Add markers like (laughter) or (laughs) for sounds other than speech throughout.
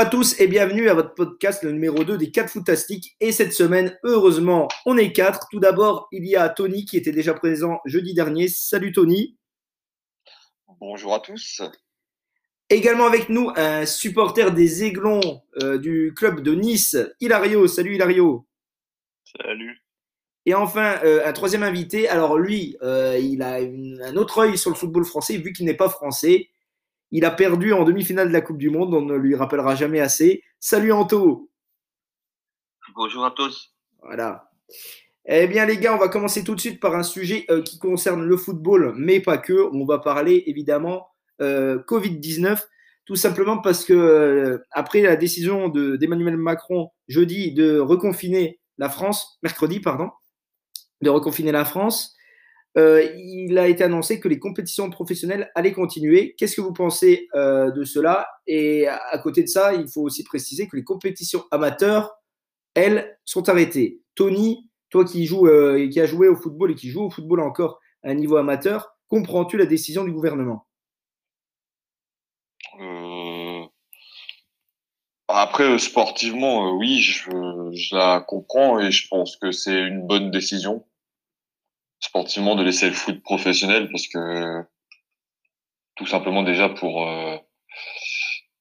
Bonjour à tous et bienvenue à votre podcast, le numéro 2 des 4 Fantastiques. Et cette semaine, heureusement, on est 4. Tout d'abord, il y a Tony qui était déjà présent jeudi dernier. Salut Tony. Bonjour à tous. Également avec nous, un supporter des Aiglons euh, du club de Nice, Hilario. Salut Hilario. Salut. Et enfin, euh, un troisième invité. Alors lui, euh, il a un autre œil sur le football français, vu qu'il n'est pas français. Il a perdu en demi-finale de la Coupe du Monde, on ne lui rappellera jamais assez. Salut Anto. Bonjour à tous. Voilà. Eh bien les gars, on va commencer tout de suite par un sujet euh, qui concerne le football, mais pas que. On va parler évidemment euh, Covid-19, tout simplement parce que euh, après la décision d'Emmanuel Macron jeudi de reconfiner la France, mercredi pardon, de reconfiner la France, euh, il a été annoncé que les compétitions professionnelles allaient continuer. Qu'est-ce que vous pensez euh, de cela? Et à, côté de ça, il faut aussi préciser que les compétitions amateurs, elles, sont arrêtées. Tony, toi qui, joues, euh, qui as joué au football et qui joue au football encore à un niveau amateur, comprends-tu la décision du gouvernement? Après, sportivement, oui, je la comprends et je pense que c'est une bonne décision sportivement de laisser le foot professionnel parce que tout simplement déjà pour euh,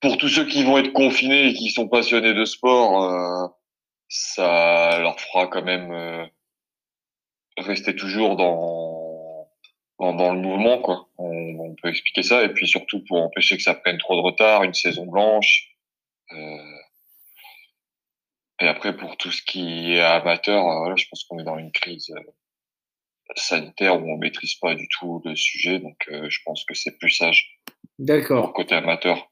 pour tous ceux qui vont être confinés et qui sont passionnés de sport, euh, ça leur fera quand même euh, rester toujours dans, dans, dans le mouvement quoi. On, on, peut expliquer ça et puis surtout pour empêcher que ça prenne trop de retard, une saison blanche. et après pour tout ce qui est amateur, voilà, je pense qu'on est dans une crise sanitaire où on maîtrise pas du tout le sujet. Donc, euh, je pense que c'est plus sage. D'accord. Côté amateur.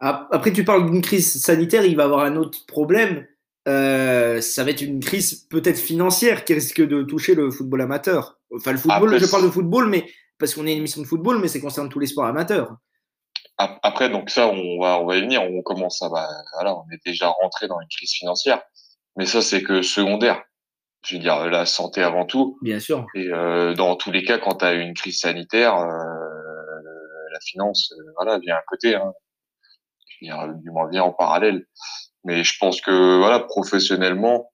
Après, tu parles d'une crise sanitaire, il va y avoir un autre problème. Euh, ça va être une crise peut-être financière qui risque de toucher le football amateur. Enfin, le football, je parle de football, mais parce qu'on est une émission de football, mais ça concerne tous les sports amateurs. Après, donc ça, on va, on va y venir. On commence à, bah, voilà, on est déjà rentré dans une crise financière. Mais ça, c'est que secondaire je veux dire la santé avant tout. Bien sûr. Et euh, dans tous les cas, quand tu as une crise sanitaire, euh, la finance, euh, voilà, vient à côté. Hein. Vient, du moins vient en parallèle. Mais je pense que voilà, professionnellement,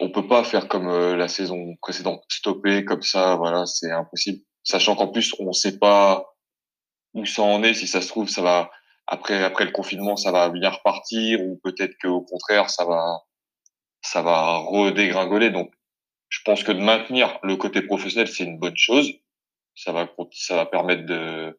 on peut pas faire comme euh, la saison précédente, stopper comme ça. Voilà, c'est impossible. Sachant qu'en plus, on sait pas où ça en est. Si ça se trouve, ça va après après le confinement, ça va bien repartir, ou peut-être qu'au contraire, ça va ça va redégringoler. Donc, je pense que de maintenir le côté professionnel, c'est une bonne chose. Ça va, ça va permettre de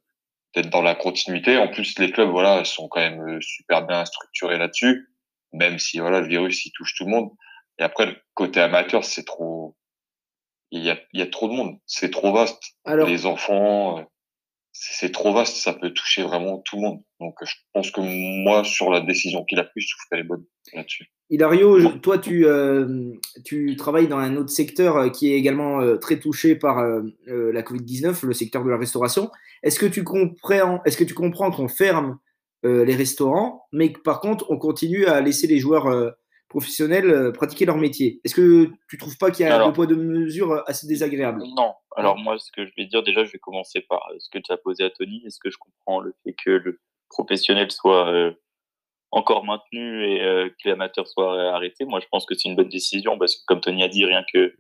d'être dans la continuité. En plus, les clubs, voilà, sont quand même euh, super bien structurés là-dessus, même si voilà, le virus il touche tout le monde. Et après, le côté amateur, c'est trop, il y a, il y a trop de monde, c'est trop vaste. Alors... Les enfants, euh, c'est trop vaste, ça peut toucher vraiment tout le monde. Donc, je pense que moi, sur la décision qu'il a prise, je trouve qu'elle est bonne là-dessus. Hilario, toi, tu, euh, tu travailles dans un autre secteur euh, qui est également euh, très touché par la Covid-19, le secteur de la restauration. Est-ce que tu comprends, est-ce que tu comprends qu'on ferme les restaurants, mais que par contre, on continue à laisser les joueurs professionnels pratiquer leur métier Est-ce que tu trouves pas qu'il y a un poids de mesure assez désagréable? Non. Alors moi, ce que je vais dire, déjà, je vais commencer par ce que tu as posé à Tony. Est-ce que je comprends le fait que le professionnel soit encore maintenu et euh, que les amateurs soient arrêtés, moi je pense que c'est une bonne décision parce que comme Tony a dit, rien que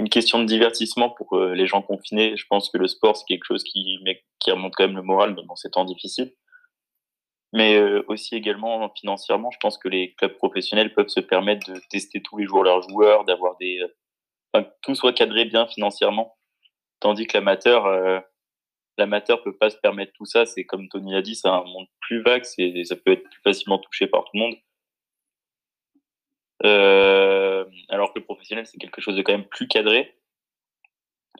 une question de divertissement pour euh, les gens confinés, je pense que le sport c'est quelque chose qui, qui remonte quand même le moral dans ces temps difficiles. Mais euh, aussi également financièrement, je pense que les clubs professionnels peuvent se permettre de tester tous les jours leurs joueurs, d'avoir des, enfin, que tout soit cadré bien financièrement, tandis que l'amateur l'amateur peut pas se permettre tout ça. C'est comme Tony l'a dit, c'est un monde plus vague, c'est, ça peut être plus facilement touché par tout le monde. Euh, alors que le professionnel, c'est quelque chose de quand même plus cadré.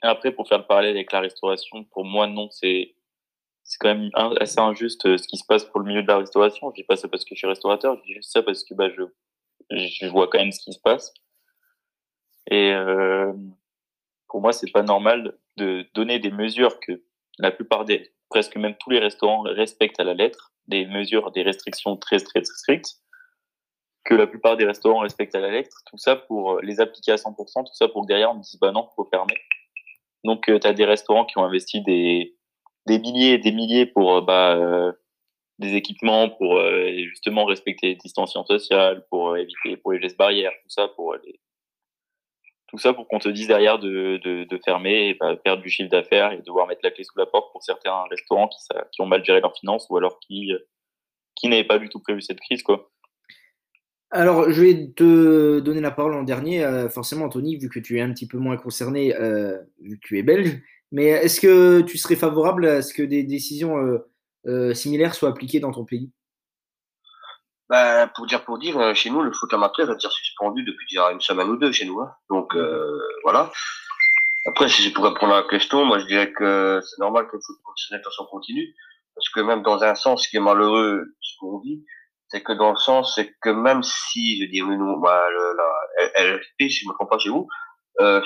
après, pour faire le parallèle avec la restauration, pour moi, non, c'est c'est quand même assez injuste euh, ce qui se passe pour le milieu de la restauration. Je dis pas ça parce que je suis restaurateur, je dis juste ça parce que bah, je, je vois quand même ce qui se passe. Et euh, pour moi, c'est pas normal de donner des mesures que la plupart des, presque même tous les restaurants respectent à la lettre des mesures, des restrictions très, très, très strictes, que la plupart des restaurants respectent à la lettre, tout ça pour euh, les appliquer à 100%, tout ça pour que derrière on dise bah non, faut fermer. Donc tu as des restaurants qui ont investi des, des milliers et des milliers pour euh, bah, des équipements pour justement respecter les distanciations sociales, pour éviter pour les gestes barrières, tout ça pour tout ça pour qu'on te dise derrière de, de, fermer et bah, perdre du chiffre d'affaires et devoir mettre la clé sous la porte pour certains restaurants qui, qui ont mal géré leurs finances ou alors qui, qui n'avaient pas du tout prévu cette crise. Quoi. Alors, je vais te donner la parole en dernier. Euh, forcément, Anthony, vu que tu es un petit peu moins concerné, euh, vu que tu es belge, mais est-ce que tu serais favorable à ce que des décisions euh, similaires soient appliquées dans ton pays? Ben, pour dire pour dire, euh, chez nous, le foot amateur est déjà suspendu depuis déjà une semaine ou deux chez nous. Hein. Donc euh, voilà. Après, si je pourrais prendre la question, moi je dirais que c'est normal que le foot professionnel de continue, parce que même dans un sens, ce qui est malheureux, ce qu'on dit, c'est que dans le sens, c'est que même si, je dis, nous, bah, la LFP, si je me trompe pas chez vous, euh,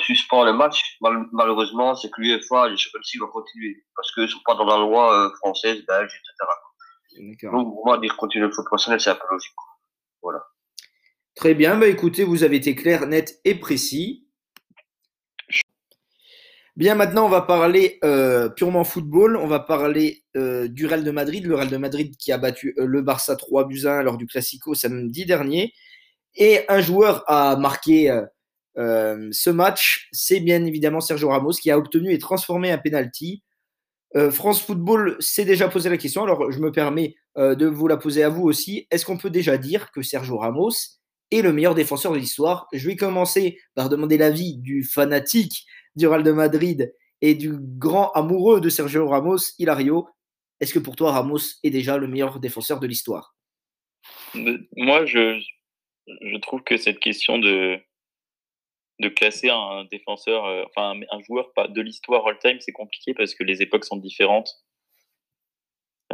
suspend le match, malheureusement, c'est que l'UEFA, les championnats vont continuer, parce qu'ils sont pas dans la loi euh, française, belge, etc. Donc, pour moi, dire continuer le foot professionnel, c'est un peu logique. Voilà. Très bien. Bah, écoutez, vous avez été clair, net et précis. Bien, maintenant, on va parler euh, purement football. On va parler euh, du Real de Madrid. Le Real de Madrid qui a battu euh, le Barça 3 buts 1 lors du Classico samedi dernier. Et un joueur a marqué ce match. C'est bien évidemment Sergio Ramos qui a obtenu et transformé un penalty euh, France Football s'est déjà posé la question, alors je me permets euh, de vous la poser à vous aussi. Est-ce qu'on peut déjà dire que Sergio Ramos est le meilleur défenseur de l'histoire? Je vais commencer par demander l'avis du fanatique du Real de Madrid et du grand amoureux de Sergio Ramos, Hilario. Est-ce que pour toi, Ramos est déjà le meilleur défenseur de l'histoire? Moi, je trouve que cette question de, de classer un défenseur, euh, enfin un, joueur pas de l'histoire all-time, c'est compliqué parce que les époques sont différentes.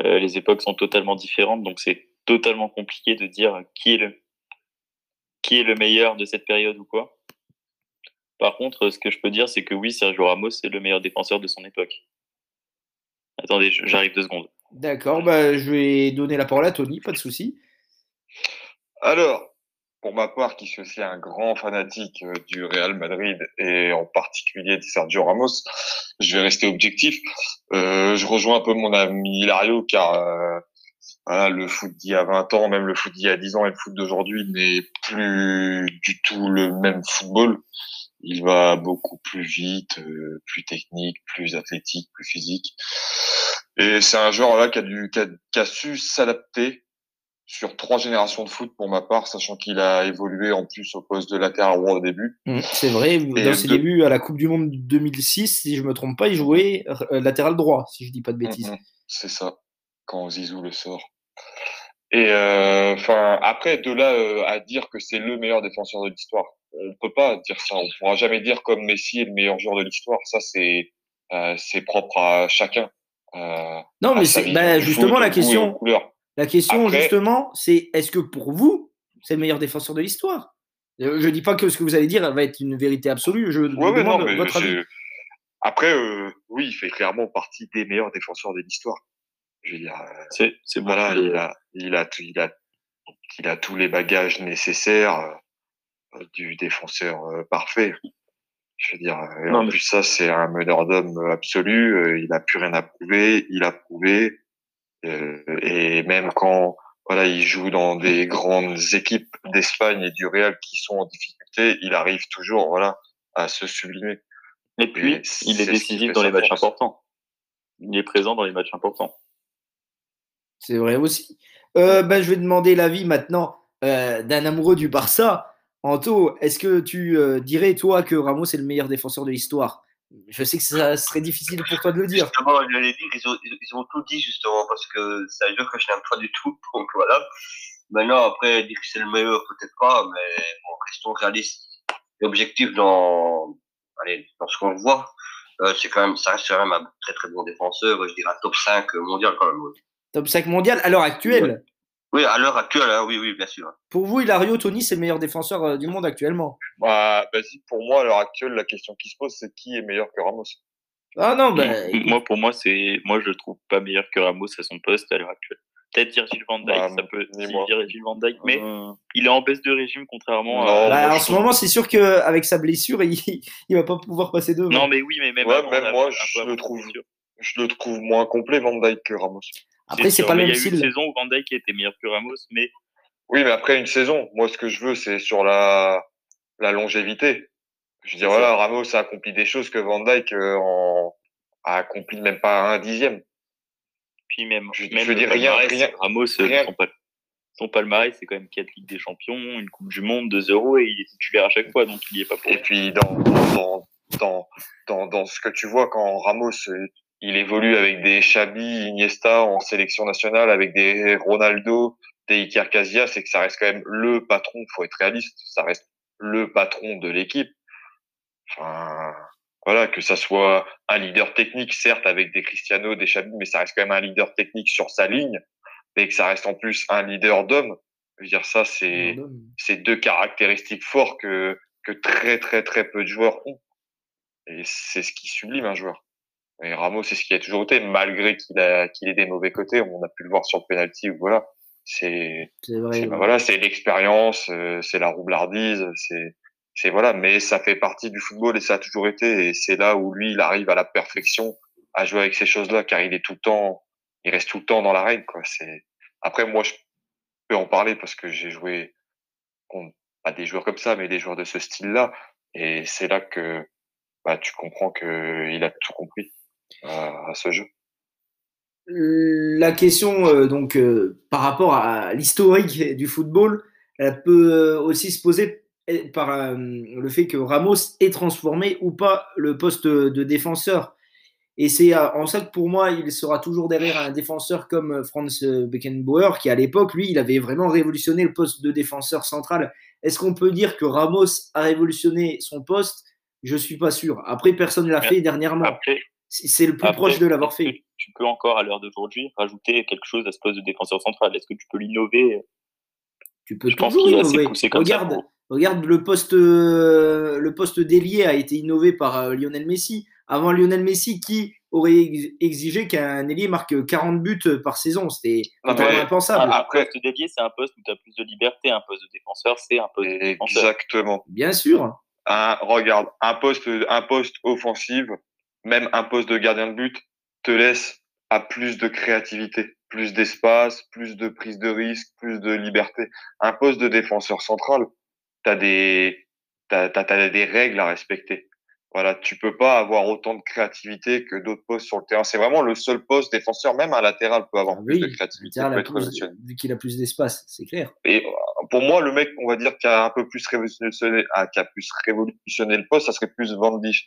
Euh, les époques sont totalement différentes, donc c'est totalement compliqué de dire qui est le qui est le meilleur de cette période ou quoi. Par contre, ce que je peux dire, c'est que oui, Sergio Ramos c'est le meilleur défenseur de son époque. Attendez, j'arrive deux secondes. D'accord, bah, je vais donner la parole à Tony, pas de souci. Alors, pour ma part, qui suis aussi un grand fanatique euh, du Real Madrid et en particulier de Sergio Ramos, je vais rester objectif. Euh, je rejoins un peu mon ami Hilario car euh, voilà, le foot d'il y a 20 ans, même le foot d'il y a 10 ans et le foot d'aujourd'hui n'est plus du tout le même football. Il va beaucoup plus vite, euh, plus technique, plus athlétique, plus physique. Et c'est un joueur là qui a, dû, qui a, qui a su s'adapter sur trois générations de foot pour ma part, sachant qu'il a évolué en plus au poste de latéral droit au début. Mmh, c'est vrai, dans ses débuts à la Coupe du Monde 2006, si je me trompe pas, il jouait euh, latéral droit, si je dis pas de bêtises. Mmh, mmh, c'est ça, quand Zizou le sort. Et euh, enfin, après, de là euh, à dire que c'est le meilleur défenseur de l'histoire, on peut pas dire ça. On pourra jamais dire comme Messi est le meilleur joueur de l'histoire. Ça, c'est c'est propre à chacun. non, mais c'est bah, justement la question. La question, justement, c'est est-ce que pour vous, c'est le meilleur défenseur de l'histoire? Euh, Je ne dis pas que ce que vous allez dire va être une vérité absolue. Je demande votre avis. Après, euh, oui, il fait clairement partie des meilleurs défenseurs de l'histoire. Je veux dire, euh, c'est voilà, il a, il a, il a, il a tous les bagages nécessaires du défenseur parfait. Je veux dire, en plus ça, c'est un meneur d'homme absolu. il n'a plus rien à prouver. Il a prouvé. Euh, et même quand voilà, il joue dans des grandes équipes d'Espagne et du Real qui sont en difficulté, il arrive toujours voilà à se sublimer. Et puis, il est, décisif dans les matchs importants. Il est présent dans les matchs importants. C'est vrai aussi. Euh, ben, je vais demander l'avis maintenant euh, d'un amoureux du Barça. Anto, est-ce que tu dirais, toi, que Ramos est le meilleur défenseur de l'histoire? Je sais que ça serait difficile pour toi de le dire. Justement, je dire, ils ont, ils ont tout dit justement parce que c'est un jeu que je n'aime pas du tout. (laughs) Donc voilà. Maintenant, après, dire que c'est le meilleur, peut-être pas, mais bon, restons réalistes et objectifs dans, allez, dans ce qu'on voit. Euh, c'est quand même, ça reste quand même un très très bon défenseur. Je dirais top 5 mondial quand même. Top 5 mondial à l'heure actuelle. Oui, à l'heure actuelle, hein, oui, oui, bien sûr. Pour vous, Hilario Tony, c'est le meilleur défenseur euh, du monde actuellement bah, Vas-y, pour moi, à l'heure actuelle, la question qui se pose, c'est qui est meilleur que Ramos? Ah non, ben. Moi, pour moi, c'est, moi, je le trouve pas meilleur que Ramos à son poste à l'heure actuelle. Peut-être Virgil van Dijk, bah, ça peut dire Virgil van Dijk, mais euh. il est en baisse de régime contrairement à. Bah, en ce moment, c'est sûr qu'avec sa blessure, il, (laughs) il va pas pouvoir passer devant. Non, mais oui, mais même. Ouais, même moi, je le trouve. Je le trouve moins complet Van Dijk que Ramos. Après, c'est pas le même Il y a eu une style. saison où Van Dijk était meilleur que Ramos, mais Oui, mais après une saison, moi, ce que je veux, c'est sur la, la longévité. Je veux dire, voilà, Ramos a accompli des choses que Van Dijk euh, en, a accompli même pas un dixième. puis même, Je- je même veux dire, rien- Ramos, euh, rien- son, pal- son palmarès, c'est quand même 4 Ligues des Champions, une Coupe du Monde, 2 euros, et il est titulaire à chaque fois, donc il y est pas pour Et rien. puis dans dans dans dans, dans ce que tu vois quand Ramos euh, il évolue avec des Xabi, Iniesta en sélection nationale, avec des Ronaldo, des Iker Casillas, c'est que ça reste quand même le patron. Faut être réaliste, ça reste le patron de l'équipe. Enfin voilà que ça soit un leader technique certes avec des Cristiano, des Xabi, mais ça reste quand même un leader technique sur sa ligne et que ça reste en plus un leader d'homme. Je veux dire ça c'est c'est deux caractéristiques fortes que, que très très très peu de joueurs ont. Et c'est ce qui sublime un joueur. Et Ramos, c'est ce qui a toujours été, malgré qu'il a qu'il ait des mauvais côtés. On a pu le voir sur le penalty ou voilà. C'est voilà, c'est l'expérience, euh, c'est la roublardise, c'est c'est voilà. Mais ça fait partie du football et ça a toujours été. Et c'est là où lui, il arrive à la perfection à jouer avec ces choses-là, car il est tout le temps, il reste tout le temps dans la règle. Quoi. C'est après moi, je peux en parler parce que j'ai joué contre pas des joueurs comme ça, mais des joueurs de ce style-là. Et c'est là que bah, tu comprends que il a tout compris euh, à ce jeu. La question, euh, donc, euh, par rapport à l'historique du football, elle peut euh, aussi se poser par euh, le fait que Ramos ait transformé ou pas le poste de défenseur. Et c'est euh, en ça que pour moi, il sera toujours derrière un défenseur comme euh, Franz Beckenbauer, qui à l'époque, lui, il avait vraiment révolutionné le poste de défenseur central. Est-ce qu'on peut dire que Ramos a révolutionné son poste? Je suis pas sûr. Après, personne ne l'a fait dernièrement. Après, C'est le plus après, proche de l'avoir fait. Tu peux encore, à l'heure d'aujourd'hui, rajouter quelque chose à ce poste de défenseur central. Est-ce que tu peux l'innover? Tu peux Je toujours innover. ça Regarde, le poste, euh, le poste d'ailier a été innové par euh, Lionel Messi. Avant Lionel Messi, qui aurait ex- exigé qu'un ailier marque 40 buts par saison? C'était impensable. Un poste dédié, c'est un poste où tu as plus de liberté. Un poste de défenseur, c'est un poste de défenseur. Exactement. Bien sûr. un, regarde, un poste, un poste offensif, même un poste de gardien de but, te laisse à plus de créativité, plus d'espace, plus de prise de risque, plus de liberté. Un poste de défenseur central, t'as des, t'as, t'as, t'as des règles à respecter. Voilà, tu peux pas avoir autant de créativité que d'autres postes sur le terrain. C'est vraiment le seul poste défenseur, même un latéral peut avoir Ah plus de créativité, peut être plus- vu qu'il a plus d'espace, c'est clair. Et euh, pour moi, le mec, on va dire, qui a un peu plus révolutionné, ah, qui a plus révolutionné le poste, ça serait plus Van Dijk.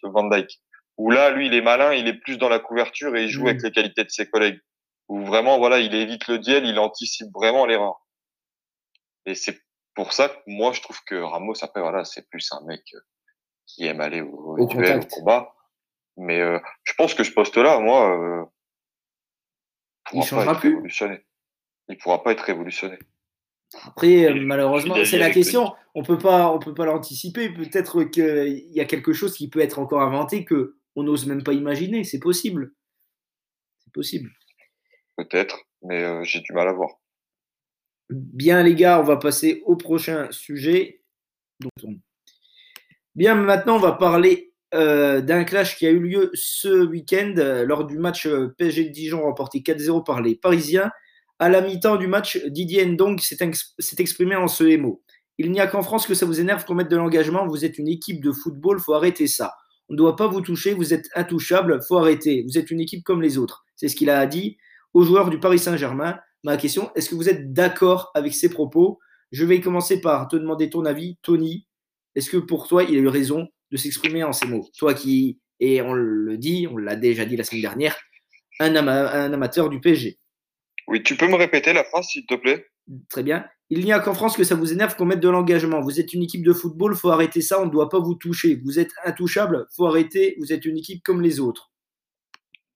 Où là, lui, il est malin, il est plus dans la couverture et il joue avec les qualités de ses collègues. Où vraiment, voilà, il évite le duel, il anticipe vraiment l'erreur. Et c'est pour ça que moi, je trouve que Ramos, après, voilà, c'est plus un mec euh, qui aime aller au, au Au duel, contact. au combat. Mais euh, je pense que ce poste-là, moi, euh, Il pourra changera pas être plus. révolutionné. Il pourra pas être révolutionné. Après, malheureusement, c'est la question. On peut pas, on peut pas l'anticiper. Peut-être qu'il y a quelque chose qui peut être encore inventé que on n'ose même pas imaginer. C'est possible. C'est possible. Peut-être, mais euh, j'ai du mal à voir. Bien, les gars, on va passer au prochain sujet. Bien, maintenant, on va parler euh, d'un clash qui a eu lieu ce week-end euh, lors du match PSG de Dijon remporté 4-0 par les Parisiens. À la mi-temps du match, Didier Ndong s'est ex- s'est exprimé en ce mot. Il n'y a qu'en France que ça vous énerve qu'on mette de l'engagement. Vous êtes une équipe de football, faut arrêter ça. On ne doit pas vous toucher, vous êtes intouchable, faut arrêter. Vous êtes une équipe comme les autres. C'est ce qu'il a dit aux joueurs du Paris Saint-Germain. Ma question, est-ce que vous êtes d'accord avec ces propos? Je vais commencer par te demander ton avis, Tony. Est-ce que pour toi, il a eu raison de s'exprimer en ces mots? Toi qui, et on le dit, on l'a déjà dit la semaine dernière, un, un amateur du PSG. Oui, tu peux me répéter la phrase, s'il te plaît? Très bien. Il n'y a qu'en France que ça vous énerve qu'on mette de l'engagement. Vous êtes une équipe de football, faut arrêter ça, on ne doit pas vous toucher. Vous êtes intouchable, faut arrêter, vous êtes une équipe comme les autres.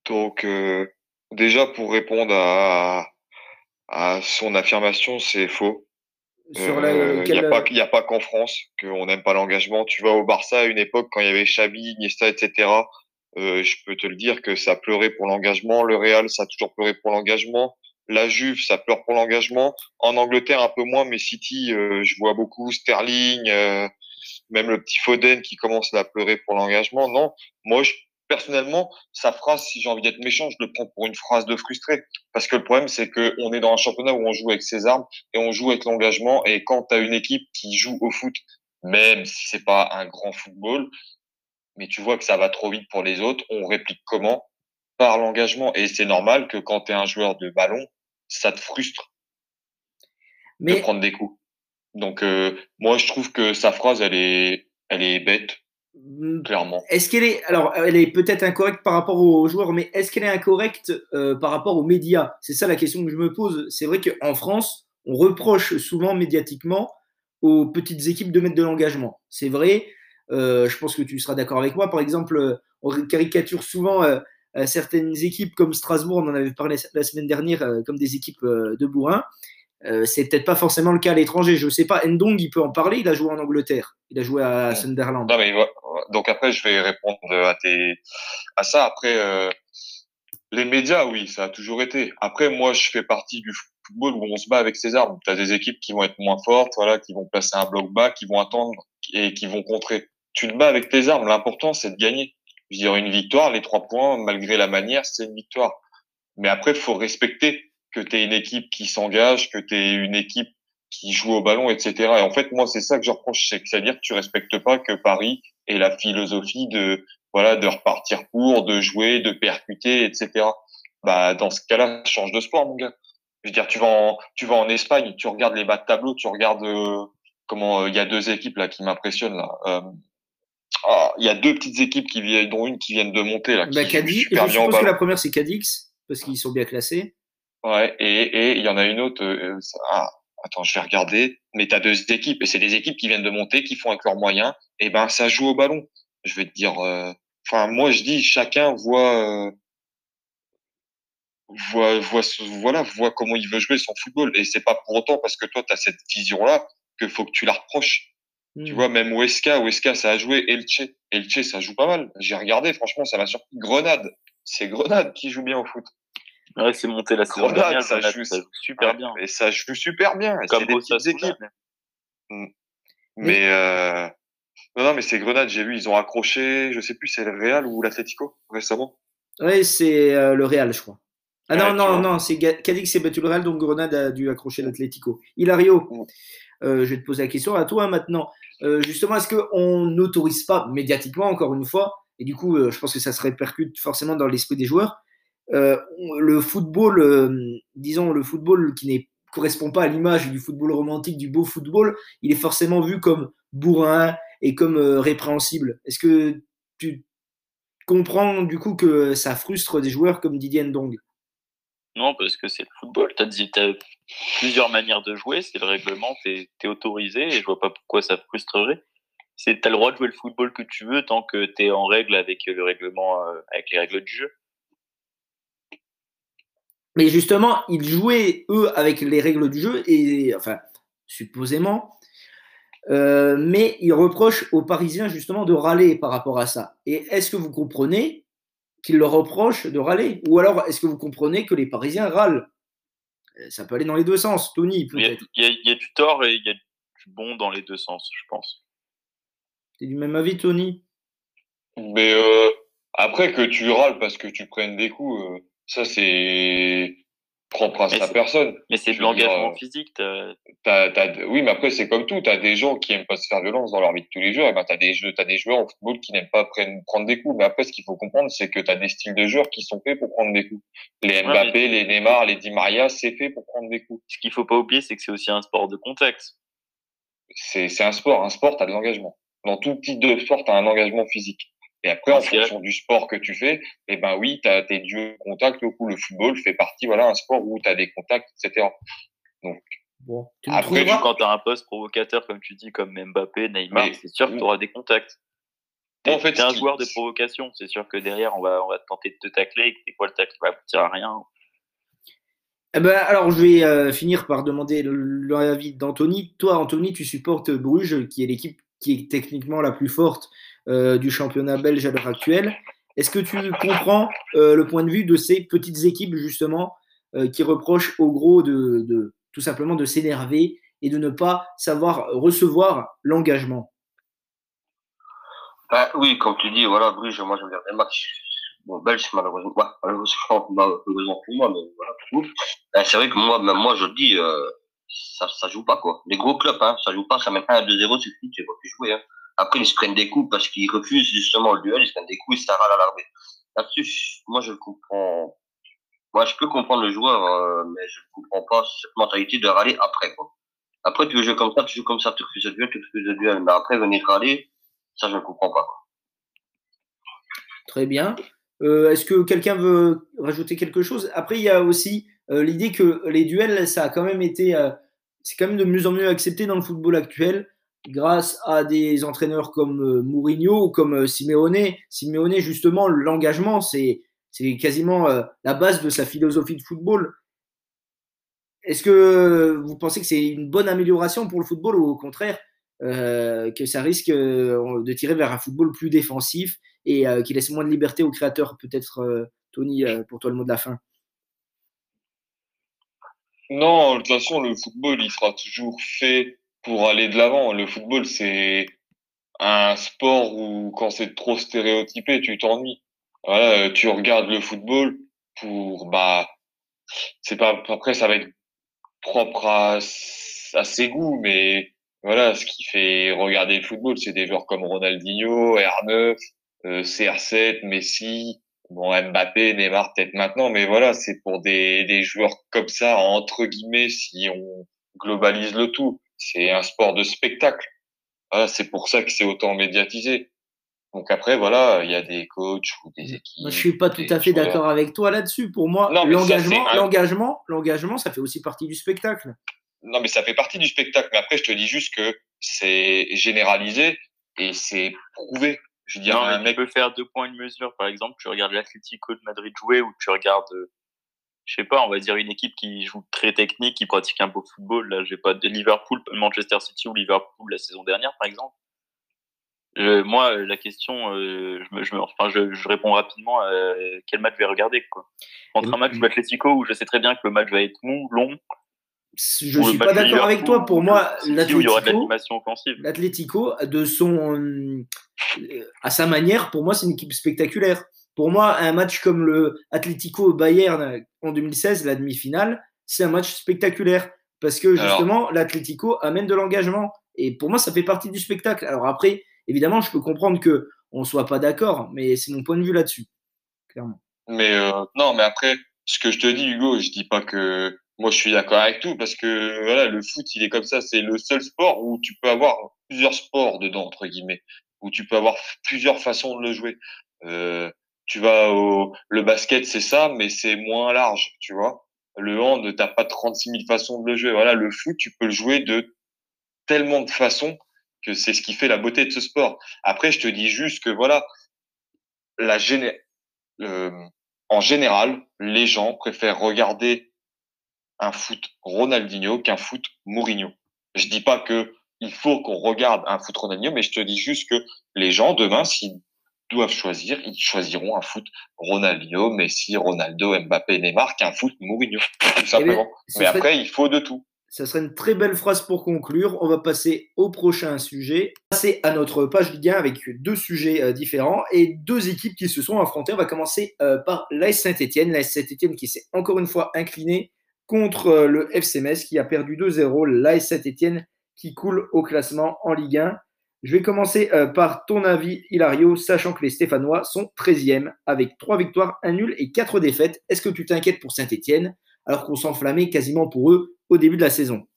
Donc, euh, déjà, pour répondre à, à son affirmation, c'est faux. La, Euh, Il n'y a pas, a qu'en France qu'on n'aime pas l'engagement. Tu vas au Barça à une époque, quand il y avait Xabi, Iniesta, etc., euh, je peux te le dire que ça pleurait pour l'engagement. Le Real, ça a toujours pleuré pour l'engagement. La Juve, ça pleure pour l'engagement. En Angleterre, un peu moins, mais City, euh, je vois beaucoup. Sterling, euh, même le petit Foden qui commence à pleurer pour l'engagement. Non, moi, personnellement, sa phrase, si j'ai envie d'être méchant, je le prends pour une phrase de frustré. Parce que le problème, c'est que on est dans un championnat où on joue avec ses armes et on joue avec l'engagement. Et quand tu as une équipe qui joue au foot, même si c'est pas un grand football, mais tu vois que ça va trop vite pour les autres, on réplique comment? Par l'engagement. Et c'est normal que quand tu es un joueur de ballon, ça te frustre de prendre des coups. Donc euh, moi, je trouve que sa phrase, elle est, elle est bête, mmh. clairement. Est-ce qu'elle est, alors, elle est peut-être incorrecte par rapport aux joueurs, mais est-ce qu'elle est incorrecte euh, par rapport aux médias? C'est ça la question que je me pose. C'est vrai qu'en France, on reproche souvent médiatiquement aux petites équipes de mettre de l'engagement. C'est vrai. Euh, je pense que tu seras d'accord avec moi. Par exemple, on caricature souvent certaines équipes comme Strasbourg, on en avait parlé la semaine dernière, comme des équipes de bourrin. Euh, c'est peut-être pas forcément le cas à l'étranger. Je sais pas. Ndong, il peut en parler. Il a joué en Angleterre. Il a joué à Sunderland. Non, mais, donc après, je vais répondre à, tes... à ça. Après, euh, les médias, oui, ça a toujours été. Après, moi, je fais partie du football où on se bat avec ses armes. Tu as des équipes qui vont être moins fortes, voilà, qui vont placer un bloc bas, qui vont attendre et qui vont contrer. Tu te bats avec tes armes. L'important, c'est de gagner. Je veux dire, une victoire, les trois points, malgré la manière, c'est une victoire. Mais après, il faut respecter que tu es une équipe qui s'engage, que tu es une équipe qui joue au ballon, etc. Et en fait, moi, c'est ça que je reproche, c'est-à-dire que tu respectes pas que Paris ait la philosophie de voilà de repartir pour, de jouer, de percuter, etc. Bah dans ce cas-là, change de sport, mon gars. Je veux dire, tu vas en tu vas en Espagne, tu regardes les bas de tableau, tu regardes euh, comment euh, il y a deux équipes là qui m'impressionnent là. Euh, ah, il y a deux petites équipes qui viennent, dont une qui viennent de monter là. Bah, Cadix, je pense que la première c'est Cadix parce qu'ils sont bien classés. Ouais, et et il y en a une autre. Euh, ah, attends, je vais regarder. Mais tu as deux équipes et c'est des équipes qui viennent de monter, qui font avec leurs moyens. Et ben ça joue au ballon. Je vais te dire. Euh, enfin, moi je dis chacun voit. Euh, voit, voit, voilà, voit comment il veut jouer son football. Et c'est pas pour autant parce que toi, tu as cette vision-là que faut que tu la reproches. Tu hmm. vois, même Weska, Weska, ça a joué Elche. Elche, ça joue pas mal. J'ai regardé, franchement, ça m'a surpris. Grenade. C'est Grenade qui joue bien au foot. Ouais, c'est monté la saison dernière, ça, joue, super bien. Et ça joue super bien. C'est des petites équipes. Mm. Mais euh... non, non, mais c'est Grenade. J'ai vu, ils ont accroché. Je sais plus, c'est le Real ou l'Atlético récemment. Oui, c'est euh, le Real, je crois. Ah non, non, non, c'est Cadix s'est battu le Real, donc Grenade a dû accrocher l'Atlético. Hilario, mm. Euh, je vais te poser la question à toi maintenant. Euh, justement, est-ce qu'on n'autorise pas médiatiquement, encore une fois, et du coup, je pense que ça se répercute forcément dans l'esprit des joueurs, euh, le football, euh, disons, le football qui ne correspond pas à l'image du football romantique, du beau football, il est forcément vu comme bourrin et comme euh, répréhensible. Est-ce que tu comprends du coup que ça frustre des joueurs comme Didier Ndong non, parce que c'est le football. Tu as, plusieurs manières de jouer. C'est le règlement, tu es, autorisé et je vois pas pourquoi ça frustrerait. Tu as le droit de jouer le football que tu veux tant que tu es en règle avec le règlement, avec les règles du jeu. Mais justement, ils jouaient, eux, avec les règles du jeu, et enfin, supposément, euh, mais ils reprochent aux Parisiens justement de râler par rapport à ça. Et est-ce que vous comprenez qu'ils leur reprochent de râler? Ou alors est-ce que vous comprenez que les Parisiens râlent? euh, Ça peut aller dans les deux sens, Tony. Il, y, a du tort et il y a du bon dans les deux sens, je pense. Tu es du même avis, Tony? Mais euh, après que tu râles parce que tu prennes des coups ça, c'est propre à sa personne. Mais c'est de l'engagement physique. oui, mais après, c'est comme tout. Tu as des gens qui aiment pas se faire violence dans leur vie de tous les jours. Et ben, tu as, as, des joueurs au football qui n'aiment pas prendre des coups. Mais après, ce qu'il faut comprendre, c'est que tu as des styles de joueurs qui sont faits pour prendre des coups. Les Mbappé, les Neymar, les Di Maria, c'est fait pour prendre des coups. Ce qu'il faut pas oublier, c'est que c'est aussi un sport de contexte. C'est un sport. Un sport, tu as de l'engagement. Dans tout type de sport, tu as un engagement physique. Et après, en fonction du sport que tu fais, eh ben oui, tu as tes dieux contacts. Au coup, le football fait partie, voilà, un sport où tu as des contacts, etc. Donc, bon, après, quand tu as un poste provocateur, comme tu dis, comme Mbappé, Neymar, c'est sûr que tu auras des contacts. T'es en fait, un joueur de provocation. C'est sûr que derrière, on va, on va tenter de te tacler et que des fois, le tacle va aboutir à rien. Eh ben, alors, je vais euh, finir par demander l'avis d'Anthony. Toi, Anthony, tu supportes Bruges, qui est l'équipe qui est techniquement la plus forte euh, du championnat belge à l'heure actuelle. Est-ce que tu comprends euh, le point de vue de ces petites équipes justement euh, qui reprochent au gros de, tout simplement de s'énerver et de ne pas savoir recevoir l'engagement? Bah, Oui, comme tu dis, voilà, Bruges, moi je regarde les matchs. Bon, Belge, malheureusement, ouais, malheureusement, (laughs) malheureusement pour moi, mais voilà, pour bah, c'est vrai que moi, moi, je dis, ça, ça joue pas, quoi. Les gros clubs, hein, ça joue pas, ça met 1 à 2-0, c'est fini, tu vas plus jouer, hein. Après, ils se prennent des coups parce qu'ils refusent justement le duel, ils se prennent des coups, et ça râle à l'armée. Là-dessus, moi, je comprends. Moi, je peux comprendre le joueur, euh, mais je ne comprends pas cette mentalité de râler après. Après, tu veux jouer comme ça, tu joues comme ça, tu refuses le duel, tu refuses le duel. Mais après, venir râler, ça, je ne comprends pas. Très bien. Euh, Est-ce que quelqu'un veut rajouter quelque chose? Après, il y a aussi euh, l'idée que les duels, ça a quand même été, c'est quand même de mieux en mieux accepté dans le football actuel grâce à des entraîneurs comme euh, Mourinho ou comme euh, Simeone. Simeone, justement, l'engagement, c'est quasiment euh, la base de sa philosophie de football. Est-ce que vous pensez que c'est une bonne amélioration pour le football ou au contraire que ça risque de tirer vers un football plus défensif et qui laisse moins de liberté aux créateurs Peut-être, Tony, pour toi le mot de la fin? Non, de toute façon, le football, il sera toujours fait pour aller de l'avant. Le football, c'est un sport où quand c'est trop stéréotypé, tu t'ennuies. Voilà, tu regardes le football pour, bah, c'est pas, après, ça va être propre à, à ses goûts, mais voilà, ce qui fait regarder le football, c'est des joueurs comme Ronaldinho, R9, euh, CR7, Messi, bon Mbappé, Neymar peut-être maintenant, mais voilà, c'est pour des, des joueurs comme ça, entre guillemets, si on globalise le tout. C'est un sport de spectacle. Voilà, c'est pour ça que c'est autant médiatisé. Donc après, voilà, il y a des coachs ou des équipes. Moi, je suis pas tout à fait d'accord avec toi là-dessus. Pour moi, l'engagement, l'engagement, l'engagement, ça fait aussi partie du spectacle. Non, mais ça fait partie du spectacle. Mais après, je te dis juste que c'est généralisé et c'est prouvé. Je veux dire, Non, un mais mec tu peux faire deux points de mesure. Par exemple, tu regardes l'Atlético de Madrid jouer ou tu regardes, euh, je sais pas, on va dire une équipe qui joue très technique, qui pratique un beau football. Là, j'ai pas de Liverpool, Manchester City ou Liverpool la saison dernière, par exemple. Je- moi, la question, euh, je, me, je, me- enfin, je, je réponds rapidement à quel match je vais regarder. Quoi. Entre un match de l'Atlético où je sais très bien que le match va être long, long, Je suis pas de d'accord avec toi. Pour ou moi, de l'Atlético, l'Atlético, de son, euh, à sa manière, pour moi, c'est une équipe spectaculaire. Pour moi, un match comme le Atlético Bayern en 2016, la demi-finale, c'est un match spectaculaire parce que justement, l'Atlético amène de l'engagement. Et pour moi, ça fait partie du spectacle. Alors après, évidemment, je peux comprendre que on soit pas d'accord, mais c'est mon point de vue là-dessus, clairement. Mais euh, non, mais après, ce que je te dis, Hugo, je dis pas que moi je suis d'accord avec tout parce que voilà, le foot, il est comme ça, c'est le seul sport où tu peux avoir plusieurs sports dedans entre guillemets, où tu peux avoir plusieurs façons de le jouer. Euh, tu vas au le basket, c'est ça, mais c'est moins large, tu vois. Le hand, t'as pas 36 000 façons de le jouer. Voilà, le foot, tu peux le jouer de tellement de façons que c'est ce qui fait la beauté de ce sport. Après, je te dis juste que voilà, la géné en général, les gens préfèrent regarder un foot Ronaldinho qu'un foot Mourinho. Je dis pas que il faut qu'on regarde un foot Ronaldinho, mais je te dis juste que les gens demain, s'ils doivent choisir, ils choisiront un foot Ronaldinho, Messi, Ronaldo, Mbappé, Neymar qu'un foot Mourinho, (laughs) tout simplement. ce mais serait- après, il faut de tout. Ça serait une très belle phrase pour conclure. On va passer au prochain sujet. Passer à notre page Ligue 1 avec deux sujets euh, différents et deux équipes qui se sont affrontées. On va commencer euh, par l'AS Saint-Etienne. L'AS Saint-Etienne qui s'est encore une fois incliné contre euh, le FC Metz qui a perdu 2-0. L'AS Saint-Etienne qui coule au classement en Ligue 1. Je vais commencer euh, par ton avis, Hilario, sachant que les Stéphanois sont 13e avec 3 victoires, 1 nul et 4 défaites. Est-ce que tu t'inquiètes pour Saint-Etienne alors qu'on s'enflammait quasiment pour eux au début de la saison?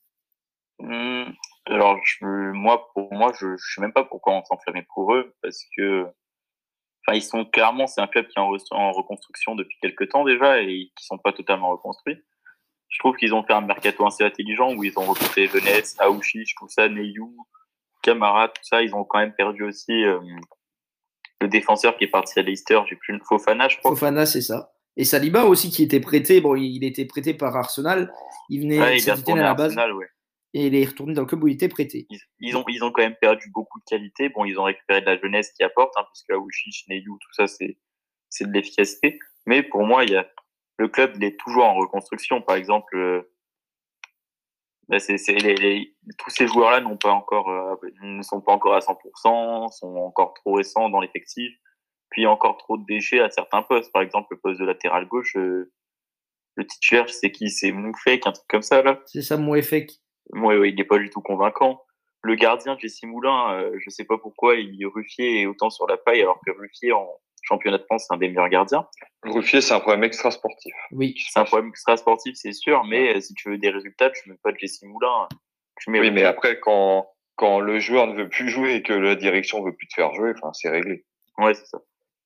Hum, alors, je, moi, pour moi, je, je sais même pas pourquoi on s'enflammait pour eux, parce que, enfin, ils sont clairement, c'est un club qui est en, re- en reconstruction depuis quelques temps déjà et qui sont pas totalement reconstruits. Je trouve qu'ils ont fait un mercato assez intelligent où ils ont recruté Jeunesse, Aouchiche, tout ça, Neyou, Camara, tout ça. Ils ont quand même perdu aussi euh, le défenseur qui est parti à Leicester, j'ai plus le Fofana, je crois. Fofana, c'est ça. Et Saliba aussi qui était prêté. Bon, il était prêté par Arsenal. Il venait Ouais, de il à la base Arsenal, ouais. et il est retourné dans le club où il était prêté. ils, ils ont ils ont quand même perdu beaucoup de qualité. Bon, ils ont récupéré de la jeunesse qui apporte, hein, puisque Aouchiche, Neyou, tout ça, c'est c'est de l'efficacité. Mais pour moi, il y a le club, il est toujours en reconstruction. Par exemple, euh, bah, c'est, les, les- tous ces joueurs-là n'ont pas encore, euh, ne sont pas encore à 100%, sont encore trop récents dans l'effectif. Puis encore trop de déchets à certains postes. Par exemple, le poste de latéral gauche, euh, le titulaire, c'est qui? C'est Moufek, un truc comme ça là. C'est ça, Mouefek. Moi, ouais, il n'est pas du tout convaincant. Le gardien, Jesse Moulin, euh, je sais pas pourquoi il Ruffier est autant sur la paille alors que Ruffier en championnat de France c'est un des meilleurs gardiens. Ruffier, c'est un problème extra sportif. Oui. C'est un problème extra sportif, c'est sûr, mais euh, si tu veux des résultats, tu mets pas de Jesse Moulin. Tu mets Oui, mais après, quand, quand le joueur ne veut plus jouer et que la direction veut plus te faire jouer, enfin, c'est réglé. Ouais, c'est ça.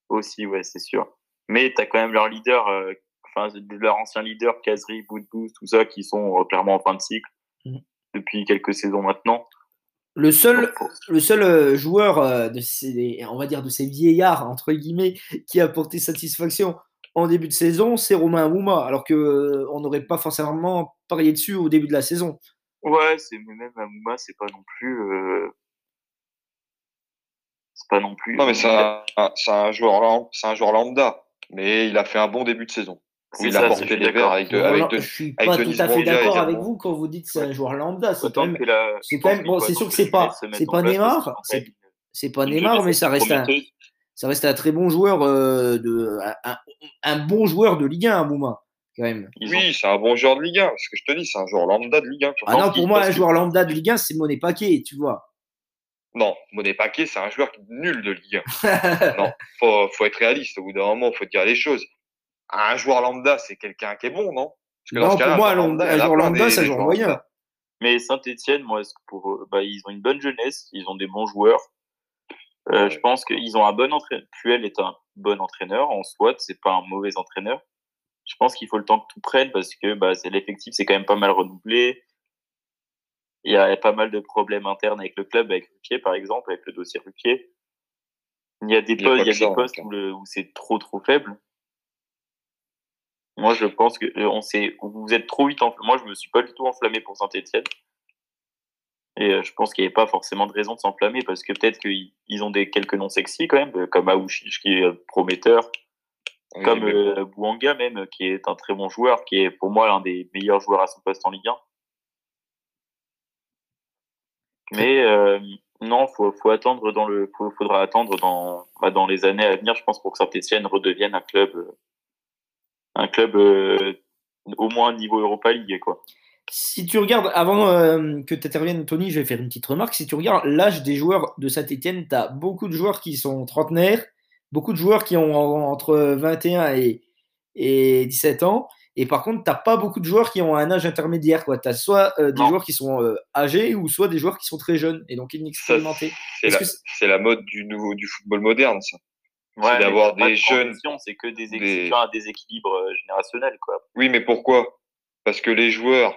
Aussi, ouais, c'est sûr. Mais t'as quand même leur leader, euh, enfin, leur ancien leader, Kazri, Boudbouz, tout ça, qui sont euh, clairement en fin de cycle Mhm. depuis quelques saisons maintenant. Le seul, le seul euh, joueur euh, de ces, on va dire de ces vieillards entre guillemets qui a apporté satisfaction en début de saison, c'est Romain Amouma, alors que euh, on n'aurait pas forcément parié dessus au début de la saison. Ouais, c'est mais même Amouma, c'est pas non plus. euh, C'est pas non plus. Non, mais c'est un, un- c'est un joueur, lam- c'est un joueur lambda. Mais il a fait un bon début de saison. Oui, ça, je suis d'accord. avec, de, je suis avec pas tout à fait d'accord avec vous quand vous dites que c'est un joueur lambda. C'est quand même, c'est quand même- bon, c'est sûr que c'est pas- c'est pas Neymar, c'est- pas Neymar, mais ça reste un, ça reste un très bon joueur euh, de, un, bon joueur de Ligue 1, Amouma, quand même. Oui, c'est un bon joueur de Ligue 1. Ce que je te dis, c'est un joueur lambda de Ligue 1. Ah non, pour moi, un joueur lambda de Ligue 1, c'est Monet Paquet, tu vois. Non, Monet Paquet, c'est un joueur nul de Ligue 1. (laughs) non, faut, faut être réaliste. Au bout d'un moment, faut dire les choses. Un joueur lambda, c'est quelqu'un qui est bon, non? Parce que Non, pour moi, un lambda- un joueur lambda, c'est un joueur moyen. Mais Saint-Etienne, moi, est-ce que pour eux, bah, ils ont une bonne jeunesse, ils ont des bons joueurs? Euh, Je pense qu'ils ont un bon entraîneur. Puel est un bon entraîneur en soi, c'est pas un mauvais entraîneur. Je pense qu'il faut le temps que tout prenne parce que bah, c'est l'effectif, c'est quand même pas mal renouvelé. Il y a pas mal de problèmes internes avec le club, avec Ruquier par exemple, avec le dossier Ruquier. Il y a des Il y a postes, il y a des où c'est trop trop faible. Moi, je pense que euh, on s'est, vous êtes trop vite enflammé. Moi, je me suis pas du tout enflammé pour Saint-Etienne. Et euh, je pense qu'il n'y avait pas forcément de raison de s'enflammer parce que peut-être qu'ils ils ont des quelques noms sexy quand même, euh, comme Aouchiche qui est prometteur, Oui, comme mais euh, Bouanga même, qui est un très bon joueur, qui est pour moi l'un des meilleurs joueurs à son poste en Ligue 1. Mais euh, non, faut, faut attendre dans le, faut- faudra attendre dans, bah, dans les années à venir, je pense, pour que Saint-Etienne redevienne un club, un club euh, au moins niveau Europa League, quoi. Si tu regardes, avant euh, que tu interviennes, Tony, je vais faire une petite remarque. Si tu regardes l'âge des joueurs de Saint-Etienne, tu as beaucoup de joueurs qui sont trentenaires, beaucoup de joueurs qui ont en- entre 21 et, et 17 ans. Et par contre, tu n'as pas beaucoup de joueurs qui ont un âge intermédiaire. Tu as soit euh, des Non. joueurs qui sont euh, âgés ou soit des joueurs qui sont très jeunes et donc inexpérimentés. c'est la, la mode du nouveau du football moderne, ça. Ouais, d'avoir des jeunes- C'est que des, des- un déséquilibre euh, générationnel, quoi. Oui, mais pourquoi? Parce que les joueurs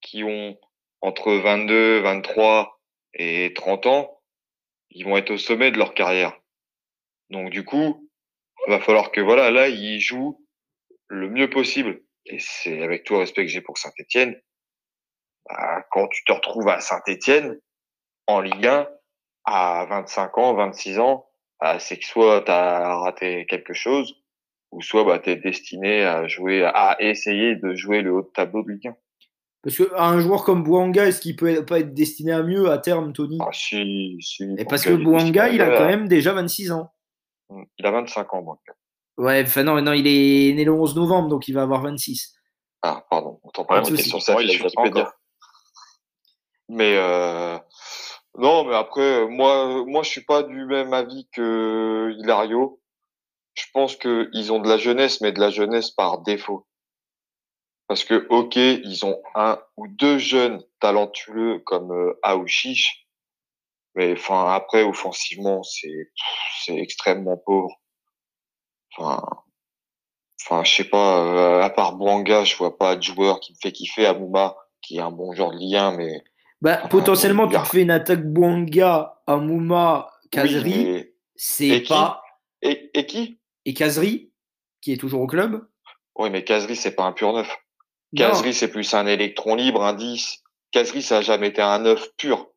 qui ont entre 22, 23 et 30 ans, ils vont être au sommet de leur carrière. Donc du coup, il va falloir que voilà, là, ils jouent le mieux possible. Et c'est avec tout le respect que j'ai pour Saint-Étienne, bah, quand tu te retrouves à Saint-Étienne en Ligue 1 à 25 ans, 26 ans, bah, c'est que soit tu as raté quelque chose, ou soit bah, tu es destiné à jouer, à essayer de jouer le haut de tableau de Ligue 1. Parce qu'un joueur comme Bouanga, est-ce qu'il peut pas être destiné à mieux à terme, Tony? Ah, si, si, Et Bouanga, parce que Bouanga, il a quand même déjà 26 ans. Il a 25 ans, Bouanga. Ouais, enfin non, non, il est né le 11 novembre, donc il va avoir 26. Ah, pardon, Pas moi, de c'était souci. sur sa Ouais, il a pas Wikipédia. encore. Mais euh, non, mais après, moi, moi, je suis pas du même avis que Hilario. Je pense que ils ont de la jeunesse, mais de la jeunesse par défaut. Parce que, ok, ils ont un ou deux jeunes talentueux comme euh, Aouchiche, mais enfin après, offensivement, c'est extrêmement pauvre. Enfin, enfin, je sais pas. euh, à part Bouanga, je vois pas de joueur qui me fait kiffer. Amouma, qui est un bon joueur de Ligue 1, mais Bah, Ah, potentiellement, tu bien. te fais une attaque Bouanga, Amouma, Kazri. Oui, c'est Et qui pas. Et, et qui? Et Kazri, qui est toujours au club. Oui, mais Kazri, c'est pas un pur neuf. Kazri, c'est plus un électron libre, un 10. Kazri, ça a jamais été un neuf pur.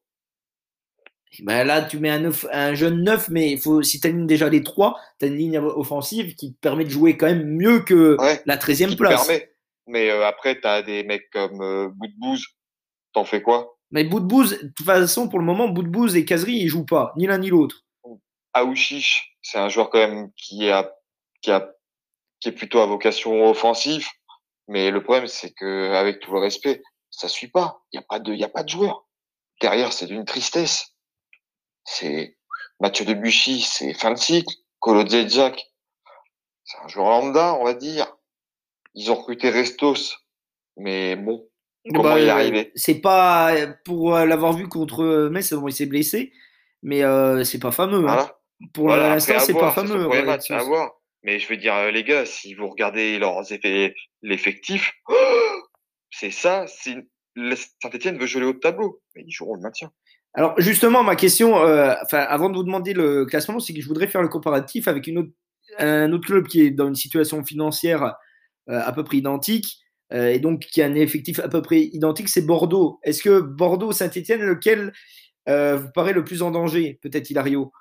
Bah, là, tu mets un, neuf- un jeune neuf, mais il faut, si tu alignes déjà les trois, tu as une ligne offensive qui te permet de jouer quand même mieux que Ouais. la 13e qui te place. permet. Mais euh, après, tu as des mecs comme euh, Boudbouz t'en fais quoi? Mais Boudbouz, de toute façon, pour le moment, Boudbouz et Kazri, ils jouent pas, ni l'un ni l'autre. Aouchiche, c'est un joueur quand même qui est plutôt à vocation offensive. Mais le problème, c'est que, avec tout le respect, ça suit pas. Il y a pas de, y a pas de joueur. Derrière, c'est d'une tristesse. C'est Mathieu Debuchy, c'est fin de cycle. Colo Jack, c'est un joueur lambda, on va dire. Ils ont recruté Restos, mais bon, comment Bah, il est euh, arrivé C'est pas pour euh, l'avoir vu contre Metz, bon, il s'est blessé, mais euh, c'est pas fameux. hein. Pour Voilà, l'instant, c'est pas fameux. ouais, match, à voir. Mais je veux dire, euh, les gars, si vous regardez leurs effets, l'effectif, (gasps) c'est ça. Si Saint-Etienne veut haut de tableau, mais ils joueront le maintien. Alors justement, ma question, euh, enfin, avant de vous demander le classement, c'est que je voudrais faire le comparatif avec une autre, un autre club qui est dans une situation financière euh, à peu près identique euh, et donc qui a un effectif à peu près identique, c'est Bordeaux. Est-ce que Bordeaux-Saint-Etienne, lequel euh, vous paraît le plus en danger Peut-être Hilario?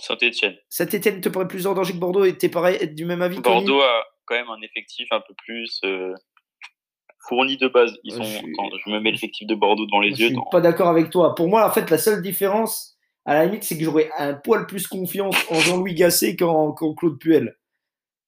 Saint-Etienne. Saint-Etienne te paraît plus en danger que Bordeaux et t'es du même avis Bordeaux a quand même un effectif un peu plus euh, fourni de base. Ils Euh, sont, je suis- attends, je me mets l'effectif de Bordeaux devant les yeux. Je suis dans- pas d'accord avec toi. Pour moi, en fait, la seule différence, à la limite, c'est que j'aurais un poil plus confiance en Jean-Louis Gasset qu'en qu'en Claude Puel.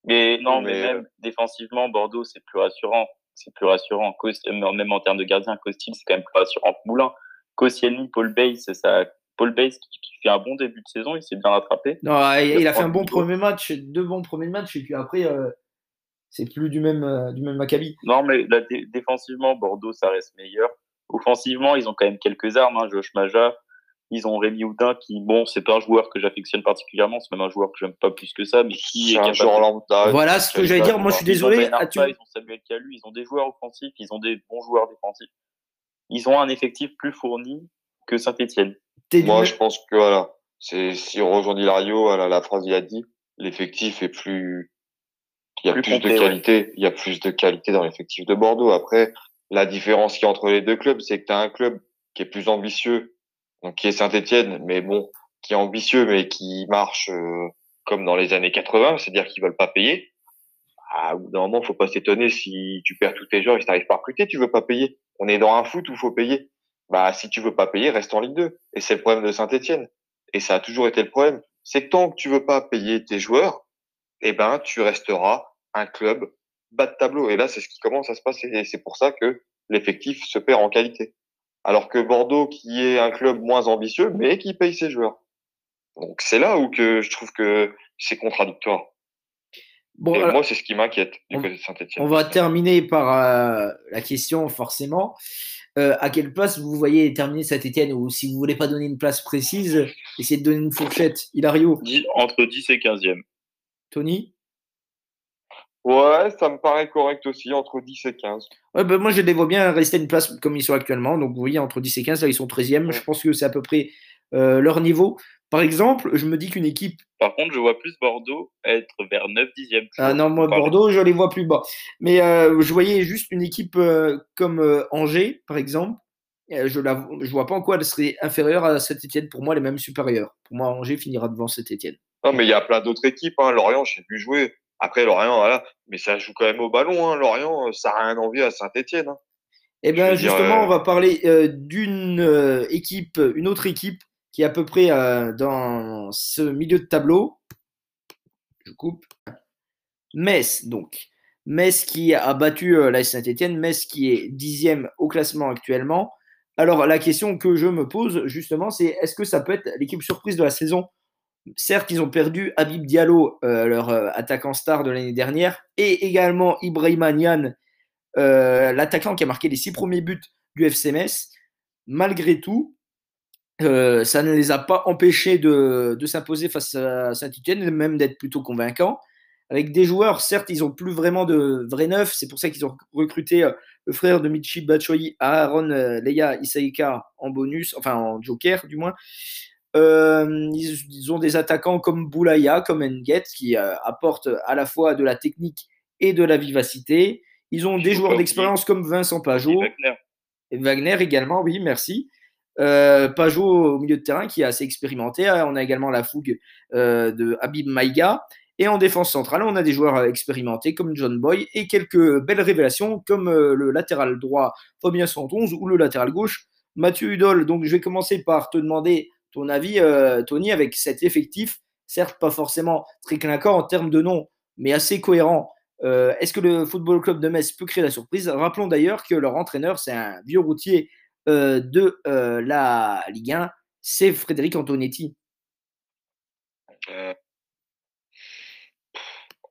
Mais non, Mais, mais, euh, même défensivement, Bordeaux, c'est plus rassurant. C'est plus rassurant. Euh, même en termes de gardien, Costil, c'est quand même plus rassurant. Moulin, Koscielny, Paul Bays, c'est ça. Paul Bays qui, qui fait un bon début de saison, il s'est bien rattrapé. Non, il, il a fait un bon premier match, deux bons premiers matchs, et puis après, euh, c'est plus du même, euh, du même acabit. Non, mais là, dé- défensivement, Bordeaux, ça reste meilleur. Offensivement, ils ont quand même quelques armes. Hein. Josh Maja, ils ont Rémi Houdin qui, bon, c'est pas un joueur que j'affectionne particulièrement, c'est même un joueur que j'aime pas plus que ça, mais qui C'est est un joueur lambda. voilà ce que j'allais dire. Moi, je suis désolé. Ils ont Samuel Calu, ils ont des joueurs offensifs, ils ont des bons joueurs défensifs. Ils ont un effectif plus fourni que Saint-Etienne. Moi, je pense que voilà, c'est si on rejoint Hilario, voilà, la phrase il a dit, l'effectif est plus, il y a Plus plus, complet, de ouais. qualité, il y a plus de qualité dans l'effectif de Bordeaux. Après, la différence qu'il y a entre les deux clubs, c'est que tu as un club qui est plus ambitieux, donc qui est Saint-Étienne, mais bon, qui est ambitieux mais qui marche euh, comme dans les années 80, c'est-à-dire qu'ils veulent pas payer. Ah, au bout d'un faut pas s'étonner si tu perds tous tes joueurs et que t'arrives pas à recruter, tu veux pas payer. On est dans un foot où faut payer. Bah, si tu veux pas payer, reste en Ligue 2. Et c'est le problème de Saint-Etienne. Et ça a toujours été le problème. C'est que tant que tu veux pas payer tes joueurs, eh ben, tu resteras un club bas de tableau. Et là, c'est ce qui commence à se passer. Et c'est pour ça que l'effectif se perd en qualité. Alors que Bordeaux, qui est un club moins ambitieux, mais qui paye ses joueurs. Donc, c'est là où que je trouve que c'est contradictoire. Bon, Et alors, moi, c'est ce qui m'inquiète du on- côté de Saint-Etienne. on va terminer par euh, la question, forcément. Euh, à quelle place vous voyez terminer Saint-Etienne? Ou si vous voulez pas donner une place précise, essayez de donner une fourchette. Hilario, entre 10 et 15e. Tony Ouais, ça me paraît correct aussi, entre 10 et 15. Ouais, ben moi, je les vois bien rester une place comme ils sont actuellement. Donc, vous voyez, entre 10 et 15, là, ils sont 13e. Je pense que c'est à peu près euh, leur niveau. Par exemple, je me dis qu'une équipe. Par contre, je vois plus Bordeaux être vers 9 10e. Ah non, moi, Bordeaux, je les vois plus bas. Mais euh, je voyais juste une équipe euh, comme euh, Angers, par exemple. Euh, je ne vois pas en quoi elle serait inférieure à Saint-Etienne. Pour moi, elle est même supérieure. Pour moi, Angers finira devant Saint-Etienne. Non, mais il y a plein d'autres équipes. Hein. Lorient, j'ai vu jouer. Après, Lorient, voilà. Mais ça joue quand même au ballon. Hein. Lorient, euh, ça n'a rien envie à Saint-Etienne. Hein. Eh bien, justement, euh, on va parler euh, d'une euh, équipe, une autre équipe qui est à peu près dans ce milieu de tableau. Je coupe. Metz, donc. Metz qui a battu la Saint-Etienne. Metz qui est dixième au classement actuellement. Alors, la question que je me pose, justement, c'est est-ce que ça peut être l'équipe surprise de la saison Certes, ils ont perdu Habib Diallo, euh, leur euh, attaquant star de l'année dernière, et également Ibrahima Niane, euh, l'attaquant qui a marqué les six premiers buts du FC Metz. Malgré tout, ça ne les a pas empêchés de, s'imposer face à Saint-Etienne, même d'être plutôt convaincants. Avec des joueurs, certes, ils n'ont plus vraiment de vrais neufs. C'est pour ça qu'ils ont recruté le frère de Michi Batshuayi, Aaron Leia Isaïka en bonus, enfin en joker du moins. Euh, ils, ils, ont des attaquants comme Boulaya, comme Nguet, qui euh, apportent à la fois de la technique et de la vivacité. Ils ont des joueurs d'expérience comme Vincent Pajot. Wagner. Et Wagner également, oui, merci. Euh, Pajot au milieu de terrain qui est assez expérimenté. On a également la fougue euh, de Habib Maïga. Et en défense centrale, on a des joueurs expérimentés comme John Boy et quelques belles révélations comme le latéral droit Fabien 111 ou le latéral gauche Mathieu Hudol. Donc je vais commencer par te demander ton avis, Tony, avec cet effectif, certes pas forcément très clinquant en termes de nom, mais assez cohérent. Est-ce que le Football Club de Metz peut créer la surprise? Rappelons d'ailleurs que leur entraîneur, c'est un vieux routier de la Ligue 1, c'est Frédéric Antonetti.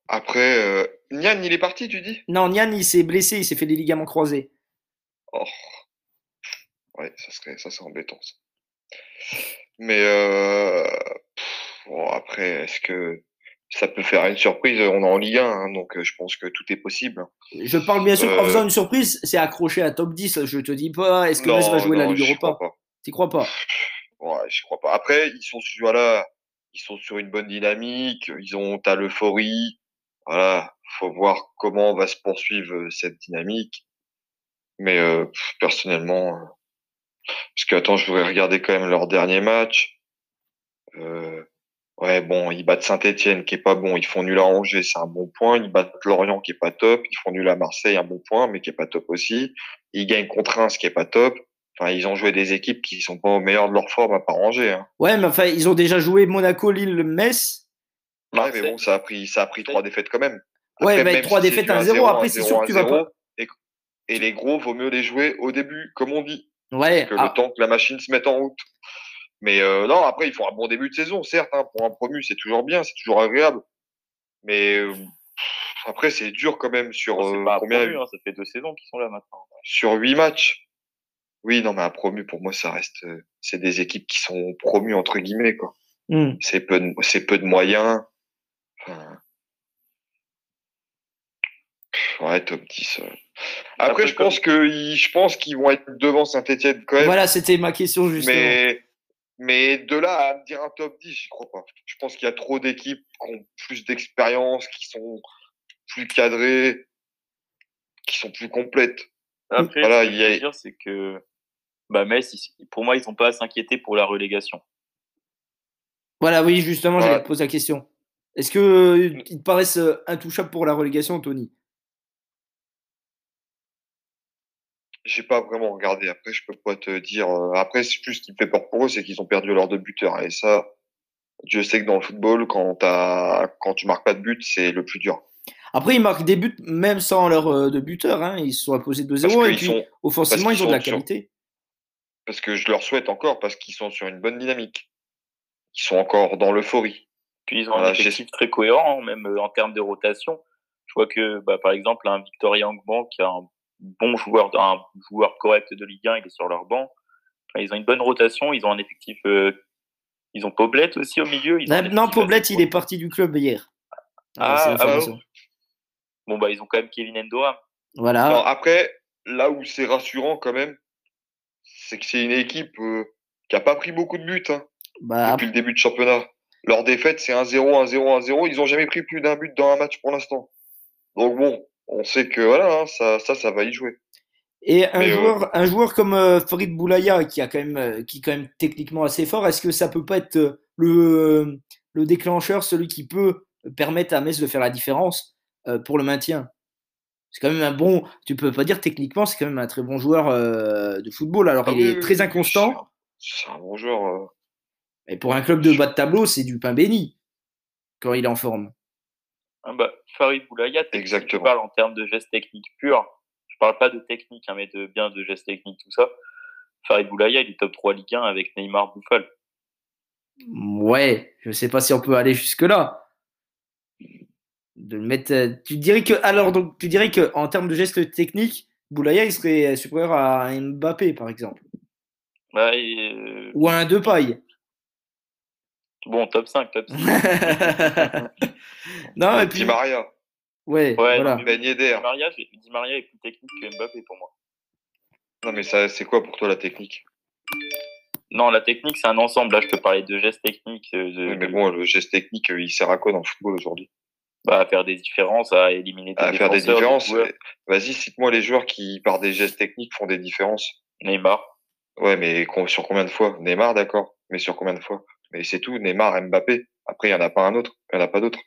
Après, euh, Nian, il est parti, tu dis? Non, Nian, il s'est blessé, il s'est fait des ligaments croisés. Oh. Ouais, ça serait, ça serait embêtant. Ça. Mais euh, bon, après, est-ce que ça peut faire une surprise? On est en Ligue 1, hein, donc euh, je pense que tout est possible. Je parle bien sûr en faisant une surprise, c'est accroché à top 10. Je te dis pas, est-ce que Metz va jouer la Ligue Europa? Tu crois pas? Ouais, je crois pas. Après, ils sont, voilà, ils sont sur une bonne dynamique, ils ont à l'euphorie voilà, faut voir comment va se poursuivre euh, cette dynamique. Mais euh, personnellement, euh, parce que attends, je voudrais regarder quand même leur dernier match. Euh, ouais, bon, ils battent Saint-Étienne qui est pas bon, ils font nul à Angers, c'est un bon point. Ils battent Lorient qui est pas top, ils font nul à Marseille, un bon point, mais qui est pas top aussi. Ils gagnent contre Reims qui est pas top. Enfin, ils ont joué des équipes qui sont pas au meilleur de leur forme à part Angers. Hein. Ouais, mais enfin, ils ont déjà joué Monaco, Lille, Metz. Ouais, mais bon, ça a pris, ça a pris trois défaites quand même. ouais, mais trois défaites à 0 Après, c'est sûr que tu vas pas. Et, les gros, vaut mieux les jouer au début, comme on dit. Ouais. Que le ah. temps que la machine se mette en route. Mais euh, non, après, il faut un bon début de saison, certes. Hein, pour un promu, c'est toujours bien, c'est toujours agréable. Mais euh, après, c'est dur quand même sur euh, pas combien promu, hein, Ça fait deux saisons qu'ils sont là maintenant. Sur huit matchs. Oui, non, mais un promu, pour moi, ça reste. Euh, c'est des équipes qui sont promues entre guillemets, quoi. Hmm. C'est peu, de, c'est peu de moyens. Ouais, top 10. Après, je pense que je pense qu'ils vont être devant Saint-Etienne quand même. Voilà, c'était ma question justement. Mais, mais de là à me dire un top 10, j'y crois pas. Je pense qu'il y a trop d'équipes qui ont plus d'expérience, qui sont plus cadrées, qui sont plus complètes. Après, voilà, ce que je veux dire, c'est que bah, Metz, pour moi, ils n'ont pas à s'inquiéter pour la relégation. Voilà, oui, justement, j'allais te poser la question. Est-ce que euh, te paraissent euh, intouchables pour la relégation, Tony? J'ai pas vraiment regardé. Après, je peux pas te dire. Euh, après, c'est plus ce qui me fait peur pour eux, c'est qu'ils ont perdu leurs deux buteurs. Et ça, je sais que dans le football, quand, as, quand tu marques pas de but, c'est le plus dur. Après, ils marquent des buts même sans leur deux buteurs. Hein. Ils se sont imposés 2-0 et puis sont, offensivement, ils ont de la qualité. parce que je leur souhaite encore, parce qu'ils sont sur une bonne dynamique. Ils sont encore dans l'euphorie. Puis ils ont un effectif très cohérent, même euh, en termes de rotation. Je vois que, bah, par exemple, un Victoria Angban qui a un bon joueur, un joueur correct de Ligue 1, il est sur leur banc. ils ont une bonne rotation, ils ont un effectif. Euh, ils ont Poblet aussi au milieu. non, Poblet, il est parti du club hier. Ah, ah, ah Bon, bah, ils ont quand même Kevin Endoa. Voilà. après, là où c'est rassurant quand même, c'est que c'est une équipe euh, qui a pas pris beaucoup de buts hein, bah, depuis le début de championnat. Leur défaite, c'est 1-0, 1-0, 1-0. Ils n'ont jamais pris plus d'un but dans un match pour l'instant. Donc bon, on sait que voilà, hein, ça, ça, ça va y jouer. Et un, euh, joueur, un joueur comme euh, Farid Boulaya, qui, a quand même, euh, qui est quand même techniquement assez fort, est-ce que ça peut pas être le, le déclencheur, celui qui peut permettre à Metz de faire la différence pour le maintien? C'est quand même un bon, tu peux pas dire techniquement, c'est quand même un très bon joueur de football. Alors ah il est très inconstant. C'est un bon joueur. Et pour un club de bas de tableau, c'est du pain béni quand il est en forme. Ah bah, Farid Boulaya, Exactement. je parle en termes de gestes techniques purs. Je parle pas de technique, hein, mais de bien de gestes techniques, tout ça. Farid Boulaya, il est top 3 Ligue 1 avec Neymar Bouffal. Ouais, je sais pas si on peut aller jusque-là. De mettre, euh, tu dirais que, alors, donc, tu dirais que en termes de gestes techniques, Boulaya, il serait supérieur à Mbappé, par exemple. Bah, euh, Ou à un Depay. Bon, top 5, top 6. (laughs) non, et puis. Di Maria. Ouais, ouais voilà. Di Maria, Di Maria est plus technique que Mbappé pour moi. Non, mais ça, c'est quoi pour toi la technique? Non, la technique, c'est un ensemble. Là, je te parlais de gestes techniques. Euh, de, mais bon, le geste technique, euh, il sert à quoi dans le football aujourd'hui? Bah, à faire des différences, à éliminer des À faire des différences. Vas-y, cite-moi les joueurs qui, par des gestes techniques, font des différences. Neymar. Ouais, mais sur combien de fois? Neymar, d'accord. Mais sur combien de fois? Mais c'est tout. Neymar, Mbappé. Après, il n'y en a pas un autre. Il n'y en a pas d'autre.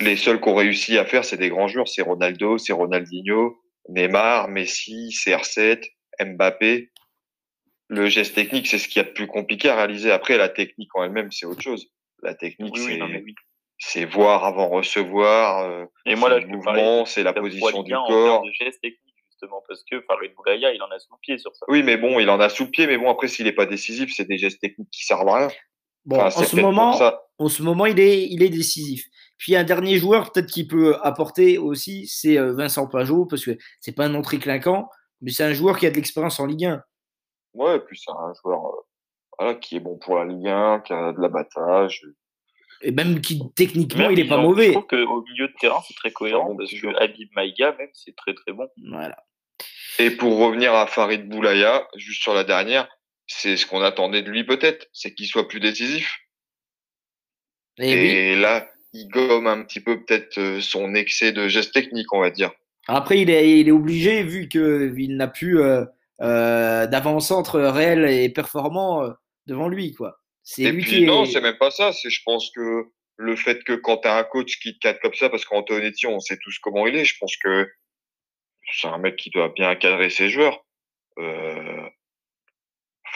Les seuls qui ont réussi à faire, c'est des grands joueurs. C'est Ronaldo, c'est Ronaldinho, Neymar, Messi, CR7, Mbappé. Le geste technique, c'est ce qu'il y a de plus compliqué à réaliser. Après, la technique en elle-même, c'est autre chose. La technique, Oui, c'est oui. voir avant recevoir. euh, Et moi, là, le mouvement, c'est la position du en corps. termes de gestes techniques, justement, parce que Farid Boulaya, il en a sous le pied sur ça. Oui, mais bon, il en a sous le pied, mais bon, après, s'il n'est pas décisif, c'est des gestes techniques qui servent à rien. Bon, Enfin, en c'est ce moment, en ce moment, il est, il est décisif. Puis un dernier joueur peut-être qui peut apporter aussi, c'est euh, Vincent Pajot, parce que c'est pas un nom très clinquant, mais c'est un joueur qui a de l'expérience en Ligue 1. Ouais, et puis c'est un joueur euh, voilà, qui est bon pour la Ligue 1, qui a de l'abattage. Et même qui techniquement, Même, il est ils pas ont- Je mauvais. trouve qu'au milieu de terrain, c'est très cohérent, bon parce que joueur. Habib Maïga, même, c'est très très bon. Voilà. Et pour revenir à Farid Boulaya, juste sur la dernière, c'est ce qu'on attendait de lui peut-être, c'est qu'il soit plus décisif. Et, Et, oui. là, il gomme un petit peu peut-être euh, son excès de gestes techniques, on va dire. Après, il est, il est obligé, vu qu'il n'a plus euh, euh, d'avant-centre réel et performant euh, devant lui. quoi. C'est lui puis qui non, est... c'est même pas ça. C'est je pense que le fait que quand tu as un coach qui te cadre comme ça, parce qu'Antonetti, on sait tous comment il est. Je pense que c'est un mec qui doit bien cadrer ses joueurs. Euh,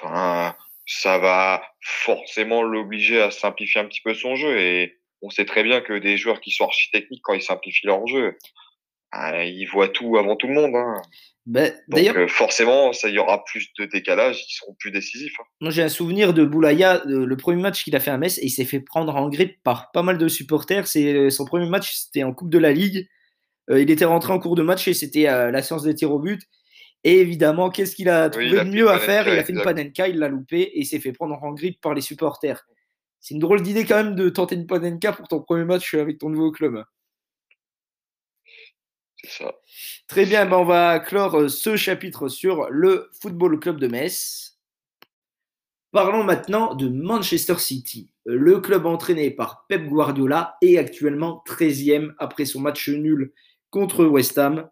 Enfin, ça va forcément l'obliger à simplifier un petit peu son jeu. Et on sait très bien que des joueurs qui sont architecniques, quand ils simplifient leur jeu, ah, ils voient tout avant tout le monde. Hein. Ben, Donc euh, forcément, ça il y aura plus de décalage, ils seront plus décisifs. hein. Moi, j'ai un souvenir de Boulaya, euh, le premier match qu'il a fait à Metz, et il s'est fait prendre en grippe par pas mal de supporters. C'est euh, son premier match, c'était en Coupe de la Ligue. Il était rentré en cours de match et c'était la séance des tirs au but. Et évidemment, qu'est-ce qu'il a trouvé de mieux à faire? Il a fait une panenka, il l'a loupé et il s'est fait prendre en grippe par les supporters. C'est une drôle d'idée quand même de tenter une panenka pour ton premier match avec ton nouveau club. Ça. Très bien, ben on va clore euh, ce chapitre sur le Football Club de Metz. Parlons maintenant de Manchester City. Le club entraîné par Pep Guardiola est actuellement 13e après son match nul contre West Ham.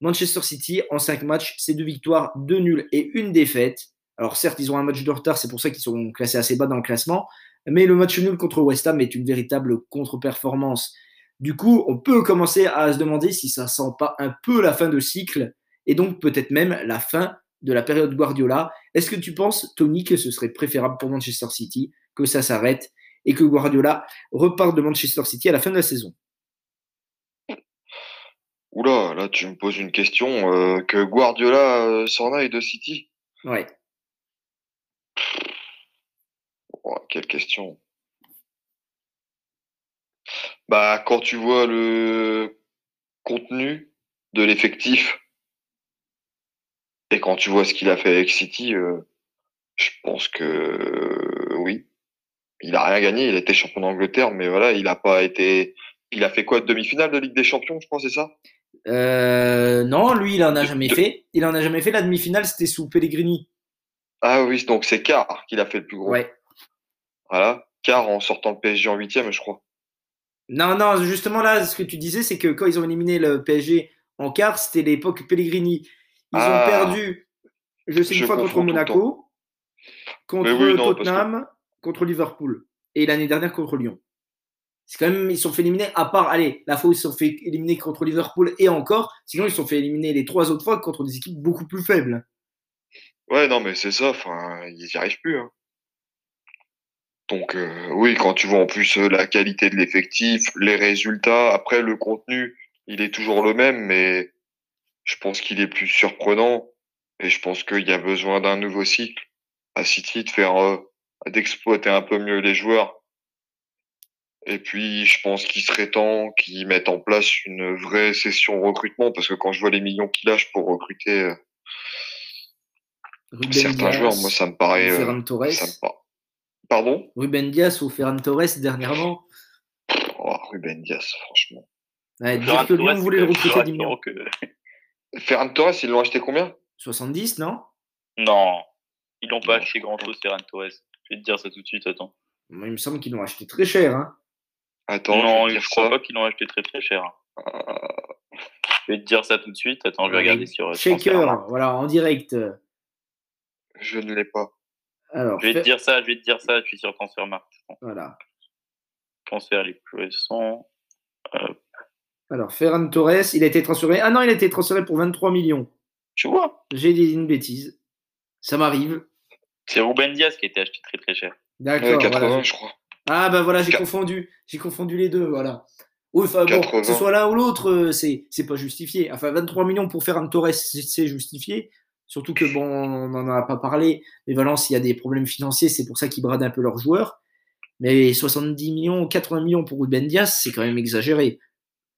Manchester City, en 5 matchs, c'est deux victoires, deux nuls et une défaite. Alors certes, ils ont un match de retard, c'est pour ça qu'ils sont classés assez bas dans le classement. Mais le match nul contre West Ham est une véritable contre-performance. Du coup, on peut commencer à se demander si ça sent pas un peu la fin de cycle et donc peut-être même la fin de la période Guardiola. Est-ce que tu penses, Tony, que ce serait préférable pour Manchester City que ça s'arrête et que Guardiola reparte de Manchester City à la fin de la saison? Oula, là tu me poses une question. euh, que Guardiola euh, s'en aille de City? Ouais. Oh, Quelle question. Bah, quand tu vois le contenu de l'effectif et quand tu vois ce qu'il a fait avec City, euh, je pense que euh, oui. Il a rien gagné, il a été champion d'Angleterre, mais voilà, il a pas été. Il a fait quoi demi-finale de Ligue des Champions, je crois, c'est ça? Euh, non, lui, il en a De- jamais de- fait. Il en a jamais fait. La demi-finale, c'était sous Pellegrini. Ah oui, donc c'est quart qu'il a fait le plus gros. Ouais. Voilà, quart en sortant le PSG en huitième, je crois. Non, non, justement là, ce que tu disais, c'est que quand ils ont éliminé le PSG en quart, c'était l'époque Pellegrini. Ils Ah. ont perdu, je sais, une fois contre Monaco, contre oui, non, Tottenham, contre Liverpool et l'année dernière contre Lyon. C'est quand même, ils se sont fait éliminer, à part, allez, la fois où ils se sont fait éliminer contre Liverpool et encore, sinon ils se sont fait éliminer les trois autres fois contre des équipes beaucoup plus faibles. Ouais, non, mais c'est ça, enfin, ils y arrivent plus. Hein. Donc, euh, oui, quand tu vois en plus euh, la qualité de l'effectif, les résultats, après le contenu, il est toujours le même, mais je pense qu'il est plus surprenant et je pense qu'il y a besoin d'un nouveau cycle à City de faire, euh, d'exploiter un peu mieux les joueurs. Et puis, je pense qu'il serait temps qu'ils mettent en place une vraie session recrutement parce que quand je vois les millions qu'ils lâchent pour recruter euh, certains joueurs, moi, ça me paraît, euh, ça me paraît. Pardon? Ruben Dias ou Ferran Torres dernièrement? Oh, Ruben Dias, franchement. Ouais, dire Ferran que Lyon Torres, voulait le recruter à 10 plus millions. rassurant que- Ferran Torres, ils l'ont acheté combien? 70, non? Non, ils l'ont pas acheté grand chose, Ferran Torres. Je vais te dire ça tout de suite, attends. Il me semble qu'ils l'ont acheté très cher. Hein. Attends, non, je crois ça. pas qu'ils l'ont acheté très très cher. Euh, Je vais te dire ça tout de suite. Attends, je vais regarder sur. Shaker, voilà, en direct. je ne l'ai pas. Alors, Je vais te dire ça, je vais te dire ça. Je suis sur Transfermarkt. voilà. Transfert les plus récents. Alors, Ferran Torres, il a été transféré. Ah non, il a été transféré pour 23 millions. Tu vois J'ai dit une bêtise. Ça m'arrive. C'est Ruben Diaz qui a été acheté très très cher. D'accord. Ouais, 80, voilà. je crois. Ah bah voilà, j'ai confondu. J'ai confondu les deux, voilà. Oui, enfin bon, 80. que ce soit l'un ou l'autre, euh, c'est c'est pas justifié. Enfin, 23 millions pour Ferran Torres, c'est justifié. Surtout que bon, on n'en a pas parlé, mais Valence, il y a des problèmes financiers, c'est pour ça qu'ils bradent un peu leurs joueurs. Mais 70 millions, 80 millions pour Ruben Diaz, c'est quand même exagéré.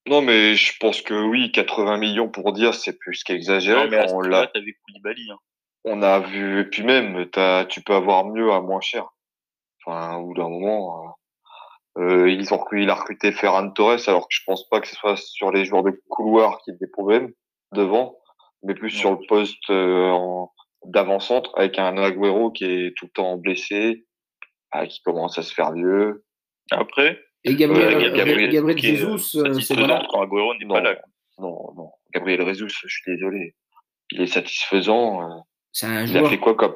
Non, mais je pense que oui, 80 millions pour dire, c'est plus qu'exagéré. Non, mais on l'a, Koulibaly. Hein. on a vu, et puis même, t'as, tu peux avoir mieux à moins cher. Enfin, au bout d'un moment, euh, euh, ils ont, recruté- il a recruté Ferran Torres, alors que je pense pas que ce soit sur les joueurs de couloir qui aient des problèmes devant, mais plus sur le poste euh, en- d'avant-centre avec un Agüero qui est tout le temps blessé, ah, qui commence à se faire vieux. Après, Et Gabriel, Ouais, Gabriel, Jesus, euh, euh, c'est satisfaisant voilà. quand Agüero n'est Non, pas là. non, non. Gabriel Jesus, je suis désolé. Il est satisfaisant. euh, C'est un Il a fait quoi comme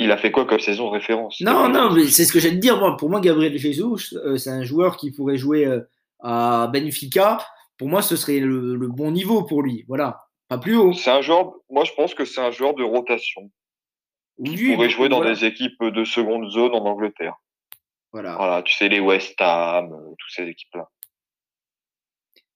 il a fait quoi comme saison référence? Non, non, mais c'est ce que j'allais te dire. Moi, pour moi, Gabriel Jesus, euh, c'est un joueur qui pourrait jouer euh, à Benfica. Pour moi, ce serait le, le bon niveau pour lui. Voilà, pas plus haut. C'est un joueur. Moi, je pense que c'est un joueur de rotation. Oui, Il pourrait jouer dans voilà. des équipes de seconde zone en Angleterre. Voilà. Voilà, tu sais les West Ham, euh, toutes ces équipes-là.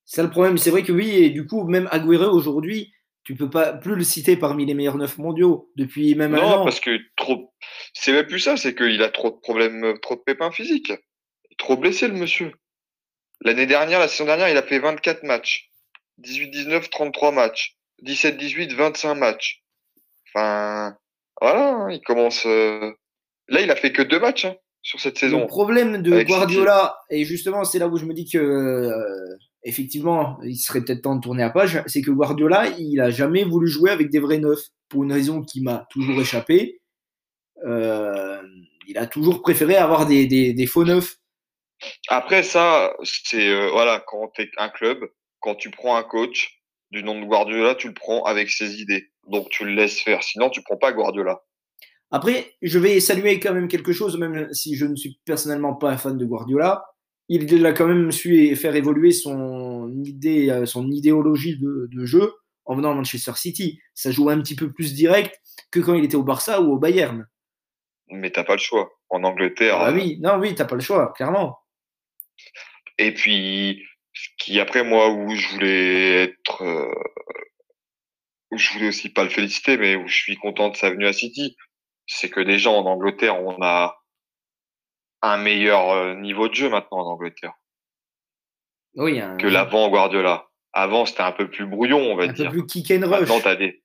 C'est ça le problème. C'est vrai que oui, et du coup, même Agüero aujourd'hui, tu peux pas plus le citer parmi les meilleurs neuf mondiaux depuis même un Non, an. parce que trop. C'est même plus ça, c'est qu'il a trop de problèmes, trop de pépins physiques. Il est trop blessé le monsieur. L'année dernière, la saison dernière, il a fait 24 matchs. 18-19, 33 matchs. 17-18, 25 matchs. Enfin, voilà, hein, il commence. euh, Là, il a fait que deux matchs hein, sur cette Le saison. problème de Guardiola, et justement, c'est là où je me dis que euh, effectivement, il serait peut-être temps de tourner à page, c'est que Guardiola, il a jamais voulu jouer avec des vrais neufs pour une raison qui m'a toujours échappé. Euh, il a toujours préféré avoir des, des, des faux neufs. Après ça, c'est euh, voilà, quand t'es un club, quand tu prends un coach du nom de Guardiola, tu le prends avec ses idées. Donc tu le laisses faire. Sinon, tu prends pas Guardiola. Après, je vais saluer quand même quelque chose, même si je ne suis personnellement pas un fan de Guardiola. Il a quand même su faire évoluer son idée, euh, son idéologie de, de jeu en venant à Manchester City. Ça joue un petit peu plus direct que quand il était au Barça ou au Bayern. Mais t'as pas le choix. En Angleterre. Ah euh, oui, non, oui, t'as pas le choix, clairement. Et puis, qui après moi où je voulais être, euh, où je voulais aussi pas le féliciter, mais où je suis content de sa venue à City, c'est que déjà en Angleterre, on a un meilleur euh, niveau de jeu maintenant en Angleterre Oui, un, que l'avant Guardiola. Avant, c'était un peu plus brouillon, on va un peu dire. plus kick and rush. Maintenant, t'as des,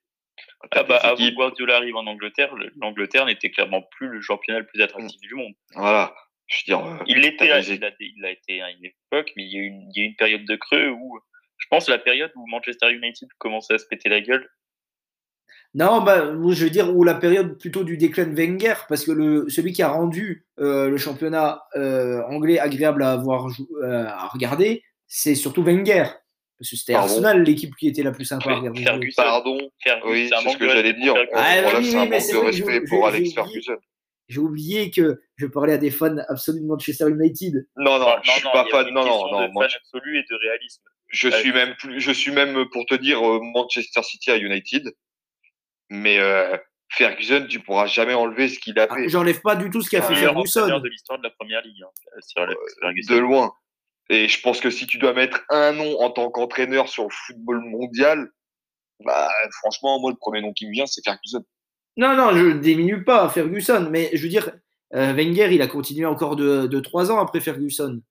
Ah bah, avant Guardiola arrive en Angleterre, le- l'Angleterre n'était clairement plus le championnat le plus attractif du monde. voilà. Je veux dire, euh, Il l'était, à- il a, il a été à une époque, mais il y a eu une, il y a eu une période de creux où, je pense, la période où Manchester United commençait à se péter la gueule. Non, bah, je veux dire, ou la période plutôt du déclin de Wenger, parce que le, celui qui a rendu euh, le championnat euh, anglais agréable à, avoir, euh, à regarder, c'est surtout Wenger. Parce que c'était Arsenal, l'équipe qui était la plus sympa à regarder. Ferguson, pardon. Ferguson, Oui, c'est ce que j'allais dire. Ah, oui, c'est un manque de respect pour Alex. Ferguson. J'ai oublié que je parlais à des fans absolus de Manchester United. Non, non, Non, je suis non, pas y a fan. Non, non, non. de moi, fan absolu et de réalisme. Je Ouais. suis même plus, je suis même pour te dire euh, Manchester City à United, mais euh, Ferguson, tu pourras jamais enlever ce qu'il a Ah, fait J'enlève pas du tout ce qu'a fait Ferguson. de l'histoire de la première ligue, hein, Ferguson. de loin. Et je pense que si tu dois mettre un nom en tant qu'entraîneur sur le football mondial, bah franchement, moi le premier nom qui me vient, c'est Ferguson. Non, non, je ne diminue pas Ferguson, mais je veux dire, euh, Wenger, il a continué encore de, de 3 ans après Ferguson.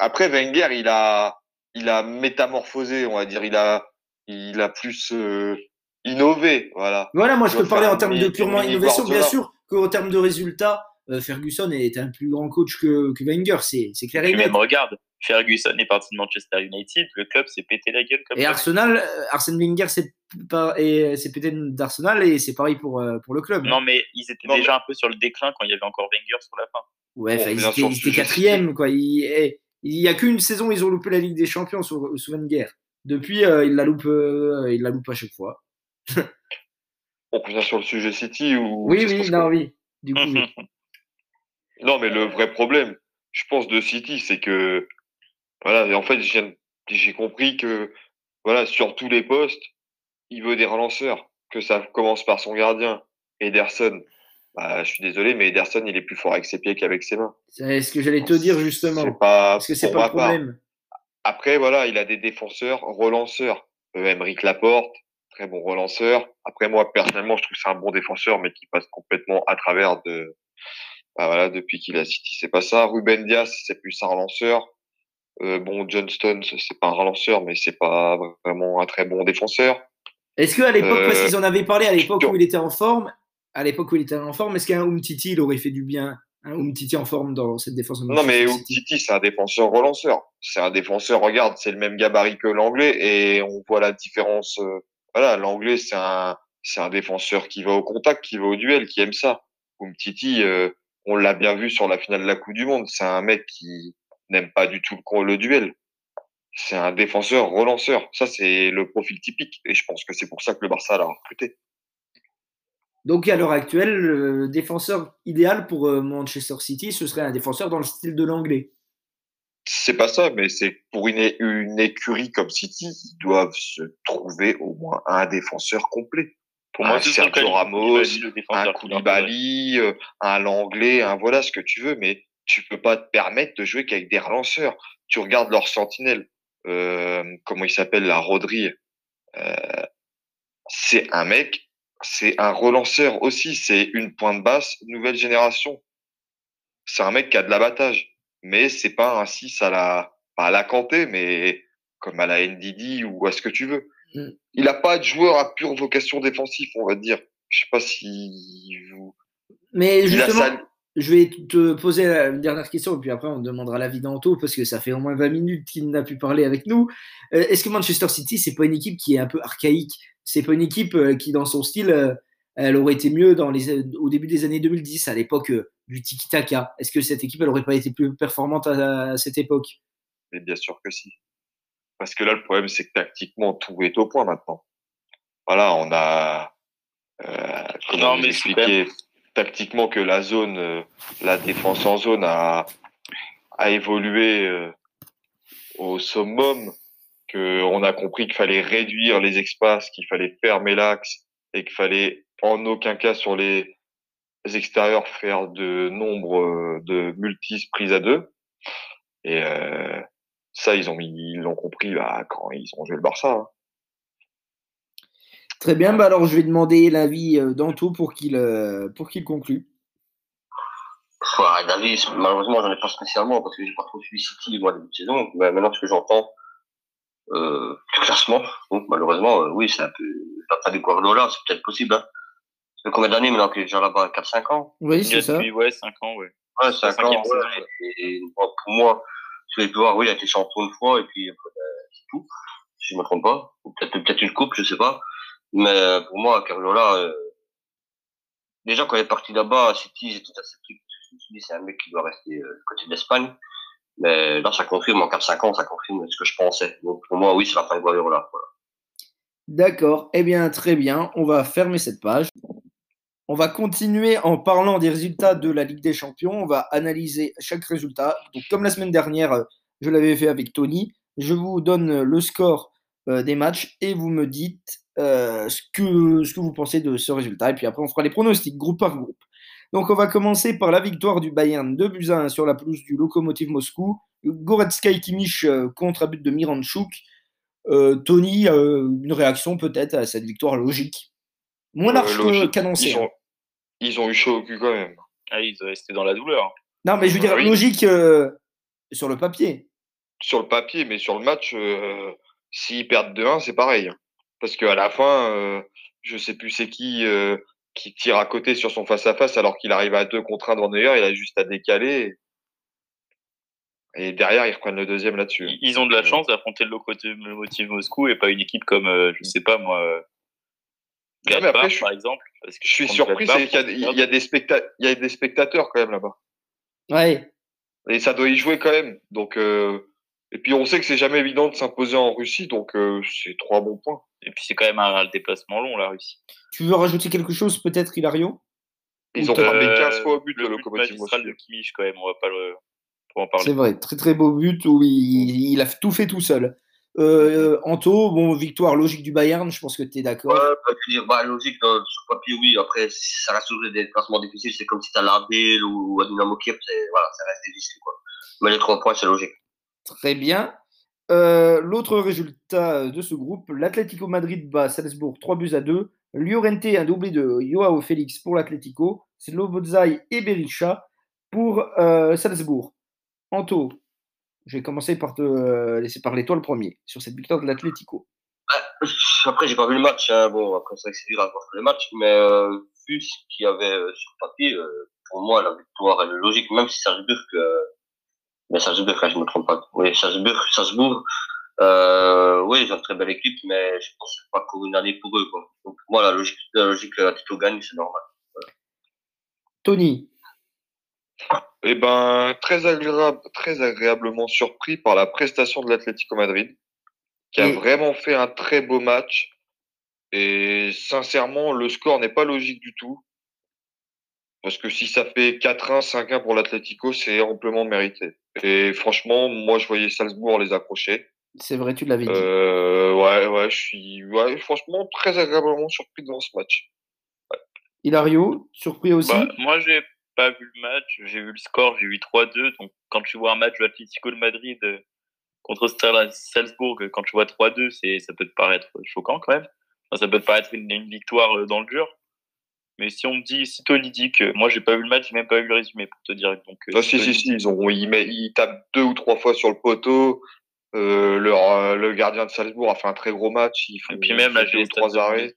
Après Wenger, il a, il a métamorphosé, on va dire, il a, il a plus euh, innové, voilà. Voilà, moi je parlais faire en termes de purement innovation, bien sûr qu'en termes de résultats, euh, Ferguson est un plus grand coach que, que Wenger, c'est c'est clair et net. même, regarde, Ferguson est parti de Manchester United, le club s'est pété la gueule comme Et. Arsenal, euh, Arsène Wenger c'est pas- et c'est pété d'Arsenal et c'est pareil pour, euh, pour le club. Non, mais ils étaient Non, déjà un peu sur le déclin quand il y avait encore Wenger sur la fin. ouais, bon, ils étaient, ils quatrième, quoi. Il, eh, il y a qu'une saison, ils ont loupé la Ligue des Champions sous, sous Wenger. Depuis, euh, ils la loupent, euh, ils la loupent à chaque fois. On revient sur le sujet City ou Oui, oui, non, oui. Du coup, oui. (laughs) Non, mais le vrai problème, je pense, de City, c'est que, voilà, et en fait, j'ai compris que voilà, sur tous les postes, il veut des relanceurs, que ça commence par son gardien, Ederson. Bah, je suis désolé, mais Ederson, il est plus fort avec ses pieds qu'avec ses mains. C'est ce que j'allais te dire justement. Parce que c'est pas le part. problème. Après, voilà, il a des défenseurs relanceurs. Euh, Emeric Laporte, très bon relanceur. Après, moi, personnellement, je trouve que c'est un bon défenseur, mais qui passe complètement à travers de, bah, voilà, depuis qu'il a City, c'est pas ça. Ruben Diaz, c'est plus un relanceur. Euh, bon, Johnston, c'est pas un relanceur, mais c'est pas vraiment un très bon défenseur. Est-ce qu'à l'époque, parce Euh, qu'ils en avaient parlé à l'époque où il était en forme, à l'époque où il était en forme, est-ce qu'un Umtiti, il aurait fait du bien Un Umtiti en forme dans cette défense Non, mais Manchester City? Titi, c'est un défenseur relanceur. C'est un défenseur, regarde, c'est le même gabarit que l'anglais et on voit la différence. euh, voilà, l'anglais, c'est un, c'est un défenseur qui va au contact, qui va au duel, qui aime ça. Titi, euh, on l'a bien vu sur la finale de la Coupe du Monde. C'est un mec qui n'aime pas du tout le, le duel. C'est un défenseur relanceur. Ça, c'est le profil typique. Et je pense que c'est pour ça que le Barça l'a recruté. Donc à l'heure actuelle, le défenseur idéal pour euh, Manchester City, ce serait un défenseur dans le style de l'anglais. C'est pas ça, mais c'est pour une, écurie comme City, ils doivent se trouver au moins un défenseur complet. Pour Un moi, c'est Sergio Ramos, Un Koulibaly, euh, un Langlais, un voilà ce que tu veux, mais tu peux pas te permettre de jouer qu'avec des relanceurs. Tu regardes leur sentinelle, euh, comment il s'appelle, la Rodri. Euh, c'est un mec, c'est un relanceur aussi, c'est une pointe basse, nouvelle génération. C'est un mec qui a de l'abattage, mais c'est pas un 6 à la, pas à la Kanté, mais comme à la NDD ou à ce que tu veux. Mm. Il a pas de joueur à pure vocation défensive, on va dire. Je sais pas si vous. Mais Il a justement, sa- je vais te poser une dernière question et puis après on demandera l'avis d'Anto parce que ça fait au moins 20 minutes qu'il n'a pu parler avec nous. Euh, Est-ce que Manchester City, c'est pas une équipe qui est un peu archaïque? C'est pas une équipe euh, qui, dans son style, euh, elle aurait été mieux dans les, au début des années 2010, à l'époque du tiki-taka Est-ce que cette équipe, elle aurait pas été plus performante à, à cette époque? Mais bien sûr que si. Parce que là, le problème, c'est que tactiquement, tout est au point maintenant. Voilà, on a, euh, comment Non, mais c'est expliquer tactiquement que la zone, euh, la défense en zone a, a évolué euh, au summum, que on a compris qu'il fallait réduire les espaces, qu'il fallait fermer l'axe et qu'il fallait en aucun cas sur les extérieurs faire de nombre euh, de multis prises à deux. Et ça, ils ont ils l'ont compris bah, quand ils ont joué le Barça. hein. Très bien, bah alors je vais demander l'avis euh, d'Anto pour qu'il euh, pour qu'il conclue. Ouais, David, malheureusement, j'en ai pas spécialement parce que j'ai pas trop suivi City moi début de saison. Mais maintenant, ce que j'entends, euh, du classement, donc malheureusement, euh, oui, c'est un peu, la fin du Guardiola, c'est peut-être possible, hein. Ça fait combien d'années maintenant qu'il est déjà là-bas? 4-5 ans? Oui, c'est ça. depuis, ouais, 5 ans, ouais. Ouais, La 5 cinquième ans, saison, ouais. Et, et moi, pour moi, je vais voir, oui, il a été champion une fois, et puis, c'est tout. Si je me trompe pas. Ou peut-être, peut-être une coupe, je sais pas. Mais, euh, pour moi, Guardiola, euh, déjà, quand il est parti là-bas, à City, j'étais je me suis dit, c'est un mec qui doit rester, euh, du côté de l'Espagne. Mais là, ça confirme, en 4-5 ans, ça confirme ce que je pensais. Donc, pour moi, oui, c'est la fin de Guardiola, voilà. D'accord, eh bien très bien, on va fermer cette page. On va continuer en parlant des résultats de la Ligue des Champions. On va analyser chaque résultat. Donc, comme la semaine dernière, euh, je l'avais fait avec Tony, je vous donne le score des matchs et vous me dites euh, ce, que, ce que vous pensez de ce résultat. Et puis après, on fera les pronostics groupe par groupe. Donc, on va commencer par la victoire du Bayern 2 buts à 1 sur la pelouse du Lokomotiv Moscou. Goretzka et Kimmich euh, contre un but de Miranchuk. Euh, Tony, euh, une réaction peut-être à cette victoire logique? Moins large qu'annoncé. Ils hein. ont, ils ont eu chaud au cul quand même. Ah, ils restés dans la douleur. Non, mais je veux dire, oui. logique euh, sur le papier. Sur le papier, mais sur le match, euh, s'ils perdent 2-1, c'est pareil. Parce qu'à la fin, euh, je sais plus c'est qui euh, qui tire à côté sur son face-à-face alors qu'il arrive à 2 contre 1 devant Neuer, il a juste à décaler. Et derrière, ils reprennent le deuxième là-dessus. Ils, ont de la chance d'affronter le Lokomotiv Moscou et pas une équipe comme, euh, je sais pas moi, euh, mais après, je par exemple. Parce que Je suis surpris, c'est qu'il y y, a des specta- il y a des spectateurs quand même là-bas. Ouais. Et ça doit y jouer quand même. Donc, euh, et puis on sait que c'est jamais évident de s'imposer en Russie, donc euh, c'est trois bons points. Et puis c'est quand même un, déplacement long, la Russie. Tu veux rajouter quelque chose, peut-être, Hilario Ils ont frappé 15 fois au but, le le locomotive de Kimmich, quand même, on va pas le, en parler. C'est vrai, très très beau but où il, il a tout fait tout seul. Euh, Anto, bon, victoire logique du Bayern, je pense que tu es d'accord. Ouais, bah, je veux dire, bah, logique, euh, sur papier, oui. Après, ça reste toujours des classements difficiles. C'est comme si tu as l'Ardel ou, à Dynamo Kiev, voilà, ça reste difficile. Quoi. Mais les trois points, c'est logique. Très bien. Euh, l'autre résultat de ce groupe, l'Atlético Madrid bat Salzbourg 3 buts à 2. Llorente, un doublé de Joao Félix pour l'Atlético. Slobozai et Berisha pour euh, Salzbourg. Anto, je vais commencer par te euh, laisser parler toi le premier sur cette victoire de l'Atlético. Après, j'ai pas vu le match. Hein. Bon, après, c'est dur à voir le match, mais vu ce qu'il y avait sur papier, pour moi, la victoire est logique, même si Salzbourg, euh, mais Salzbourg, je ne me trompe pas. Oui, Salzbourg, Salzbourg, euh, oui, ils ont une très belle équipe, mais je pense pas pour une année pour eux. Quoi. Donc, moi, la logique, la logique que l'Atlético gagne, c'est normal. Tony, eh ben, très, agréable, très agréablement surpris par la prestation de l'Atlético Madrid, qui a vraiment fait un très beau match. Et sincèrement, le score n'est pas logique du tout. Parce que si ça fait 4-1, 5-1 pour l'Atlético, c'est amplement mérité. Et franchement, moi, je voyais Salzbourg les accrocher. C'est vrai, tu l'avais dit. Euh, ouais, ouais, je suis ouais, franchement très agréablement surpris devant ce match. Hilario, surpris aussi bah, Moi, j'ai pas vu le match, j'ai vu le score, j'ai vu 3-2. Donc, quand tu vois un match de l'Atlético de Madrid euh, contre Salzbourg, quand tu vois 3-2, c'est, ça peut te paraître choquant quand même. ça peut te paraître une, victoire euh, dans le dur. Mais si on me dit, si Tony dit que moi j'ai pas vu le match, j'ai même pas vu le résumé pour te dire. Donc, euh, ah, si, si, si, ils, ont, ils, ils, tapent deux ou trois fois sur le poteau. Euh, leur, le gardien de Salzbourg a fait un très gros match. Et puis même là, j'ai trois arrêts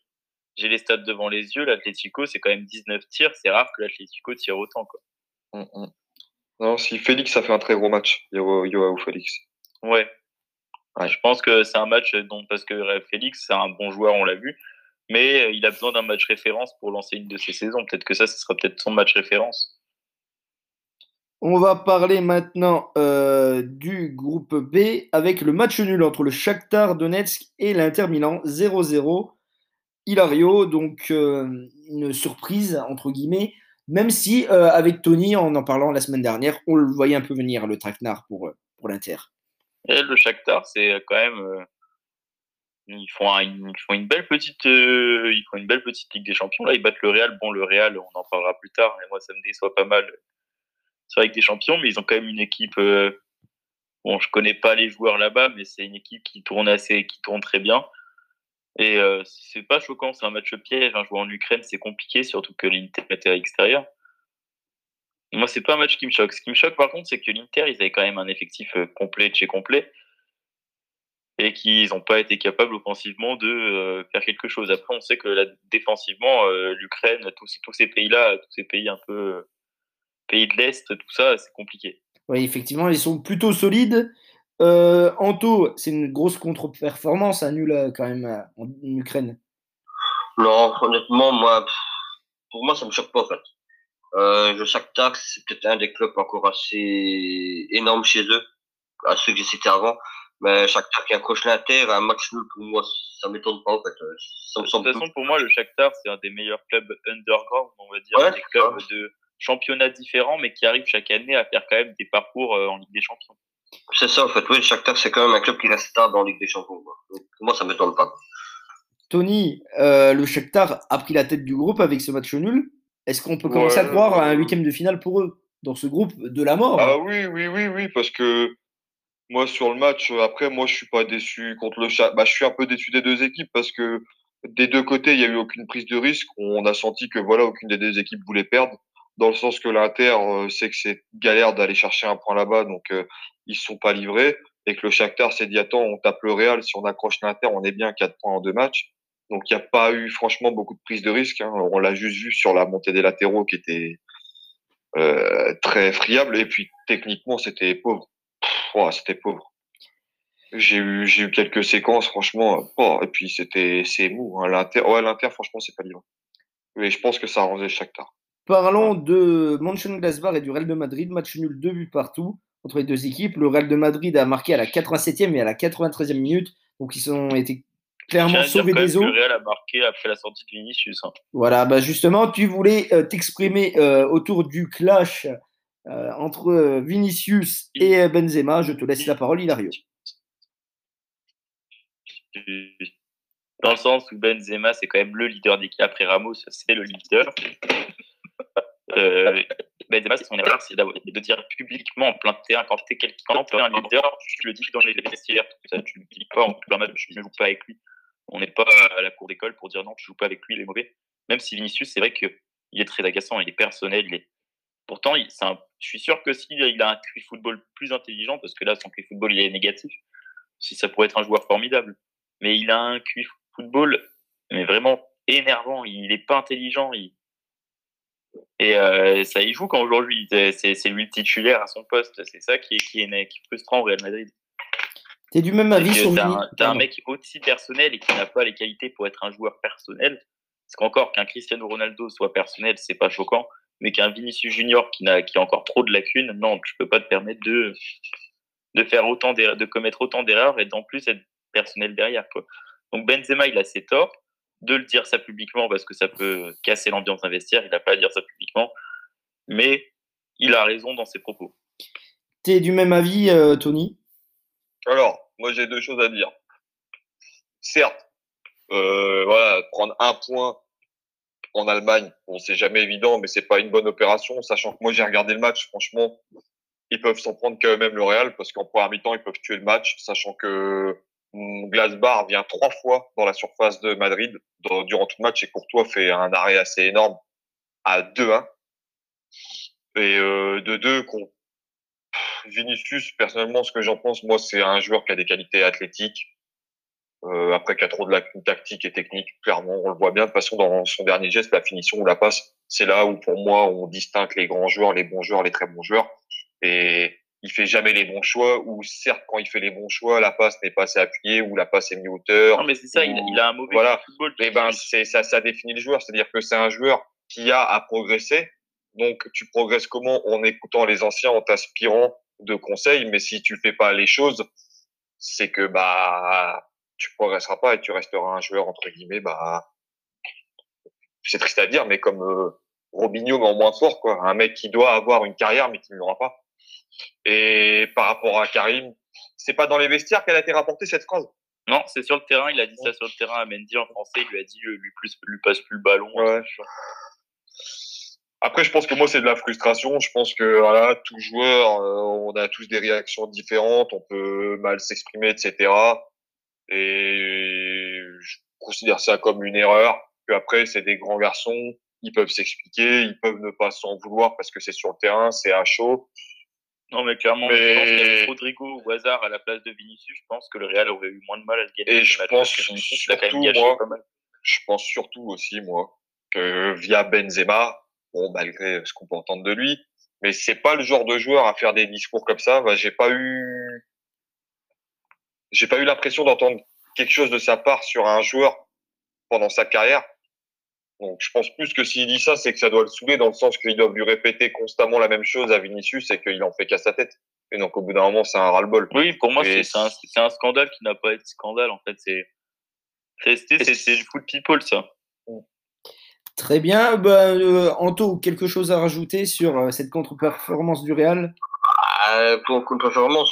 j'ai les stats devant les yeux. L'Atlético, c'est quand même 19 tirs. C'est rare que l'Atlético tire autant. Quoi. Mm, mm. Non, si Félix a fait un très gros match, Yoao Félix. Ouais. Je pense que c'est un match dont, parce que Félix, c'est un bon joueur, on l'a vu, mais il a besoin d'un match référence pour lancer une de ses saisons. Peut-être que ça, ce sera peut-être son match référence. On va parler maintenant euh, du groupe B avec le match nul entre le Shakhtar Donetsk et l'Inter Milan 0-0. Hilario, donc euh, une surprise entre guillemets, même si euh, avec Tony, en en parlant la semaine dernière, on le voyait un peu venir le traquenard pour, euh, pour l'Inter. Et le Shakhtar, c'est quand même ils font, une belle petite ils font une belle petite Ligue des Champions là ils battent le Real bon le Real on en parlera plus tard mais moi ça me déçoit pas mal sur Ligue des Champions mais ils ont quand même une équipe bon je connais pas les joueurs là-bas mais c'est une équipe qui tourne assez qui tourne très bien et euh, c'est pas choquant, c'est un match piège. Un hein. Jouer en Ukraine, c'est compliqué, surtout que l'Inter était à l'extérieur. Moi, c'est pas un match qui me choque. Ce qui me choque, par contre, c'est que l'Inter, ils avaient quand même un effectif euh, complet chez complet et qu'ils n'ont pas été capables offensivement de euh, faire quelque chose. Après, on sait que là, défensivement, euh, l'Ukraine, tous, tous ces pays-là, tous ces pays un peu pays de l'Est, tout ça, c'est compliqué. Oui, effectivement, ils sont plutôt solides. Euh, Anto, c'est une grosse contre-performance, un nul euh, quand même euh, en, Ukraine. Non, honnêtement, moi, pour moi, ça me choque pas en fait. Euh, le Shakhtar, c'est peut-être un des clubs encore assez énormes chez eux, à ceux que j'ai cités avant. Mais Shakhtar qui accroche l'Inter, un match nul pour moi, ça m'étonne pas en fait. Ça me de toute façon, pour moi, le Shakhtar, c'est un des meilleurs clubs underground, on va dire, des clubs de championnats différents, mais qui arrivent chaque année à faire quand même des parcours en Ligue des Champions. C'est ça, en fait. Oui, le Shakhtar, c'est quand même un club qui reste stable en Ligue des Champions. Donc, moi, ça ne m'étonne pas. Tony, euh, le Shakhtar a pris la tête du groupe avec ce match nul. Est-ce qu'on peut commencer à croire à un huitième de finale pour eux dans ce groupe de la mort? Ah oui, oui, oui, oui, parce que moi sur le match, après moi je suis pas déçu contre le Shakhtar. Bah, je suis un peu déçu des deux équipes parce que des deux côtés il y a eu aucune prise de risque. On a senti que voilà aucune des deux équipes voulait perdre dans le sens que l'Inter euh, sait que c'est galère d'aller chercher un point là-bas, donc euh, ils sont pas livrés, et que le Shakhtar s'est dit attends, on tape le Real, si on accroche l'Inter, on est bien à 4 points en deux matchs. Donc il n'y a pas eu franchement beaucoup de prise de risque. Hein. On l'a juste vu sur la montée des latéraux qui était euh, très friable, et puis techniquement c'était pauvre. C'était pauvre. J'ai eu j'ai eu quelques séquences franchement, oh, et puis c'était c'est mou. Hein. L'Inter, ouais l'Inter franchement c'est pas livré. Mais je pense que ça arrangeait le Shakhtar. Parlons de Mönchengladbach et du Real de Madrid. Match nul, deux buts partout entre les deux équipes. Le Real de Madrid a marqué à la 87e et à la 93e minute. Donc ils ont été clairement sauvés des eaux. Le Real a marqué après la sortie de Vinicius. Hein. Voilà, bah justement, tu voulais euh, t'exprimer euh, autour du clash euh, entre Vinicius et Benzema. Je te laisse la parole, Hilario. Dans le sens où Benzema, c'est quand même le leader d'équipe. Après Ramos, c'est le leader. Euh, Benzema, c'est son erreur, c'est de dire publiquement en plein terrain, quand tu es quelqu'un, un leader, tu le dis dans les vestiaires, ça, tu ne dis pas en plein match, je ne joue pas avec lui. On n'est pas à la cour d'école pour dire non, tu joues pas avec lui, il est mauvais. Même si Vinicius, c'est vrai qu'il est très agaçant, il est personnel, il est. Pourtant, il, un... je suis sûr que s'il il a un QI football plus intelligent, parce que là, son QI football, il est négatif, si ça pourrait être un joueur formidable. Mais il a un QI football, mais vraiment énervant. Il n'est pas intelligent. Il... Et euh, ça y joue quand aujourd'hui, c'est lui le titulaire à son poste. C'est ça qui est, qui est, qui frustrant au Real Madrid. T'es du même avis sur T'as un, un mec aussi personnel et qui n'a pas les qualités pour être un joueur personnel. Parce qu'encore qu'un Cristiano Ronaldo soit personnel, c'est pas choquant. Mais qu'un Vinicius Junior qui, a, qui a encore trop de lacunes, non, tu peux pas te permettre de, de faire autant de commettre autant d'erreurs et d'en plus être personnel derrière. Quoi. Donc Benzema, il a ses torts de le dire ça publiquement parce que ça peut casser l'ambiance d'investir. Il n'a pas à dire ça publiquement, mais il a raison dans ses propos. Tu es du même avis, euh, Tony? Alors, moi j'ai deux choses à dire. Certes, euh, voilà, prendre un point en Allemagne, bon, c'est jamais évident, mais c'est pas une bonne opération, sachant que moi j'ai regardé le match, franchement, ils peuvent s'en prendre quand même le Real parce qu'en première mi-temps ils peuvent tuer le match, sachant que Glasbar vient trois fois dans la surface de Madrid durant tout le match et Courtois fait un arrêt assez énorme à 2-1. Et euh, de 2 Vinicius, personnellement, ce que j'en pense, moi, c'est un joueur qui a des qualités athlétiques. Euh, après, qui a trop de la tactique et technique, clairement, on le voit bien. De toute façon, dans son dernier geste, la finition ou la passe, c'est là où, pour moi, on distingue les grands joueurs, les bons joueurs, les très bons joueurs. Et il fait jamais les bons choix ou certes quand il fait les bons choix la passe n'est pas assez appuyée ou la passe est mis hauteur non mais c'est ça il, a un mauvais voilà. football et eh ben c'est ça ça définit le joueur. C'est-à-dire que c'est un joueur qui a à progresser. Donc tu progresses comment? En écoutant les anciens en t'inspirant de conseils. Mais si tu fais pas les choses c'est que bah tu progresseras pas et tu resteras un joueur entre guillemets bah c'est triste à dire mais comme euh, Robinho mais en moins fort quoi un mec qui doit avoir une carrière mais qui ne l'aura pas et par rapport à Karim, c'est pas dans les vestiaires qu'elle a été rapportée cette phrase? Non, c'est sur le terrain. Il a dit ça sur le terrain à Mendy en français. Il lui a dit lui, plus, lui passe plus le ballon. Après, je pense que moi, c'est de la frustration. Je pense que voilà, tout joueur, euh, on a tous des réactions différentes. On peut mal s'exprimer, etc. Et je considère ça comme une erreur. Que après, c'est des grands garçons. Ils peuvent s'expliquer. Ils peuvent ne pas s'en vouloir parce que c'est sur le terrain, c'est à chaud. Non, mais clairement, je pense Rodrigo ou Hazard à la place de Vinicius, je pense que le Real aurait eu moins de mal à le gagner. Et je pense surtout, moi, je pense surtout aussi, moi, que via Benzema, bon, malgré ce qu'on peut entendre de lui, mais c'est pas le genre de joueur à faire des discours comme ça. Bah, j'ai pas eu, j'ai pas eu l'impression d'entendre quelque chose de sa part sur un joueur pendant sa carrière. Donc, je pense plus que s'il dit ça, c'est que ça doit le saouler dans le sens qu'ils doivent lui répéter constamment la même chose à Vinicius et qu'il en fait qu'à sa tête. Et donc, au bout d'un moment, c'est un ras-le-bol. Oui, pour moi, c'est un, un, scandale qui n'a pas été scandale, en fait. C'est c'est du foot people, ça. Très bien. Ben, euh, Anto, quelque chose à rajouter sur euh, cette contre-performance du Real? Euh, Pour contre-performance,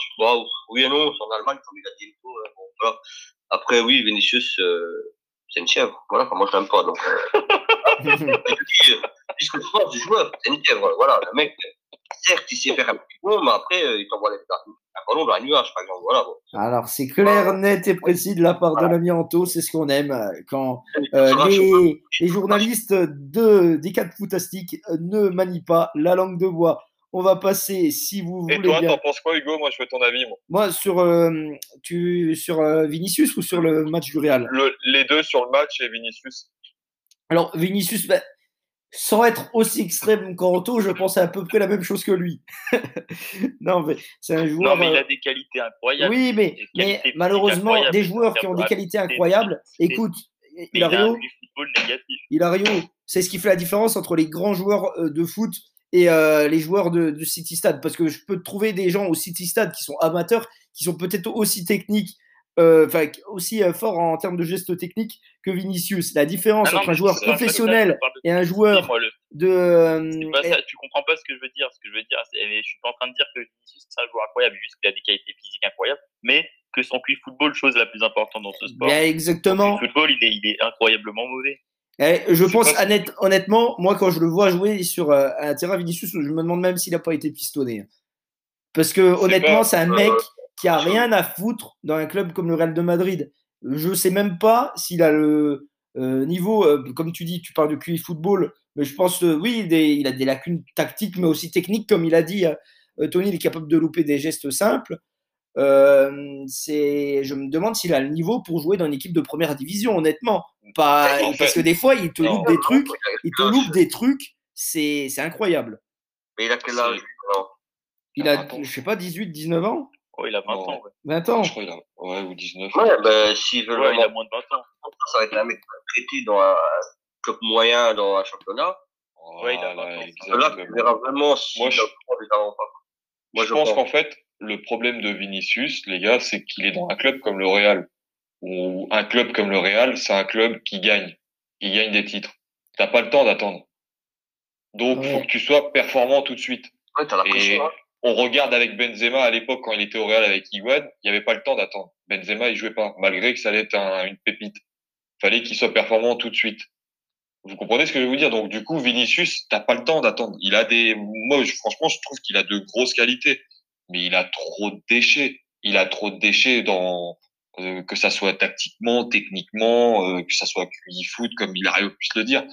oui et non, c'est en Allemagne, comme il a dit. Bon, voilà. Après, oui, Vinicius, euh, c'est une chèvre. Voilà, enfin, moi je l'aime pas. Donc, euh, (laughs) puisque force du joueur, c'est une chèvre. Voilà, le mec, certes, il sait faire un petit peu, mais après, euh, il t'envoie un ballon dans un nuage, par exemple. Voilà, bon. Alors, c'est clair, net et précis de la part de l'ami Anto, c'est ce qu'on aime. Quand euh, les, les, journalistes de, des quatre foutastiques ne manient pas la langue de bois. On va passer, si vous voulez. Et toi, t'en penses quoi, Hugo? Moi, je veux ton avis. Moi, moi sur, euh, tu, sur euh, Vinicius ou sur le match du Real? Les deux sur le match et Vinicius. Alors, Vinicius, bah, sans être aussi extrême qu'Anto, je pense à, peu près la même chose que lui. (laughs) non, mais c'est un joueur. Non, mais il a euh, des qualités incroyables. Oui, mais, mais malheureusement, des joueurs qui ont des qualités incroyables, écoute, Hilario, Hilario, c'est ce qui fait la différence entre les grands joueurs de foot et euh, les joueurs de, de, City Stade. Parce que je peux trouver des gens au City Stade qui sont amateurs, qui sont peut-être aussi techniques, euh, enfin aussi euh, forts en termes de gestes techniques que Vinicius. La différence entre un joueur professionnel et un joueur de. Pas ça, tu comprends pas ce que je veux dire. Ce que je veux dire, je suis pas en train de dire que Vinicius c'est un joueur incroyable, juste qu'il a des qualités physiques incroyables, mais que son QI football, chose la plus importante dans ce sport. Bien, exactement. Le football, il est, il est incroyablement mauvais. Eh, je pense, honnête- honnêtement, moi, quand je le vois jouer sur euh, un terrain Vinicius, je me demande même s'il n'a pas été pistonné. Parce que, honnêtement, c'est un mec qui a rien à foutre dans un club comme le Real de Madrid. Je sais même pas s'il a le euh, niveau, euh, comme tu dis, tu parles de QI football, mais je pense, oui, des- il a des lacunes tactiques, mais aussi techniques, comme il a dit. Tony, il est capable de louper des gestes simples. Euh, c'est, je me demande s'il a le niveau pour jouer dans une équipe de première division, honnêtement. Pas, En parce fait- que des fois, il te Non. loupe des trucs, Il te loupe des trucs, c'est, c'est incroyable. Mais il a quel âge Il a, je sais pas, 18, 19 ans? Oh, il a 20 Non. ans. Ouais, 20 ans? Je crois qu'il a, ouais, ou 19. Ouais, ben, s'il veut Ouais, il a moins de 20 ans. ça va être un mec traité dans un club moyen, dans un championnat. Ouais, il a Voilà, 20 ans. Là, tu verras vraiment si Moi, je-. Moi, je pense qu'en fait, le problème de Vinicius, les gars, c'est qu'il est dans un club comme le Real. Ou un club comme le Real, c'est un club qui gagne. Qui gagne des titres. T'as pas le temps d'attendre. Donc, Ouais. faut que tu sois performant tout de suite. Ouais, t'as la Et pression. hein. on regarde avec Benzema à l'époque, quand il était au Real avec Higuain, il n'y avait pas le temps d'attendre. Benzema, il jouait pas, malgré que ça allait être un- une pépite. Fallait qu'il soit performant tout de suite. Vous comprenez ce que je veux vous dire? Donc, du coup, Vinicius, t'as pas le temps d'attendre. Il a des, moi, franchement, je trouve qu'il a de grosses qualités, mais il a trop de déchets. Il a trop de déchets dans, euh, que ça soit tactiquement, techniquement, euh, que ça soit QI foot, comme il arrive pu se le dire.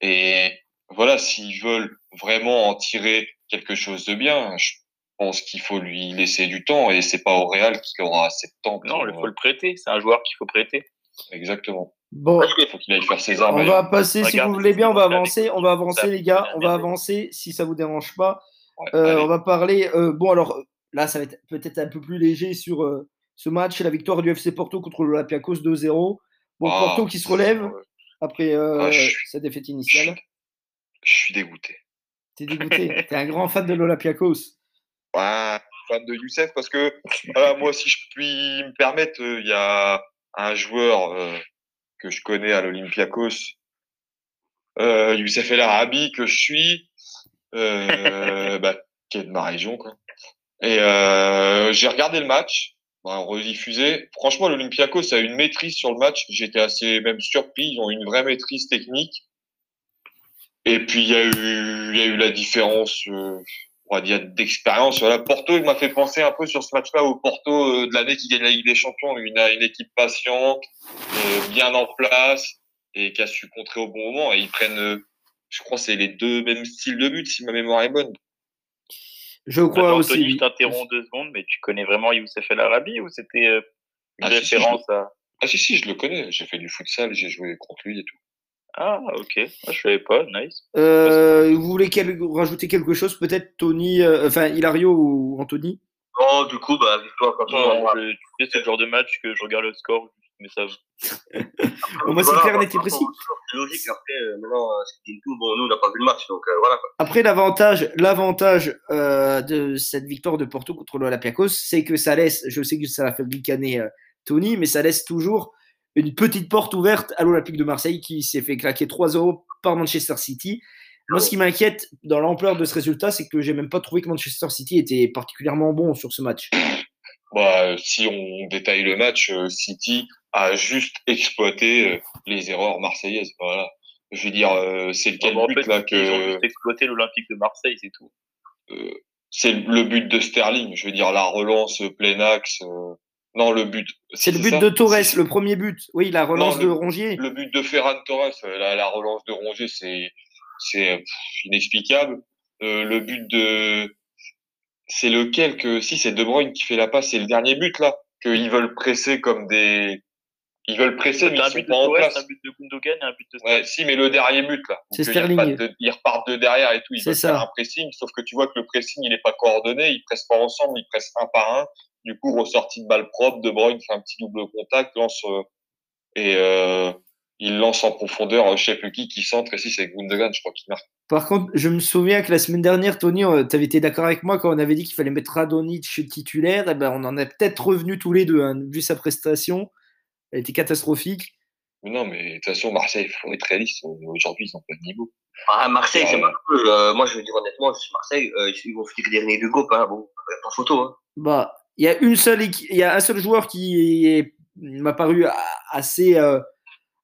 Et voilà, s'ils veulent vraiment en tirer quelque chose de bien, je pense qu'il faut lui laisser du temps et c'est pas au Real qu'il aura assez de temps. pour- Non, il faut le prêter. C'est un joueur qu'il faut prêter. Exactement. Bon, Il faut qu'il aille faire ses armes. on va passer, si Regarde, vous voulez bien, on va avancer, on va avancer, les gars, on va avancer, si ça vous dérange pas. Ouais, Euh, on va parler. euh, bon, alors là, ça va être peut-être un peu plus léger sur euh, ce match. La victoire du FC Porto contre l'Olympiakos 2-0. Bon, Ah. Porto qui se relève après euh, Ah, suis- sa défaite initiale. je suis dégoûté. T'es dégoûté? (laughs) T'es un grand fan de l'Olympiakos? Ouais, fan de Youssef parce que voilà, moi, si je puis me permettre, euh, il y a un joueur que je connais à l'Olympiakos, Youssef El Arabi, que je suis, (laughs) bah, qui est de ma région, quoi. Et euh, j'ai regardé le match, bah, rediffusé. Franchement, l'Olympiakos a une maîtrise sur le match. J'étais assez même surpris. Ils ont une vraie maîtrise technique. Et puis il y a eu, y a eu la différence. euh, on va dire d'expérience. Voilà, Porto, il m'a fait penser un peu sur ce match-là au Porto euh, de l'année qui gagne la Ligue des Champions, une, une équipe patiente, euh, bien en place et qui a su contrer au bon moment. Et ils prennent, euh, je crois, c'est les deux mêmes styles de but, si ma mémoire est bonne. Je crois Attends, aussi. Anthony, oui. je t'interromps deux secondes, mais tu connais vraiment Youssef El Arabi ou c'était euh, une Ah, si, si, référence à. Ah si si, je le connais. J'ai fait du futsal, j'ai joué contre lui et tout. Ah, ok. Moi, je savais pas. Nice. Euh, vous voulez quel- rajouter quelque chose Peut-être Tony, euh, enfin Hilario ou Anthony? Oh, du coup, bah, victoire comme ça. Non, tu sais, c'est le genre de match que je regarde le score, mais ça. Bon, moi, c'est Voilà, clair, net et précis. C'est logique. Après, euh, maintenant, ce qui dit tout, bon, nous, on n'a pas vu le match, donc euh, voilà. Quoi. Après, l'avantage, l'avantage euh, de cette victoire de Porto contre l'Olympiakos, c'est que ça laisse, je sais que ça a fait ricaner euh, Tony, mais ça laisse toujours une petite porte ouverte à l'Olympique de Marseille qui s'est fait claquer 3-0 par Manchester City. Moi, ce qui m'inquiète dans l'ampleur de ce résultat, c'est que j'ai même pas trouvé que Manchester City était particulièrement bon sur ce match. Bah, si on détaille le match, euh, City a juste exploité euh, les erreurs marseillaises. Voilà. Je veux dire, euh, c'est lequel en but fait, là ils ont que juste exploité l'Olympique de Marseille, c'est tout. euh, c'est le but de Sterling. Je veux dire, la relance plein axe. euh, non, le but. C'est le but de Torres, le premier but. Oui, la relance Non, de le- Rongier. Le but de Ferran Torres, euh, la, la relance de Rongier, c'est c'est inexplicable. Euh, le but de c'est lequel que si c'est De Bruyne qui fait la passe, c'est le dernier but là qu'ils veulent presser comme des ils veulent presser mais ils un sont but de pas en place. un but de Gundogan et un but de Ouais, si mais le dernier but là. C'est ils repartent de- Ils repartent de derrière et tout, ils veulent ça. faire un pressing, sauf que tu vois que le pressing il est pas coordonné, ils pressent pas ensemble, ils pressent un par un. Du coup, ressortie de balle propre, De Bruyne fait un petit double contact, lance euh, et euh, il lance en profondeur, euh, je sais plus qui qui centre, et si c'est Gundogan, je crois qu'il marque. Par contre, je me souviens que la semaine dernière, Tony, tu avais été d'accord avec moi quand on avait dit qu'il fallait mettre Radonic titulaire. Et ben, on en est peut-être revenus tous les deux, hein, vu sa prestation. Elle était catastrophique. Non, mais de toute façon, Marseille, il faut être réaliste. Aujourd'hui, ils ont pas de niveau. Ah, Marseille, c'est Ouais. pas cool. Euh, moi, je veux dire honnêtement, c'est Marseille, euh, ils vont finir dernier du groupe, hein. Bon, pas photo, hein. Bah, Il y a une seule, il y a un seul joueur qui m'a paru assez euh,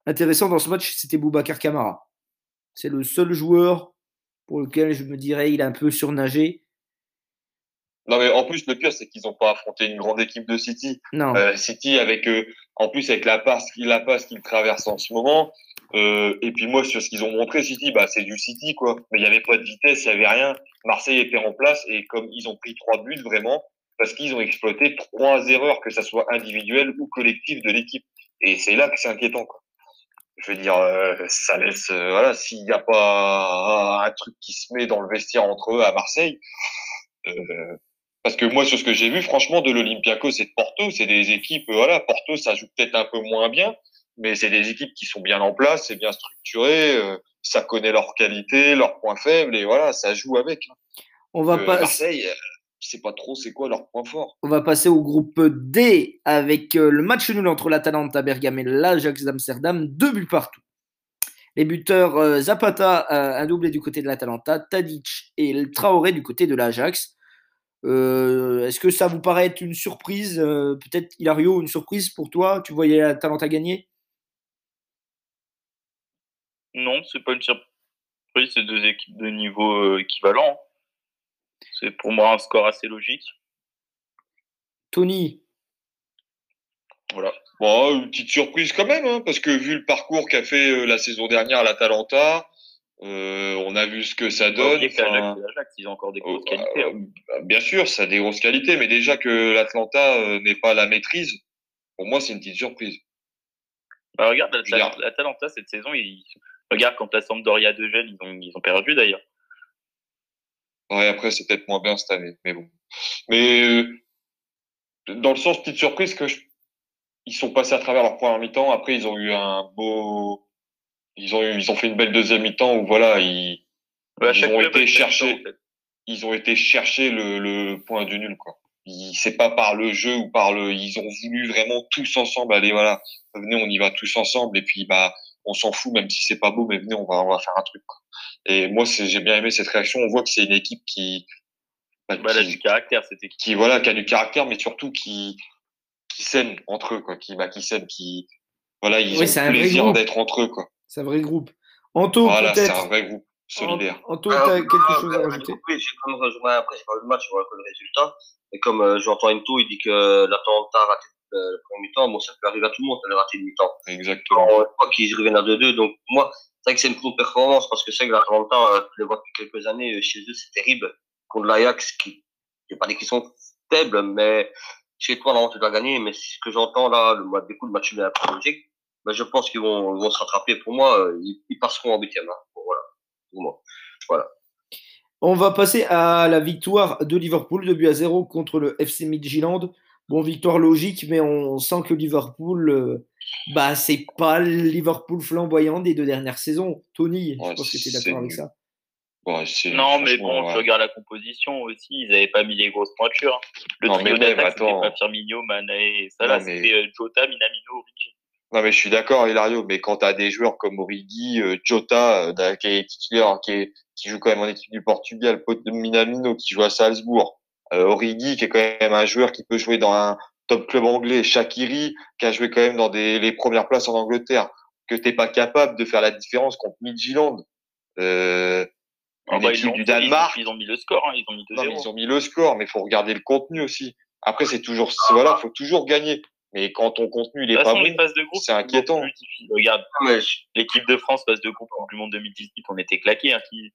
intéressant dans ce match, c'était Boubacar Camara. C'est le seul joueur pour lequel je me dirais il a un peu surnagé. Non, mais en plus, le pire, c'est qu'ils n'ont pas affronté une grande équipe de City. Non. Euh, City, avec, euh, en plus, avec la passe, la passe qu'ils traversent en ce moment. Euh, et puis moi, sur ce qu'ils ont montré, City, bah, c'est du City, quoi. Mais il n'y avait pas de vitesse, il n'y avait rien. Marseille était en place et comme ils ont pris trois buts, vraiment, parce qu'ils ont exploité trois erreurs, que ça soit individuelles ou collectives de l'équipe. Et c'est là que c'est inquiétant, quoi. Je veux dire, euh, ça laisse, euh, voilà, s'il n'y a pas un truc qui se met dans le vestiaire entre eux à Marseille, euh, parce que moi, sur ce que j'ai vu, franchement, de l'Olympiakos et de Porto, c'est des équipes, voilà, Porto, ça joue peut-être un peu moins bien, mais c'est des équipes qui sont bien en place, c'est bien structuré, ça connaît leurs qualités, leurs points faibles, et voilà, ça joue avec. Hein. On va pas. Marseille, sais pas trop c'est quoi leur point fort. On va passer au groupe D avec le match nul entre l'Atalanta Bergame et l'Ajax d'Amsterdam, deux buts partout. Les buteurs Zapata, un doublé du côté de l'Atalanta, Tadic et le Traoré du côté de l'Ajax. Euh, Est-ce que ça vous paraît être une surprise Peut-être Hilario, une surprise pour toi? Tu voyais l'Atalanta gagner? Non, c'est pas une surprise. C'est deux équipes de niveau équivalent. C'est pour moi un score assez logique. Tony Voilà. Bon, une petite surprise quand même, hein, parce que vu le parcours qu'a fait euh, la saison dernière à l'Atalanta, euh, on a vu ce que ça donne. Enfin, ils ont encore des grosses euh, qualités. hein. bah, bien sûr, ça a des grosses qualités, mais déjà que l'Atlanta euh, n'est pas à la maîtrise, pour moi, c'est une petite surprise. Bah, regarde, l'Atalanta cette saison, ils... regarde quand la Sampdoria de Gênes, ils ont, ils ont perdu d'ailleurs. Ouais, après, c'est peut-être moins bien cette année, mais bon. Mais euh, dans le sens petite surprise que je- ils sont passés à travers leur première mi-temps. Après, ils ont eu un beau, ils ont eu, ils ont fait une belle deuxième mi-temps où voilà, ils, ont été chercher. temps, en fait. ils ont été chercher le, le point du nul, quoi. C'est pas par le jeu ou par le, ils ont voulu vraiment tous ensemble aller, voilà, venez, on y va tous ensemble et puis bah, on s'en fout même si c'est pas beau, mais venez, on va, on va faire un truc. Quoi. Et moi, j'ai bien aimé cette réaction. On voit que c'est une équipe qui, bah, Bah, a qui, du caractère cette équipe. qui voilà, qui a du caractère, mais surtout qui qui s'aiment entre eux, quoi, qui bah, qui voilà, ils Oui, c'est un ont vrai plaisir groupe. d'être entre eux, quoi. C'est un vrai groupe. Anto, Voilà, c'est un vrai groupe solidaire. Anto, Alors, tu as quelque ah, chose à ouais, rajouter? Oui, j'ai comme rejoint après, j'ai pas vu le match, je vois que le résultat. Et comme euh, j'entends il dit que l'Atalanta a raté euh, le premier mi-temps, bon, ça peut arriver à tout le monde, de rater le mi-temps. Exactement. Je crois qu'ils reviennent à 2-2, donc moi, c'est vrai que c'est une contre-performance, parce que c'est que l'Atalanta, euh, tu le vois depuis quelques années, euh, chez eux, c'est terrible. Contre l'Ajax, qui, j'ai pas dit qu'ils sont faibles, mais chez toi, là, tu dois gagner, mais ce que j'entends là, le mois du coup, le match est un peu logique, ben, je pense qu'ils vont, se rattraper. Pour moi, euh, ils, ils passeront en huitième, hein. Bon, voilà. Pour moi. Voilà. On va passer à la victoire de Liverpool, 2 buts à 0 contre le FC Midtjylland. Bon, victoire logique, mais on sent que Liverpool, euh, bah, c'est pas le Liverpool flamboyant des deux dernières saisons. Tony, je pense que tu es d'accord avec ça. Non, mais bon, ouais. tu regardes la composition aussi, ils n'avaient pas mis les grosses pointures. Le Non, trio d'attaque, c'était pas Firmino, Mané et Salah, Non, mais- c'était euh, Jota, Minamino, Origi. Non, mais je suis d'accord, Hilario, mais quand tu as des joueurs comme Origi, euh, Jota, qui est titulaire, qui, est, qui joue quand même en équipe du Portugal, Pot- Minamino, qui joue à Salzbourg, Origi, qui est quand même un joueur qui peut jouer dans un top club anglais, Shakiri, qui a joué quand même dans des, les premières places en Angleterre, que t'es pas capable de faire la différence contre Midtjylland, euh, Ah une bah, ils du Danemark. Ils, ont mis le score, hein, ils ont mis 2-0. Non, mais ils ont mis le score, mais faut regarder le contenu aussi. Après, c'est toujours, voilà, faut toujours gagner. Mais quand ton contenu, il est pas bon, c'est inquiétant. Regarde, l'équipe de France, phase de groupe Coupe du Monde 2018, on était claqués. Hein, qui...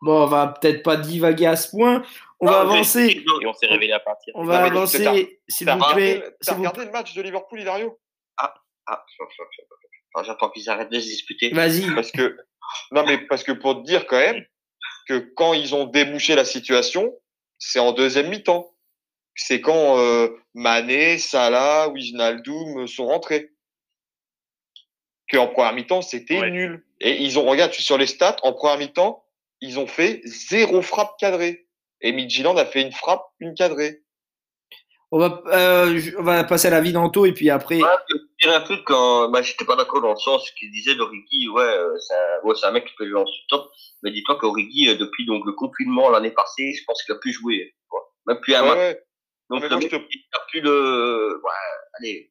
Bon, on va peut-être pas divaguer à ce point. On Non, va avancer. Et on s'est révélé à partir. On va Non, avancer, s'il T'as vous regardé, plaît. t'as vous regardé le match de Liverpool, Hilario Ah, alors, j'attends qu'ils arrêtent de se disputer. Vas-y. Parce que, non, mais parce que pour te dire quand même que quand ils ont débouché la situation, c'est en deuxième mi-temps. C'est quand euh, Mané, Salah, Wijnaldum sont rentrés. Que en première mi-temps, c'était Ouais. nul. Et ils ont, regarde, sur les stats, en première mi-temps, ils ont fait zéro frappe cadrée. Et Midtjylland a fait une frappe, une cadrée. On va, euh, je- on va passer à la vie d'Anto et puis après. Ouais, je vais te dire un truc quand, bah, j'étais pas d'accord dans le sens qu'il disait d'Origi, ouais, euh, c'est un, ouais, c'est un mec qui peut jouer en top. Mais dis-toi qu'Origi, euh, depuis donc le confinement l'année passée, je pense qu'il a pu jouer, quoi. Même plus un Ouais, match. ouais. Donc, le je mec, te- il n'a plus le, ouais, allez,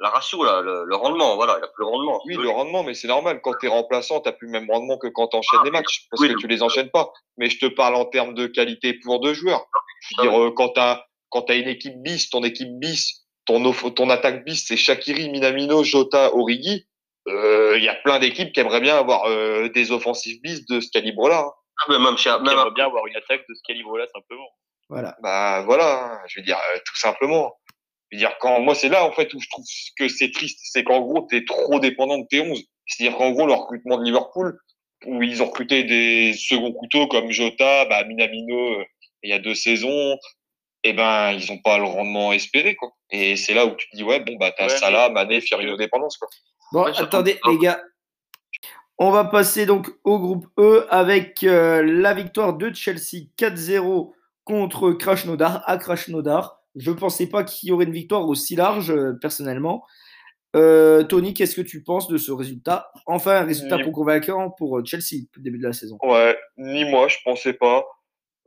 la ratio, là, le, le rendement, voilà, il n'a plus le rendement. Oui, le rendement, mais c'est normal. Quand tu es remplaçant, tu plus le même rendement que quand tu enchaînes les matchs, parce Oui, que tu les enchaînes pas. Mais je te parle en termes de qualité pour deux joueurs. Je Ah veux dire, euh, quand tu as, quand t'as une équipe bis, ton équipe bis, ton, off- ton attaque bis, c'est Shakiri, Minamino, Jota, Origi. Euh, Il y a plein d'équipes qui aimeraient bien avoir euh, des offensifs bis de ce calibre-là. hein. Ah, mais même chez, même J'aimerais bien avoir une attaque de ce calibre-là, simplement. Voilà. Bah voilà, hein, je veux dire, euh, tout simplement. Dire, quand moi, c'est là, en fait, où je trouve que c'est triste, c'est qu'en gros, tu es trop dépendant de tes 11. C'est-à-dire qu'en gros, le recrutement de Liverpool, où ils ont recruté des seconds couteaux comme Jota, bah, Minamino, euh, il y a deux saisons, eh ben, ils ont pas le rendement espéré, quoi. Et c'est là où tu te dis, ouais, bon, bah, t'as Ouais, Salah, Mané, Firmino dépendance, quoi. Bon, Ouais, attendez, les gars. On va passer donc au groupe E avec euh, la victoire de Chelsea 4-0 contre Krasnodar à Krasnodar. Je ne pensais pas qu'il y aurait une victoire aussi large, euh, personnellement. Euh, Tony, qu'est-ce que tu penses de ce résultat? Enfin, un résultat pour convaincant pour euh, Chelsea depuis le début de la saison. Ouais, ni moi, je pensais pas.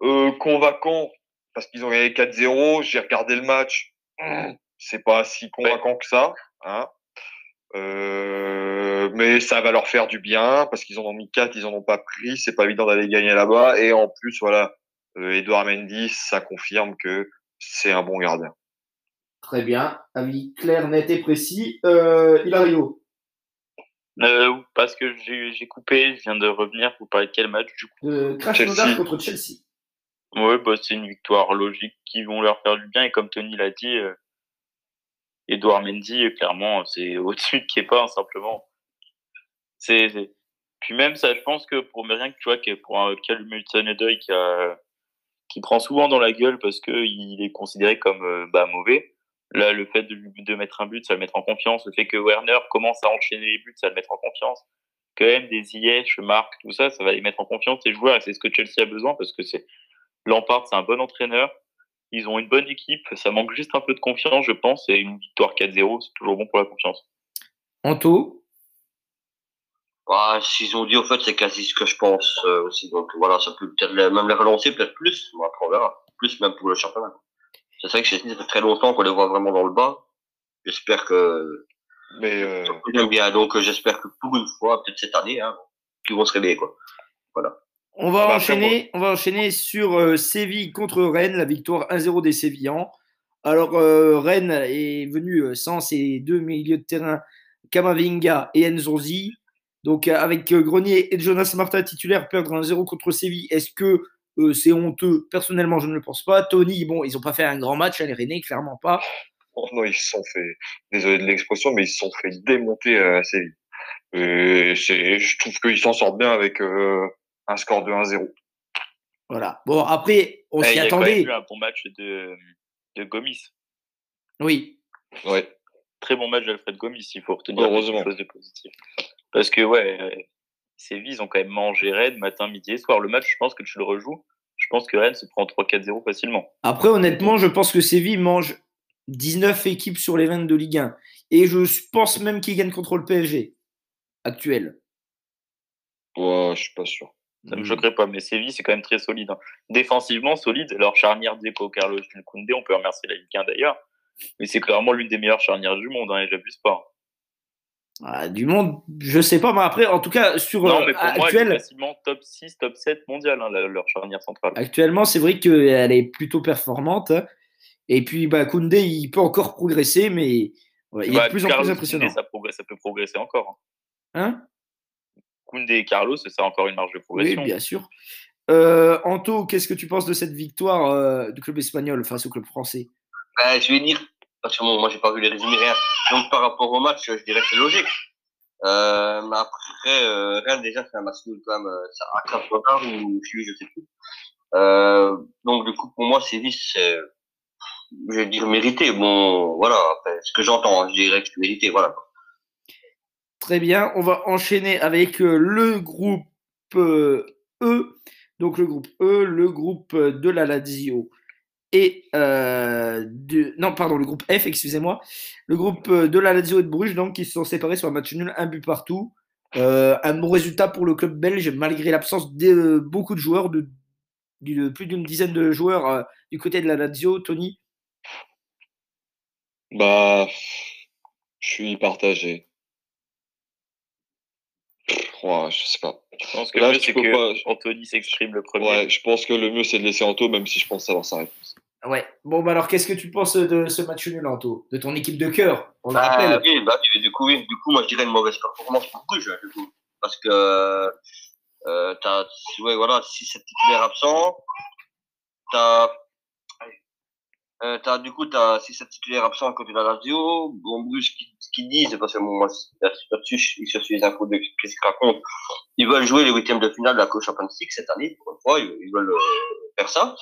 Euh, convaincant, parce qu'ils ont gagné 4-0, j'ai regardé le match. Hum, C'est pas si convaincant que ça. Hein. Euh, mais ça va leur faire du bien, parce qu'ils en ont mis 4, ils en ont pas pris. C'est pas évident d'aller gagner là-bas. Et en plus, voilà, Edouard Mendy, ça confirme que c'est un bon gardien. Très bien. Avis clair, net et précis. Euh, Hilario, Euh, parce que j'ai coupé, je viens de revenir. Vous parlez de quel match du coup de Krasnodar Chelsea. contre Chelsea. Ouais, bah, c'est une victoire logique qui vont leur faire du bien. Et comme Tony l'a dit, euh, Edouard Mendy, euh, clairement, c'est (laughs) au-dessus de Kepa, hein, simplement. C'est, c'est- Puis même ça, je pense que pour rien que tu vois, que pour un Callum Hudson-Odoi qui a, qui prend souvent dans la gueule parce que il est considéré comme euh, bah, mauvais. Là, le fait de, de mettre un but, ça le mettre en confiance. Le fait que Werner commence à enchaîner les buts, ça le mettre en confiance. Quand même, des Ziyech, Marc, tout ça, ça va les mettre en confiance, les joueurs. Et c'est ce que Chelsea a besoin parce que c'est Lampard, c'est un bon entraîneur. Ils ont une bonne équipe. Ça manque juste un peu de confiance, je pense. Et une victoire 4-0, c'est toujours bon pour la confiance. Anto, Ah, s'ils ont dit, au fait, c'est quasi ce que je pense euh, aussi. Donc voilà, ça peut peut-être les- même les relancer, peut-être plus. Bon, après, on verra. Plus même pour le championnat. C'est vrai que Chelsea, ça fait très longtemps qu'on les voit vraiment dans le bas. J'espère que Mais euh, bien. Donc euh, j'espère que pour une fois, peut-être cette année, hein, qu'ils vont se réveiller. Quoi. On va Ah bah, enchaîner, on va enchaîner sur euh, Séville contre Rennes, la victoire 1-0 des Sévillans. Alors euh, Rennes est venu sans ses deux milieux de terrain, Kamavinga et Nzonzi. Donc euh, avec euh, Grenier et Jonas Martin titulaires, perdre 1-0 contre Séville, est-ce que euh, c'est honteux? Personnellement, je ne le pense pas. Tony, bon, ils n'ont pas fait un grand match, hein, les Rennais, clairement pas. oh non, ils se sont fait, désolé de l'expression, mais ils se sont fait démonter euh, assez vite. Et c'est, je trouve qu'ils s'en sortent bien avec euh, un score de 1-0. Voilà. Bon, après, on Eh, s'y il y a quand même attendait. eu un bon match de, de Gomis. Oui. Ouais. Très bon match d'Alfred Gomis, il faut retenir Heureusement. chose de positif. Parce que, ouais, Séville, ils ont quand même mangé Rennes matin, midi et soir. Le match, je pense que tu le rejoues. Je pense que Rennes se prend 3-4-0 facilement. Après, honnêtement, je pense que Séville mange 19 équipes sur les 20 de Ligue 1. Et je pense même qu'ils gagnent contre le PSG actuel. Ouais, je suis pas sûr. Ça me Hmm. choquerait pas, mais Séville, c'est quand même très solide. hein. Défensivement, solide. Leur charnière Deco, Carlos Koundé, on peut remercier la Ligue 1 d'ailleurs. Mais c'est clairement l'une des meilleures charnières du monde, hein, et j'abuse pas. Ah, du monde, je sais pas, mais après, en tout cas, sur Non, euh, mais pour moi, est facilement top 6, top 7 mondial, hein, leur charnière centrale. actuellement, c'est vrai qu'elle est plutôt performante. hein. Et puis, bah, Koundé, il peut encore progresser, mais ouais, il est Bah, de plus en Carlos plus impressionnant. Koundé, ça, progresse, ça peut progresser encore. hein. Hein? Koundé et Carlos, c'est encore une marge de oui, progression. bien sûr. Euh, Anto, qu'est-ce que tu penses de cette victoire euh, du club espagnol face au club français? Ben, je vais dire, bon, moi j'ai pas vu les résumés rien. Donc par rapport au match, je dirais que c'est logique. Euh, mais après, euh, Rennes déjà c'est un match quand même, euh, ça à Krasnodar ou celui je sais plus. Donc du coup pour moi Séville c'est, je vais dire mérité. Bon, voilà, après, ce que j'entends, hein, je dirais que c'est mérité, voilà. Très bien, on va enchaîner avec le groupe E. Donc le groupe E, le groupe de la Lazio et euh, de non pardon le groupe F excusez-moi le groupe euh, de la Lazio et de Bruges donc qui se sont séparés sur un match nul un but partout Euh, un bon résultat pour le club belge malgré l'absence de euh, beaucoup de joueurs de, de plus d'une dizaine de joueurs euh, du côté de la Lazio Tony? Bah, je suis partagé. Ouais, je sais pas. Je pense que Là, le mieux, c'est que pas- Anthony s'exprime le premier. Ouais, je pense que le mieux c'est de laisser Anto, même si je pense savoir sa réponse. Ouais. Bon, bah alors, qu'est-ce que tu penses de ce match nul, Anto? De ton équipe de cœur On le Bah, rappelle. oui, bah, du coup, oui. Du coup, moi, je dirais une mauvaise performance pour Bruges, hein, du coup. Parce que, euh, t'as, ouais, voilà, 6-7 titulaires absents. T'as, euh, t'as, du coup, t'as 6-7 titulaires absents à côté de la Lazio. Bon, Bruges, qui, qui disent, parce que bon, moi, là-dessus, je je suis les infos de qu'est-ce qu'ils racontent. Ils veulent jouer les huitièmes de finale de la Coupe Champions League cette année, pour une fois, ils, ils veulent euh, faire ça.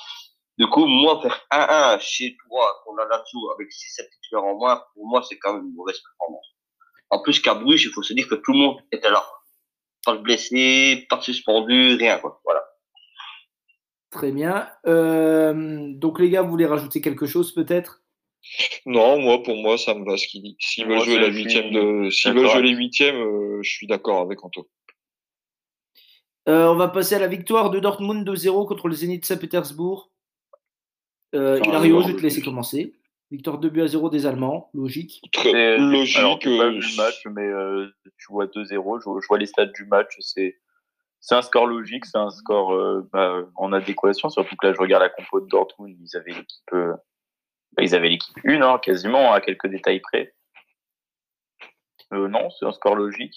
Du coup, moi, faire 1-1 chez toi contre la Lazio avec 6-7 titulaires en moins, pour moi, c'est quand même une mauvaise performance. En plus qu'à Bruges, il faut se dire que tout le monde était là. Pas de blessé, pas de suspendu, rien, quoi. Voilà. Très bien. Euh, donc, les gars, vous voulez rajouter quelque chose, peut-être? Non, moi, pour moi, ça me va ce qu'il dit. S'ils Moi, veulent jouer la huitième de, s'ils d'accord veulent jouer les huitièmes, euh, je suis d'accord avec Anto. Euh, On va passer à la victoire de Dortmund 2-0 contre le Zénith Saint-Pétersbourg. Euh, Hilario, je vais te laisser commencer. Victoire 2 buts à 0 des Allemands, logique. Très C'est- logique. Alors, j'ai pas euh, vu le match, mais euh, tu vois 2-0. Je, je vois les stats du match. C'est c'est un score logique, c'est un score euh, bah, en adéquation. Surtout que là, je regarde la compo de Dortmund. Ils avaient l'équipe, euh, bah, ils avaient l'équipe une, hein, quasiment à quelques détails près. Euh, non, c'est un score logique.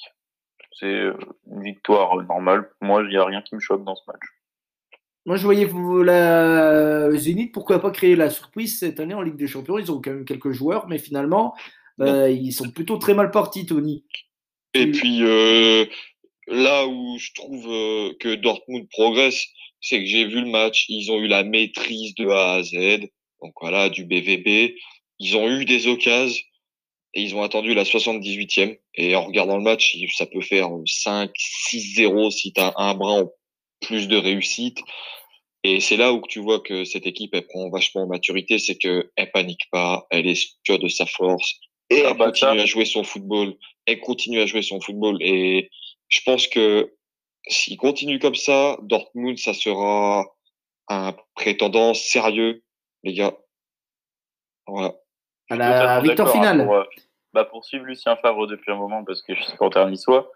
C'est euh, une victoire euh, normale. Pour moi, il n'y a rien qui me choque dans ce match. Moi, je voyais la Zénith, pourquoi pas créer la surprise cette année en Ligue des Champions. Ils ont quand même quelques joueurs, mais finalement, euh, ils sont plutôt très mal partis, Tony. Et puis euh, là où je trouve euh, que Dortmund progresse, c'est que j'ai vu le match, ils ont eu la maîtrise de A à Z, donc voilà, du BVB. Ils ont eu des occasions et ils ont attendu la 78e. Et en regardant le match, ça peut faire 5, 6-0 si tu as un brin en plus de réussite. Et c'est là où que tu vois que cette équipe, elle prend vachement en maturité, c'est que elle panique pas, elle est sûre de sa force et elle bah continue ça. à jouer son football. Elle continue à jouer son football. Et je pense que s'il continue comme ça, Dortmund, ça sera un prétendant sérieux, les gars. Voilà. À la victoire hein, finale. Pour, euh, bah, pour suivre Lucien Favre depuis un moment, parce que je suis supporter niçois,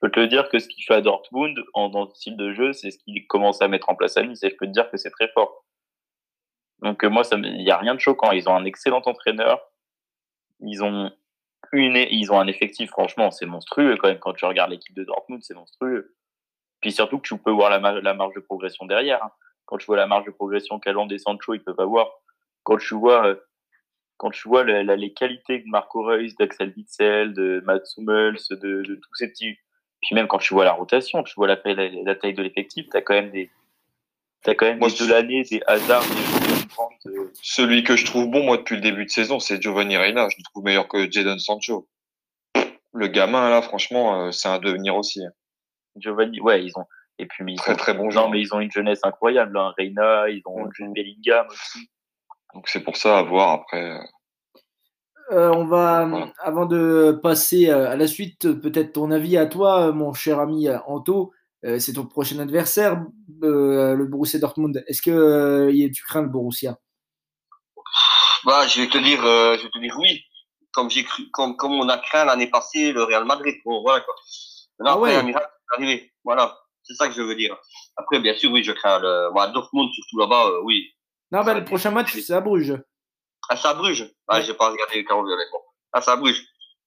peux te dire que ce qu'il fait à Dortmund, en, dans le style de jeu, c'est ce qu'il commence à mettre en place à Nice, et je peux te dire que c'est très fort. Donc euh, moi, il n'y a rien de choquant. Ils ont un excellent entraîneur. Ils ont une, ils ont un effectif, franchement, c'est monstrueux quand même. Quand tu regardes l'équipe de Dortmund, c'est monstrueux. Puis surtout que tu peux voir la, ma- la marge de progression derrière. hein. Quand tu vois la marge de progression qu'Aland et Sancho, ils peuvent avoir. Quand tu vois, euh, quand tu vois les qualités de Marco Reus, d'Axel Witzel, de Mats Hummels, de tous ces petits. Puis même quand tu vois la rotation, tu vois la, taille- la, la taille de l'effectif, t'as quand même des, t'as quand même Moi, des je- Delaney, des Hazard, des Brandt, euh, Celui que je trouve bon, moi, depuis le début de saison, c'est Giovanni Reina. Je le trouve meilleur que Jadon Sancho. Le gamin, là, franchement, euh, c'est un devenir aussi. Giovanni. Ouais, ils ont. Et puis mais ils Très, ont, très bon non, joueur. mais ils ont une jeunesse incroyable. Hein. Reina, ils ont Ouais. Jude Bellingham aussi. Donc, c'est pour ça à voir après. Euh, on va, Voilà. avant de passer euh, à la suite, peut-être ton avis à toi, euh, mon cher ami Anto. Euh, c'est ton prochain adversaire, euh, le Borussia Dortmund. Est-ce que tu crains le Borussia? Bah, je vais te dire, je vais te dire oui. Comme j'ai cru, comme, comme on a craint l'année passée le Real Madrid. Bon, voilà, quoi. Maintenant, Ah ouais. un miracle est arrivé. Voilà. C'est ça que je veux dire. Après, bien sûr, oui, je crains le, moi, Dortmund, surtout là-bas, oui. Non, bah, le prochain match, c'est à Bruges. Ah, à Bruges. Ah, Ouais. j'ai pas regardé le carreau violet. Bon. Ah, c'est à Bruges.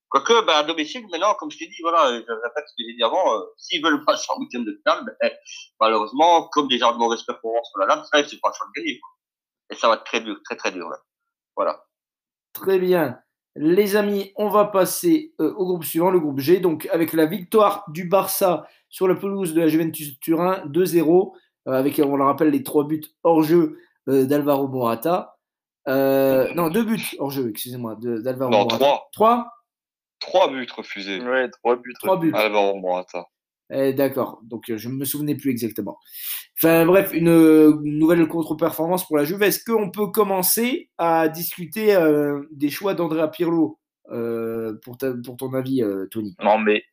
Quoique, ben, à domicile, maintenant, comme je t'ai dit, voilà, je répète ce que j'ai dit avant, euh, s'ils veulent passer en huitième de finale, ben, malheureusement, comme déjà de mauvaises performances sur la lame, ça, c'est pas le choix de gagner, quoi. Et ça va être très dur, très, très dur, là. Voilà. Très bien. Les amis, on va passer euh, au groupe suivant, le groupe G. Donc, avec la victoire du Barça sur la pelouse de la Juventus Turin, 2-0, euh, avec, on le rappelle, les trois buts hors jeu euh, d'Alvaro Morata. Euh, non, deux buts hors jeu, excusez-moi, d'Alvaro Non, Morata. trois. Trois? Trois buts refusés. Ouais, trois buts. Trois buts. Alvaro Morata. Eh, D'accord, donc euh, je ne me souvenais plus exactement. Enfin bref, une, nouvelle contre-performance pour la Juve. Est-ce qu'on peut commencer à discuter euh, des choix d'Andrea Pirlo euh, pour, ta- pour ton avis, euh, Tony? Non, mais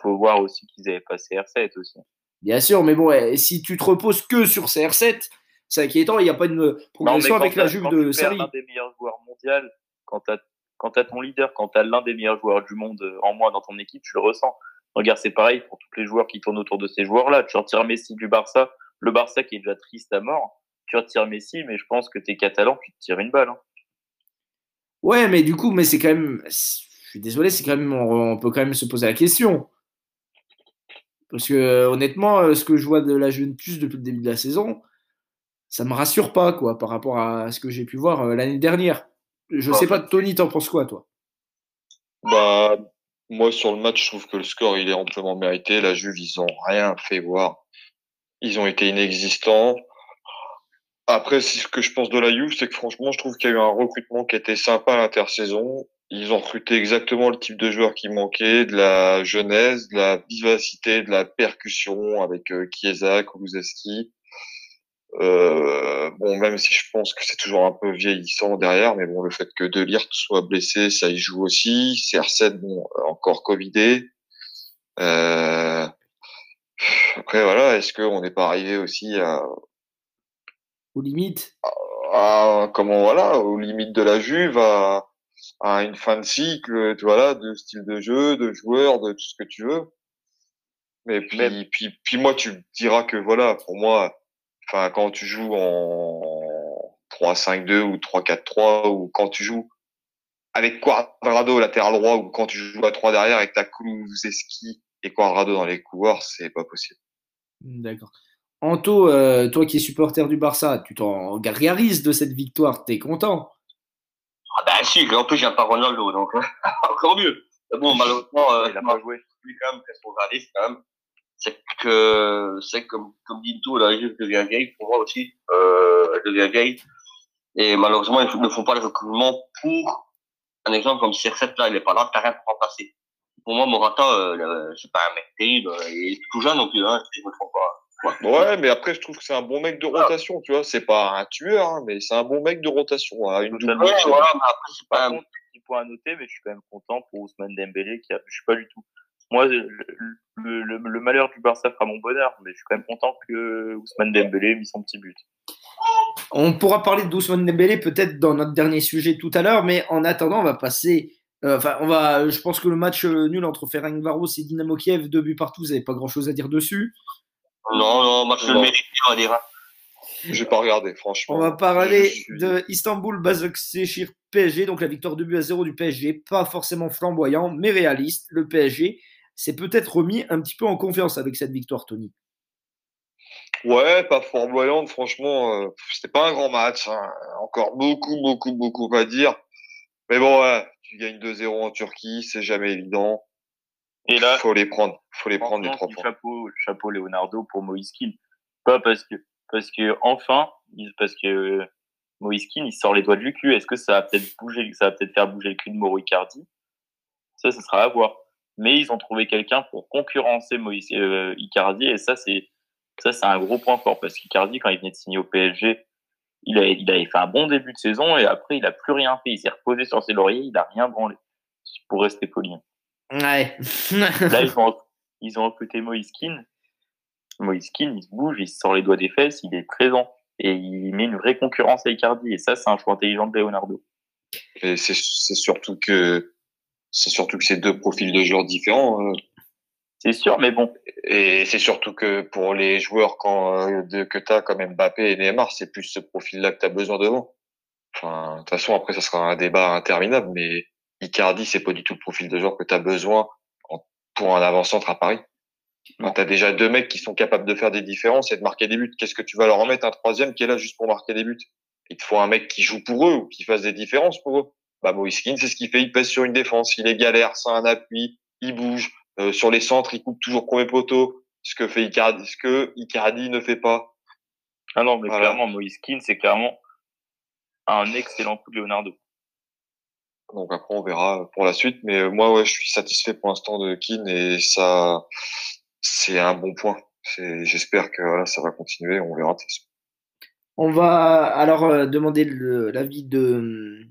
faut voir aussi qu'ils avaient pas CR7 aussi. Bien sûr, mais bon, eh, si tu te reposes que sur CR7, c'est inquiétant, il n'y a pas une mais progression avec la Juve quand de Sarri. l'un des meilleurs joueurs mondiaux, quand tu as ton leader, quand tu as l'un des meilleurs joueurs du monde en moins dans ton équipe, tu le ressens. Regarde, c'est pareil pour tous les joueurs qui tournent autour de ces joueurs-là. Tu retires Messi du Barça, le Barça qui est déjà triste à mort. Tu retires Messi, mais je pense que tu es catalan, tu te tires une balle. Hein. Ouais, mais du coup, mais c'est quand même. Je suis désolé, c'est quand même. On, peut quand même se poser la question. Parce que honnêtement, ce que je vois de la Juventus depuis le début de la saison, ça me rassure pas, quoi, par rapport à ce que j'ai pu voir euh, l'année dernière. Je ne sais pas, Tony, t'en penses quoi, toi? Bah, moi, sur le match, je trouve que le score, il est amplement mérité. La Juve, ils ont rien fait voir. Ils ont été inexistants. Après, ce que je pense de la Juve, c'est que franchement, je trouve qu'il y a eu un recrutement qui était sympa à l'intersaison. Ils ont recruté exactement le type de joueur qui manquait, de la jeunesse, de la vivacité, de la percussion avec euh, Chiesa, Kulusevski. Euh, bon, même si je pense que c'est toujours un peu vieillissant derrière, mais bon, le fait que De soit blessé, ça y joue aussi. CR7, bon, encore Covidé. Euh, après, voilà, est-ce qu'on n'est pas arrivé aussi à... Aux limites à, comment, voilà, aux limites de la Juve, à, à une fin de cycle, voilà, de style de jeu, de joueurs, de tout ce que tu veux. Mais puis, puis, puis moi, tu diras que voilà, pour moi, Enfin, quand tu joues en 3-5-2 ou 3-4-3 ou quand tu joues avec Quadrado latéral droit ou quand tu joues à 3 derrière avec ta Kulusevski et Quadrado dans les couloirs, c'est pas possible. D'accord. Anto, euh, toi qui es supporter du Barça, tu t'en gargarises de cette victoire, t'es content? Ah ben si, en plus j'ai pas Ronaldo, donc (laughs) encore mieux. Bon, malheureusement, euh, il a pas joué. Lui quand même, quand même c'est que c'est comme comme dit tout la Juve devient vieille pour moi aussi euh, elle devient vieille et malheureusement ils ne font pas le recrutement pour un exemple comme CR7 là il est pas là t'as rien pour remplacer pour moi Morata euh, c'est pas un mec terrible il est tout jeune non plus hein, si je me trompe pas Ouais. mais après, je trouve que c'est un bon mec de rotation, tu vois. C'est pas un tueur, hein, mais c'est un bon mec de rotation. Hein, une double ouais, voilà, mais après, c'est pas un petit point à noter, mais je suis quand même content pour Ousmane Dembélé, qui a, je suis pas du tout moi, le, le, malheur du Barça fera mon bonheur, mais je suis quand même content que Ousmane Dembélé ait mis son petit but. On pourra parler d'Ousmane Dembélé peut-être dans notre dernier sujet tout à l'heure, mais en attendant, on va passer. Euh, enfin, on va. Je pense que le match euh, nul entre Ferencvaros et Dynamo Kiev, deux buts partout, vous n'avez pas grand-chose à dire dessus. Non, non, match mérite, on va dire. Je vais pas regarder, franchement. On va parler de Istanbul Basaksehir PSG, donc la victoire de but à 0 du PSG, pas forcément flamboyant, mais réaliste. Le PSG c'est peut-être remis un petit peu en confiance avec cette victoire, Tony. Ouais, pas flamboyante, franchement, euh, c'était pas un grand match. Hein. Encore beaucoup, beaucoup, beaucoup à dire. Mais bon, ouais, tu gagnes 2-0 en Turquie, c'est jamais évident. Et là, faut les prendre, faut les prendre les trois points. Chapeau, chapeau Leonardo pour Moïse Pas parce que, parce que enfin, parce que Moïse il sort les doigts du cul. Est-ce que ça va peut-être bouger, ça va peut-être faire bouger le cul de Mauro Icardi? Ça, ce sera à voir mais ils ont trouvé quelqu'un pour concurrencer Moïse euh, Icardi et ça c'est ça c'est un gros point fort parce qu'Icardi quand il venait de signer au PSG il avait, il avait fait un bon début de saison et après il a plus rien fait. Il s'est reposé sur ses lauriers il a rien branlé pour rester poli. Ouais. Là ils ont ils ont recruté Moïse Keane Moïse Keane il se bouge il se sort les doigts des fesses il est présent et il met une vraie concurrence à Icardi et ça c'est un choix intelligent de Leonardo. Et c'est surtout que c'est surtout que c'est deux profils de joueurs différents. Euh. C'est sûr, mais bon. Et c'est surtout que pour les joueurs quand, euh, de, que tu as comme Mbappé et Neymar, c'est plus ce profil-là que tu as besoin devant. Enfin, de toute façon, après, ça sera un débat interminable, mais Icardi, c'est pas du tout le profil de joueur que tu as besoin pour un avant-centre à Paris. Tu as déjà deux mecs qui sont capables de faire des différences et de marquer des buts. Qu'est-ce que tu vas leur en mettre un troisième qui est là juste pour marquer des buts? Il te faut un mec qui joue pour eux ou qui fasse des différences pour eux bah c'est ce qu'il fait. Il pèse sur une défense, il est galère, c'est un appui, il bouge. Euh, sur les centres, il coupe toujours premier poteau. Ce que fait Icardi, ce que Icardi ne fait pas. Ah non, mais clairement, Moïse c'est clairement un excellent coup de Leonardo. Donc après, on verra pour la suite. Mais euh, moi, ouais, je suis satisfait pour l'instant de Keane et ça, c'est un bon point. J'espère que voilà, ça va continuer. On verra. On va alors euh, demander l'avis de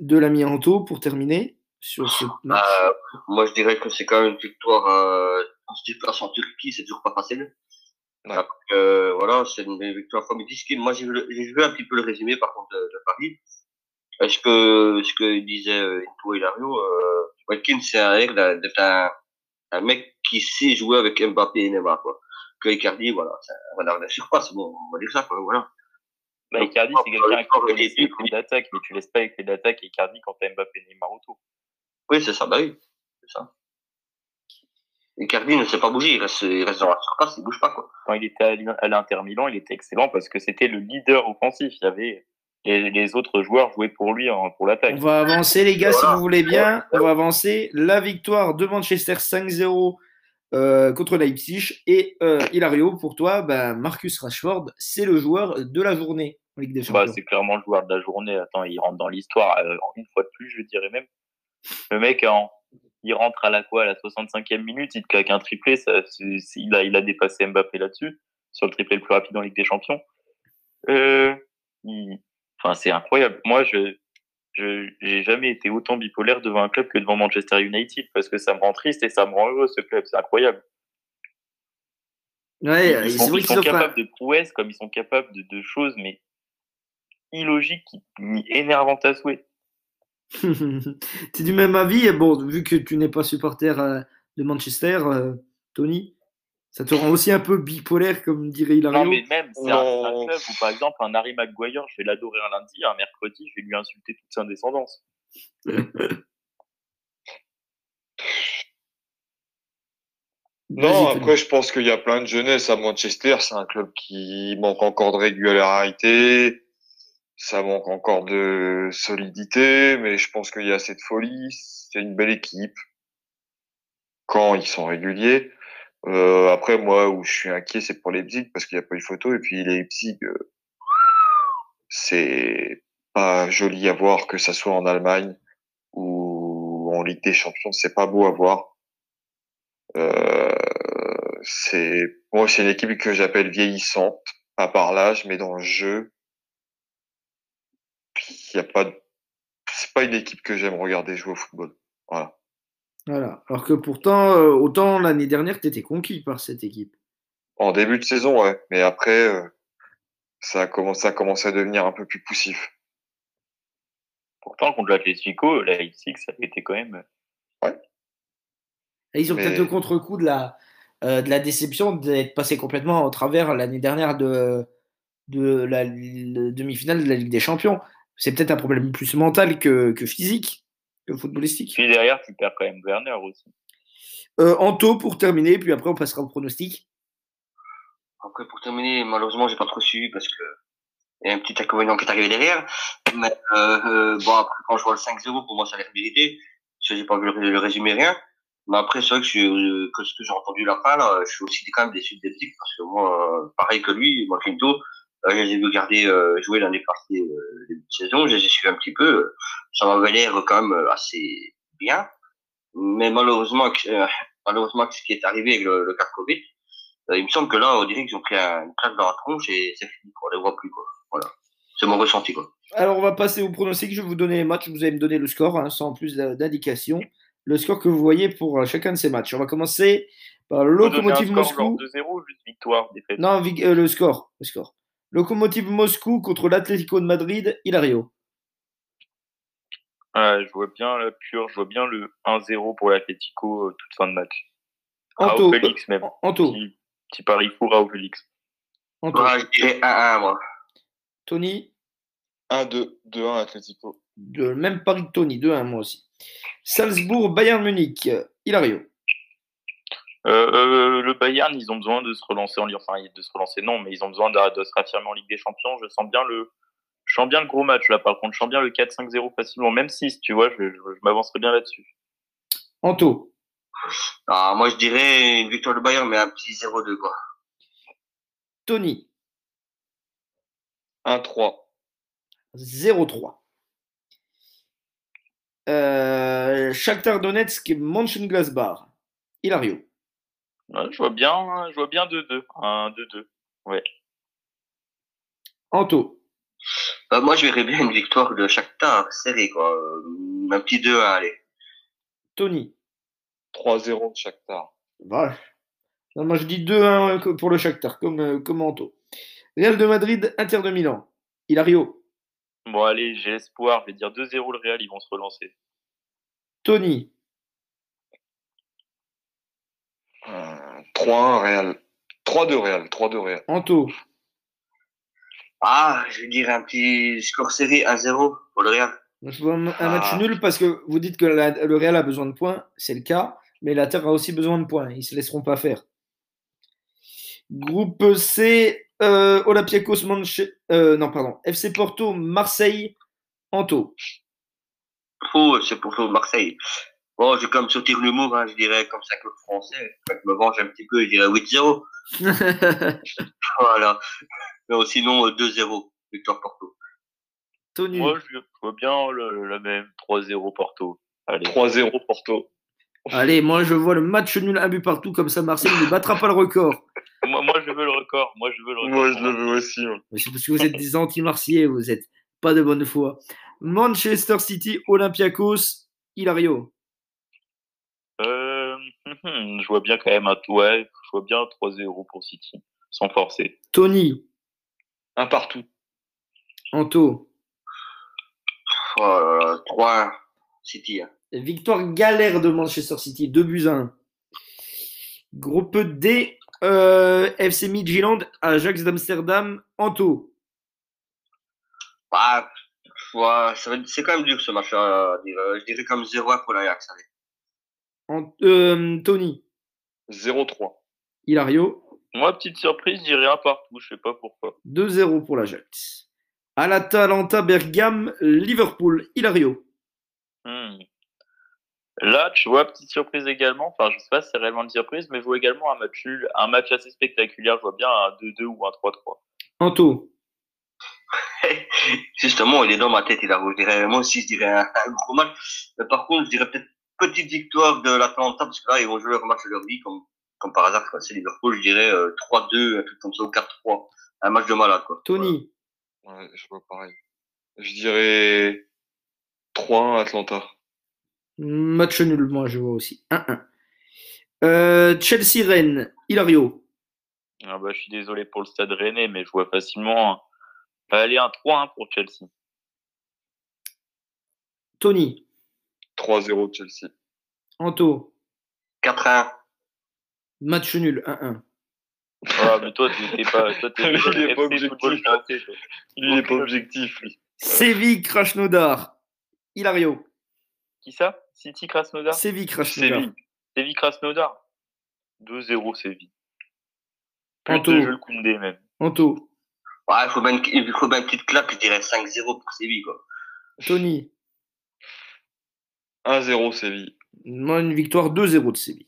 de l'ami Anto pour terminer sur ce match euh, Moi, je dirais que c'est quand même une victoire euh, en en Turquie, c'est toujours pas facile. Euh, voilà, c'est une victoire formidable. Moi, j'ai vu, un petit peu le résumé, par contre, de, Paris. ce que ce que disait euh, Ito Hilario, euh, Watkins c'est un d'être un, un mec qui sait jouer avec Mbappé et Neymar quoi. Que Icardi voilà, c'est un renard de la surface, bon, on va dire ça quoi, voilà. Bah, Icardi, c'est quelqu'un qui peut laisser les clés d'attaque, mais tu laisses pas les clés d'attaque Icardi quand t'as Mbappé et Neymar autour. Oui, c'est ça, bah oui, c'est ça. Icardi ne sait pas bouger, il reste, il reste dans la surface, il bouge pas quoi. Quand il était à l'Inter Milan, il était excellent parce que c'était le leader offensif. Il y avait les, les autres joueurs jouaient pour lui hein, pour l'attaque. On va avancer, les gars, si vous voulez bien. On va avancer. La victoire de Manchester 5-0 euh, contre Leipzig. Et euh, Hilario, pour toi, bah, Marcus Rashford, c'est le joueur de la journée en Ligue des Bah, Champions. c'est clairement le joueur de la journée. Attends, il rentre dans l'histoire euh, une fois de plus, je dirais même. Le mec, en, il rentre à la quoi, à la 65e minute, il te claque un triplé. Ça, il, a, il a dépassé Mbappé là-dessus, sur le triplé le plus rapide en Ligue des Champions. Euh, il- Enfin, c'est incroyable. Moi, je je j'ai jamais été autant bipolaire devant un club que devant Manchester United parce que ça me rend triste et ça me rend heureux ce club. C'est incroyable. Ouais, ils c'est sont, ils capables de prouesses comme ils sont capables de, de choses, mais illogiques, qui énervantes à souhait. (laughs) tu es du même avis. Bon, vu que tu n'es pas supporter euh, de Manchester, euh, Tony, ça te rend aussi un peu bipolaire, comme dirait Hilario. Non, mais même, c'est un, un club où, par exemple, un Harry Maguire, je vais l'adorer un lundi, un mercredi, je vais lui insulter toute sa descendance. (laughs) Non, après, je pense qu'il y a plein de jeunesse à Manchester. C'est un club qui manque encore de régularité. Ça manque encore de solidité, mais je pense qu'il y a assez de folie. C'est une belle équipe quand ils sont réguliers. Euh, après, moi, où je suis inquiet, c'est pour Leipzig parce qu'il n'y a pas eu photo. Et puis Leipzig, euh, c'est pas joli à voir que ça soit en Allemagne ou en Ligue des Champions. C'est pas beau à voir. Euh, c'est moi, c'est une équipe que j'appelle vieillissante, pas par l'âge, mais dans le jeu. Il y a pas, c'est pas une équipe que j'aime regarder jouer au football. Voilà. Voilà. Alors que pourtant, euh, autant l'année dernière, tu étais conquis par cette équipe. En début de saison, ouais, mais après, euh, ça a commencé, ça a commencé à devenir un peu plus poussif. Pourtant, contre l'Atlético, la Leipzig, ça a été quand même. Et ils ont Mais- peut-être le contre-coup de la, euh, de la déception d'être passé complètement au travers l'année dernière de, de la, le demi-finale de la Ligue des Champions. C'est peut-être un problème plus mental que, que physique, que footballistique. Puis derrière, tu perds quand même Werner aussi. Euh, Anto pour terminer, puis après on passera au pronostic. Après, pour terminer, malheureusement, j'ai pas trop suivi parce que il y a un petit inconvénient qui est arrivé derrière. Mais euh, euh, bon, après, quand je vois le 5-0, pour moi, ça a l'air mérité. Je j'ai pas vu le, le résumé rien. Mais après, c'est vrai que, je, euh, que ce que j'ai entendu la fin, là, je suis aussi quand même déçu de Leipzig parce que moi, pareil que lui, moi, Quinto, euh, je les ai vu garder euh, jouer l'année passée euh, début de saison. Je les ai suivis un petit peu. euh, Ça m'avait l'air quand même euh, assez bien. Mais malheureusement, que- euh, malheureusement, ce qui est arrivé avec le, le cas Covid, euh, il me semble que là, on dirait qu'ils ont pris un, une claque dans la tronche et c'est fini, quoi. On les voit plus, quoi. Voilà. C'est mon ressenti, quoi. Alors on va passer au pronostic. Je vais vous donner les matchs. Vous allez me donner le score hein, sans plus d'indications. Le score que vous voyez pour euh, chacun de ces matchs. On va commencer par score Moscou. genre 2-0 ou juste victoire, défaite. Non, euh, le score. Le score. Lokomotiv Moscou contre l'Atlético de Madrid. Hilario. Ouais, je vois bien la pure, je vois bien le 1-0 pour l'Atlético euh, toute fin de match. Anto. Félix même. euh, Anto. Petit, petit pari fou, Raoult Félix. Anto. Dirais 1-1, moi. Tony. 1-2, 2-1 Atletico. De, même pari que Tony. 2-1 moi aussi. Salzbourg, Bayern Munich. Euh, Hilario. Euh, euh, le Bayern, ils ont besoin de se relancer en Ligue, enfin de se relancer non, mais ils ont besoin de, de se raffirmer en Ligue des Champions. Je sens bien le, je sens bien le gros match là. Par contre, je sens bien le 4-5-0 facilement, même 6 tu vois, je, je, je m'avancerai bien là-dessus. Anto. Ah, moi, je dirais une victoire de Bayern, mais un petit 0-2, quoi. Tony. 1-3. 0-3. Euh, Shakhtar Donetsk, Mönchengladbach. Hilario. Ouais, je vois bien, je vois bien 2-2, un 2-2. Anto. Euh, moi, je verrais bien une victoire de Shakhtar, serré, quoi. Euh, un petit 2-1, allez. Tony. 3-0 de Shakhtar. Vache. Non, moi je dis 2-1 que- pour le Shakhtar, comme, euh, comme Anto. Real de Madrid, Inter de Milan. Hilario. Bon, allez, j'ai espoir. Je vais dire 2-0 le Real, ils vont se relancer. Tony, Euh, 3-1 Real. 3-2 Real. 3-2 Real. Anto, Ah, je dire un petit score serré 1-0 pour le Real. je vois un match Ah. nul parce que vous dites que la- le Real a besoin de points, c'est le cas, mais la Terre a aussi besoin de points. Ils se laisseront pas faire. Groupe C, euh, Olympiakos, Manche... euh, non, pardon, FC Porto, Marseille, Anto. Faux, c'est pour Marseille. Bon, je vais comme sauter l'humour, hein, je dirais comme ça que le français. Quand je me venge un petit peu, je dirais 8-0. (laughs) Voilà. Mais sinon, euh, 2-0. Victoire Porto. Tony, Moi, je vois bien le, la même 3-0 Porto. Allez. 3-0 Porto. allez, moi je vois le match nul, un but partout, comme ça Marseille ne battra pas le record. Moi, moi, je veux le record. Moi, je veux le record. Moi, je le veux aussi. C'est parce que vous êtes des anti-marseillais, vous êtes pas de bonne foi. Manchester City, Olympiakos, Hilario. Euh, je vois bien quand même un ouais, je vois bien 3-0 pour City, sans forcer. Tony, Un partout. Anto. Euh, 3-1. City. Hein. Victoire galère de Manchester City, 2 buts à 1. Groupe D, euh, FC Midtjylland, Ajax d'Amsterdam, Anto. Ah, ouais, être- c'est quand même dur ce match. à dire. Je dirais comme 0-1 pour l'Ajax. allez. Euh, Tony, 0-3. Hilario, Moi, petite surprise, je dirais un partout, je sais pas pourquoi. 2-0 pour l'Ajax. À l'Atalanta Bergame, Liverpool, Hilario. Hmm. Là, tu vois, petite surprise également. Enfin, je sais pas si c'est réellement une surprise, mais je vois également un match un match assez spectaculaire. Je vois bien un 2-2 ou un 3-3. Anto, (laughs) Justement, il est dans ma tête. Il a, je dirais, moi aussi, je dirais un, un gros match. Mais par contre, je dirais peut-être petite victoire de l'Atalanta parce que là, ils vont jouer leur match de leur vie comme, comme par hasard. quoi. C'est Liverpool, je dirais euh, 3-2, un truc comme ça, ou 4-3. Un match de malade, quoi. Tony, Ouais, je vois pareil. Je dirais 3-1 Atlanta. match nul, moi je vois aussi. 1-1. Euh, Chelsea-Rennes, Hilario. Ah bah, je suis désolé pour le stade rennais, mais je vois facilement aller un 3-1 pour Chelsea. Tony, 3-0 Chelsea. Anto, 4-1. match nul, 1-1. Ah, mais toi, t'es t'es pas, toi, t'es Lui, (laughs) pas il est pas objectif. français. Lui, il est pas objectif, lui. Séville, Krasnodar, Hilario. Qui ça? City Krasnodar? Séville, Krasnodar. Séville. Séville Krasnodar. 2-0 Séville. Plus Anto. de jeu le Koundé, même. Anto, Ouais, il faut bien, une- il faut bien une petite claque, je dirais 5-0 pour Séville, quoi. Tony. 1-0 Séville. Moi, une victoire 2-0 de Séville.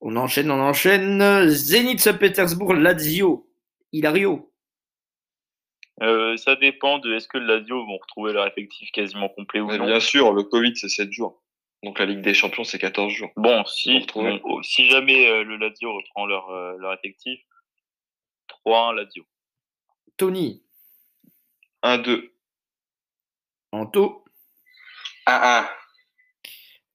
On enchaîne, on enchaîne. Zénith Saint-Pétersbourg, Lazio, Hilario. Euh, ça dépend de est-ce que le Lazio vont retrouver leur effectif quasiment complet ou Mais non. bien sûr, le Covid, c'est 7 jours. Donc la Ligue des Champions, c'est 14 jours. Bon, si, oh, si jamais euh, le Lazio reprend leur, euh, leur effectif, 3-1 Lazio. Tony. 1-2. Anto. 1-1.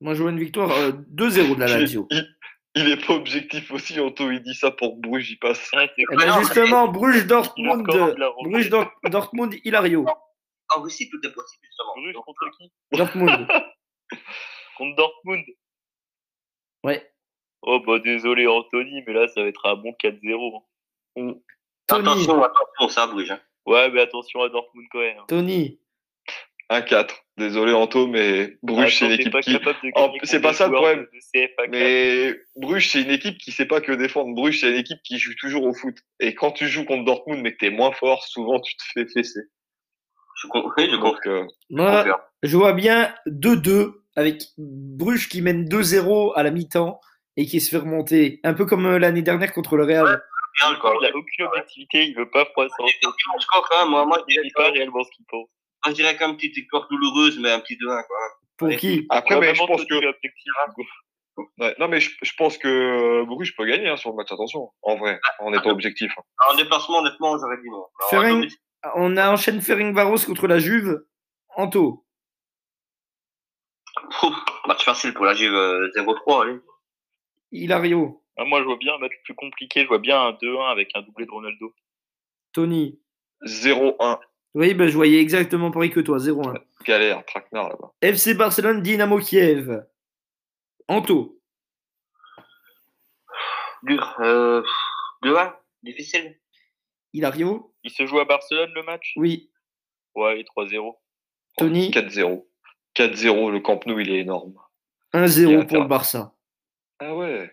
Moi, je vois une victoire euh, 2-0 de la (laughs) Lazio. Il, il est pas objectif aussi, Anto, il dit ça pour Bruges, il passe. Ouais, Eh ben, non, justement, Bruges, Dortmund. Bruges, Dor- Dortmund, Hilario. En Russie, tout est possible, justement. Bruges contre qui? Dortmund. (laughs) Contre Dortmund. Ouais. Oh bah désolé Anthony, mais là ça va être un bon 4-0. Tony. Attention, attention, ça bouge. Hein. Ouais, mais attention à Dortmund quand même. Tony. 1-4. Désolé, Anto, mais Bruges, c'est Attends, une t'es équipe pas qui. Oh, c'est pas ça le problème. de- de CFA 4. Mais Bruges, c'est une équipe qui sait pas que défendre. Bruges, c'est une équipe qui joue toujours au foot. Et quand tu joues contre Dortmund, mais que t'es moins fort, souvent tu te fais fesser. Je, oui, je. Donc, euh, Moi, je vois bien 2-2 avec Bruges qui mène 2-0 à la mi-temps et qui se fait remonter. Un peu comme euh, l'année dernière contre le Real. Il a aucune objectivité, il veut pas froisser. Je crois quand même, moi, moi, je dirais, dit pas réellement ce qu'il pense. Je dirais quand même une petite victoire douloureuse, mais un petit 2-1, quoi. Pour Ouais. qui Après, mais je pense que. Hugo. Ouais, non, mais je, je pense que euh, Bruges peut gagner hein, sur le match. Attention, en vrai, en étant objectif. hein. En déplacement, honnêtement, j'aurais dit non. Alors, On a enchaîné Ferenc Varos contre la Juve. Anto. pouf, match facile pour la Juve, euh, 0-3, allez. Hilario. Ah, moi je vois bien un match plus compliqué, je vois bien un 2-1 avec un doublé de Ronaldo. Tony. 0-1. Oui, ben, je voyais exactement pareil que toi, 0-1. Galère, traquenard là-bas. FC Barcelone, Dynamo Kiev. Anto, Dur. Euh, 2-1. Difficile. Hilario, Il se joue à Barcelone le match? Oui. Ouais, 3-0. Tony, 4-0. 4-0, le Camp Nou, il est énorme. 1-0 Il y a pour le Barça. Ah ouais.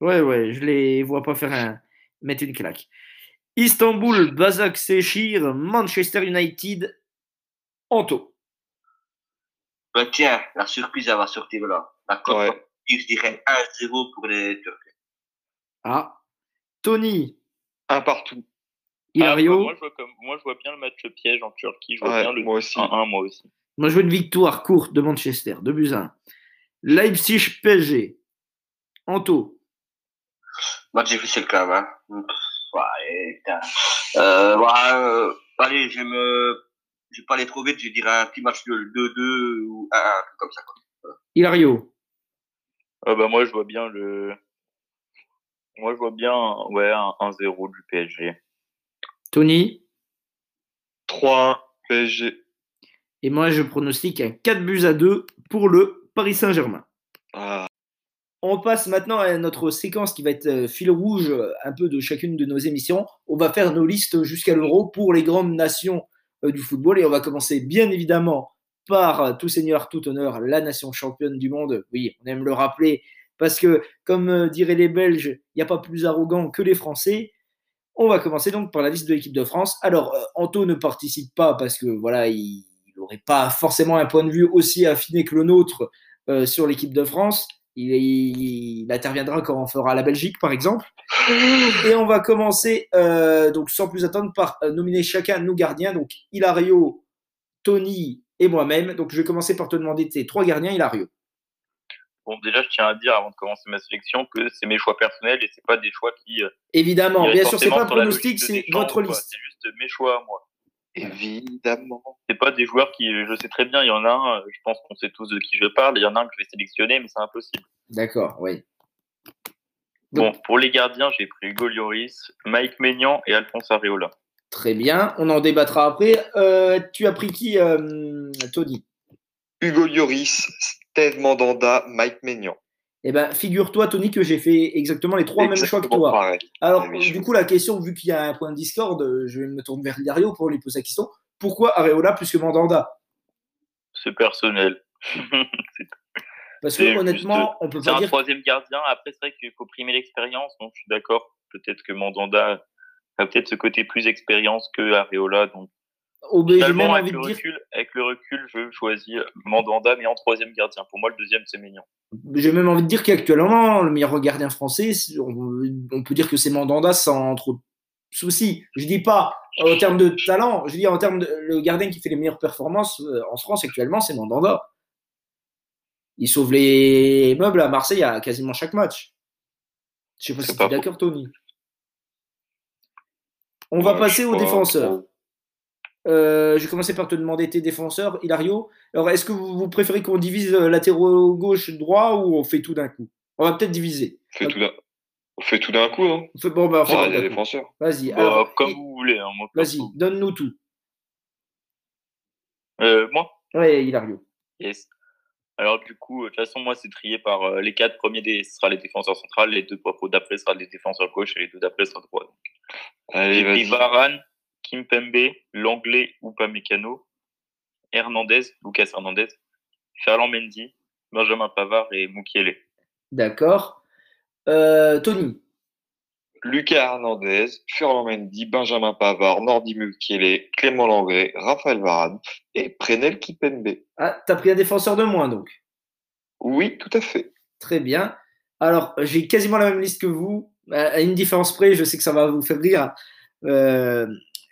Ouais, ouais, je les vois pas faire un... mettre une claque. Istanbul, Bazak Sechir, Manchester United, Anto. Bah, tiens, la surprise, elle va sortir là. La cote, Ouais. je dirais 1-0 pour les Turcs. Ah. Tony, Un partout. Hilario. Ah, moi, je vois comme, moi, je vois bien le match piège en Turquie. Je vois Ouais, bien le moi aussi. 1-1, moi aussi. Moi, je veux une victoire courte de Manchester, 2 buts à 1. Leipzig, PSG. Anto. Match difficile quand même. Hein. Putain. Euh, ouais, euh, allez, je vais me. Je vais pas aller trop vite, je dirais un petit match nul, 2-2 ou 1-1, un truc comme ça. Quoi. Hilario. Ah bah, moi, je vois bien le. Moi, je vois bien ouais, un 1-0 du PSG. Tony. 3-1, PSG. Et moi, je pronostique un 4 buts à 2 pour le Paris Saint-Germain. Ah, On passe maintenant à notre séquence qui va être euh, fil rouge euh, un peu de chacune de nos émissions. On va faire nos listes jusqu'à l'euro pour les grandes nations euh, du football. Et on va commencer bien évidemment par tout seigneur, tout honneur, la nation championne du monde. Oui, on aime le rappeler parce que, comme diraient les Belges, il n'y a pas plus arrogant que les Français. On va commencer donc par la liste de l'équipe de France. Alors, Anto ne participe pas parce que voilà, il n'aurait pas forcément un point de vue aussi affiné que le nôtre sur l'équipe de France. Il, il- il interviendra quand on fera la Belgique, par exemple. Et on va commencer, euh, donc sans plus attendre, par euh, nominer chacun nos gardiens. Donc Hilario, Tony et moi-même. Donc je vais commencer par te demander tes trois gardiens, Hilario. Bon, déjà, je tiens à dire avant de commencer ma sélection que c'est mes choix personnels et c'est pas des choix qui. euh, Évidemment, bien sûr, c'est pas un pronostic, c'est votre liste. C'est juste mes choix, moi. Évidemment. C'est pas des joueurs qui, je sais très bien, il y en a un, euh, je pense qu'on sait tous de qui je parle, il y en a un que je vais sélectionner, mais c'est impossible. D'accord, oui. Bon, pour les gardiens, j'ai pris Hugo Lloris, Mike Maignan et Alphonse Areola. Très bien, on en débattra après. Euh, tu as pris qui, euh, Tony? Hugo Lloris, Steve Mandanda, Mike Maignan. Eh ben, figure-toi, Tony, que j'ai fait exactement les trois mêmes choix que toi. pareil. Alors, Ah du coup, la question, vu qu'il y a un point de discorde, euh, je me tourne vers Hilario pour lui poser la question. Pourquoi Areola plus que Mandanda? C'est personnel. (laughs) Parce que C'est honnêtement, juste- on peut c'est pas un dire. troisième gardien. Après, c'est vrai qu'il faut primer l'expérience, donc je suis d'accord. Peut-être que Mandanda a peut-être ce côté plus expérience que Areola. Donc, J'ai même finalement, avec envie le, de dire. recul, avec le recul, je choisis Mandanda, mais en troisième gardien. Pour moi, le deuxième, c'est Maignan. J'ai même envie de dire qu'actuellement, le meilleur gardien français, on, on peut dire que c'est Mandanda sans trop de soucis. Je dis pas euh, en termes de talent, je dis en termes de le gardien qui fait les meilleures performances euh, en France actuellement, c'est Mandanda. Il sauve les meubles à Marseille à quasiment chaque match. Je sais pas si tu es d'accord, Tony. On va passer aux défenseurs. trop. Euh, je vais commencer par te demander tes défenseurs, Hilario. Alors, est-ce que vous, vous préférez qu'on divise euh, latéraux gauche, droit ou on fait tout d'un coup? On va peut-être diviser. On fait tout d'un- On fait tout d'un coup, non On fait- bon, bah, on fait Ah, les défenseurs. Vas-y. Bah, alors, comme vous voulez. Hein, moi, Vas-y, donne-nous tout. Euh, moi? Ouais, Hilario. Yes. Alors du coup, de toute façon, moi, c'est trié par euh, les quatre premiers, des, ce sera les défenseurs centrales, les deux poids d'après sera les défenseurs gauche et les deux d'après sera droit. Allez, J'ai pris vas-y. Varane, Kimpembe, Langlais ou Pamecano, Hernandez, Lucas Hernandez, Ferland Mendy, Benjamin Pavard et Mukiele. D'accord. Euh, Tony. Lucas Hernandez, Furlan Mendy, Benjamin Pavard, Nordi Mukiele, Clément Langlais, Raphaël Varane et Prenel Kipembe. Ah, t'as pris un défenseur de moins, donc. Oui, tout à fait. Très bien. Alors, j'ai quasiment la même liste que vous. À une différence près, je sais que ça va vous faire rire. Euh,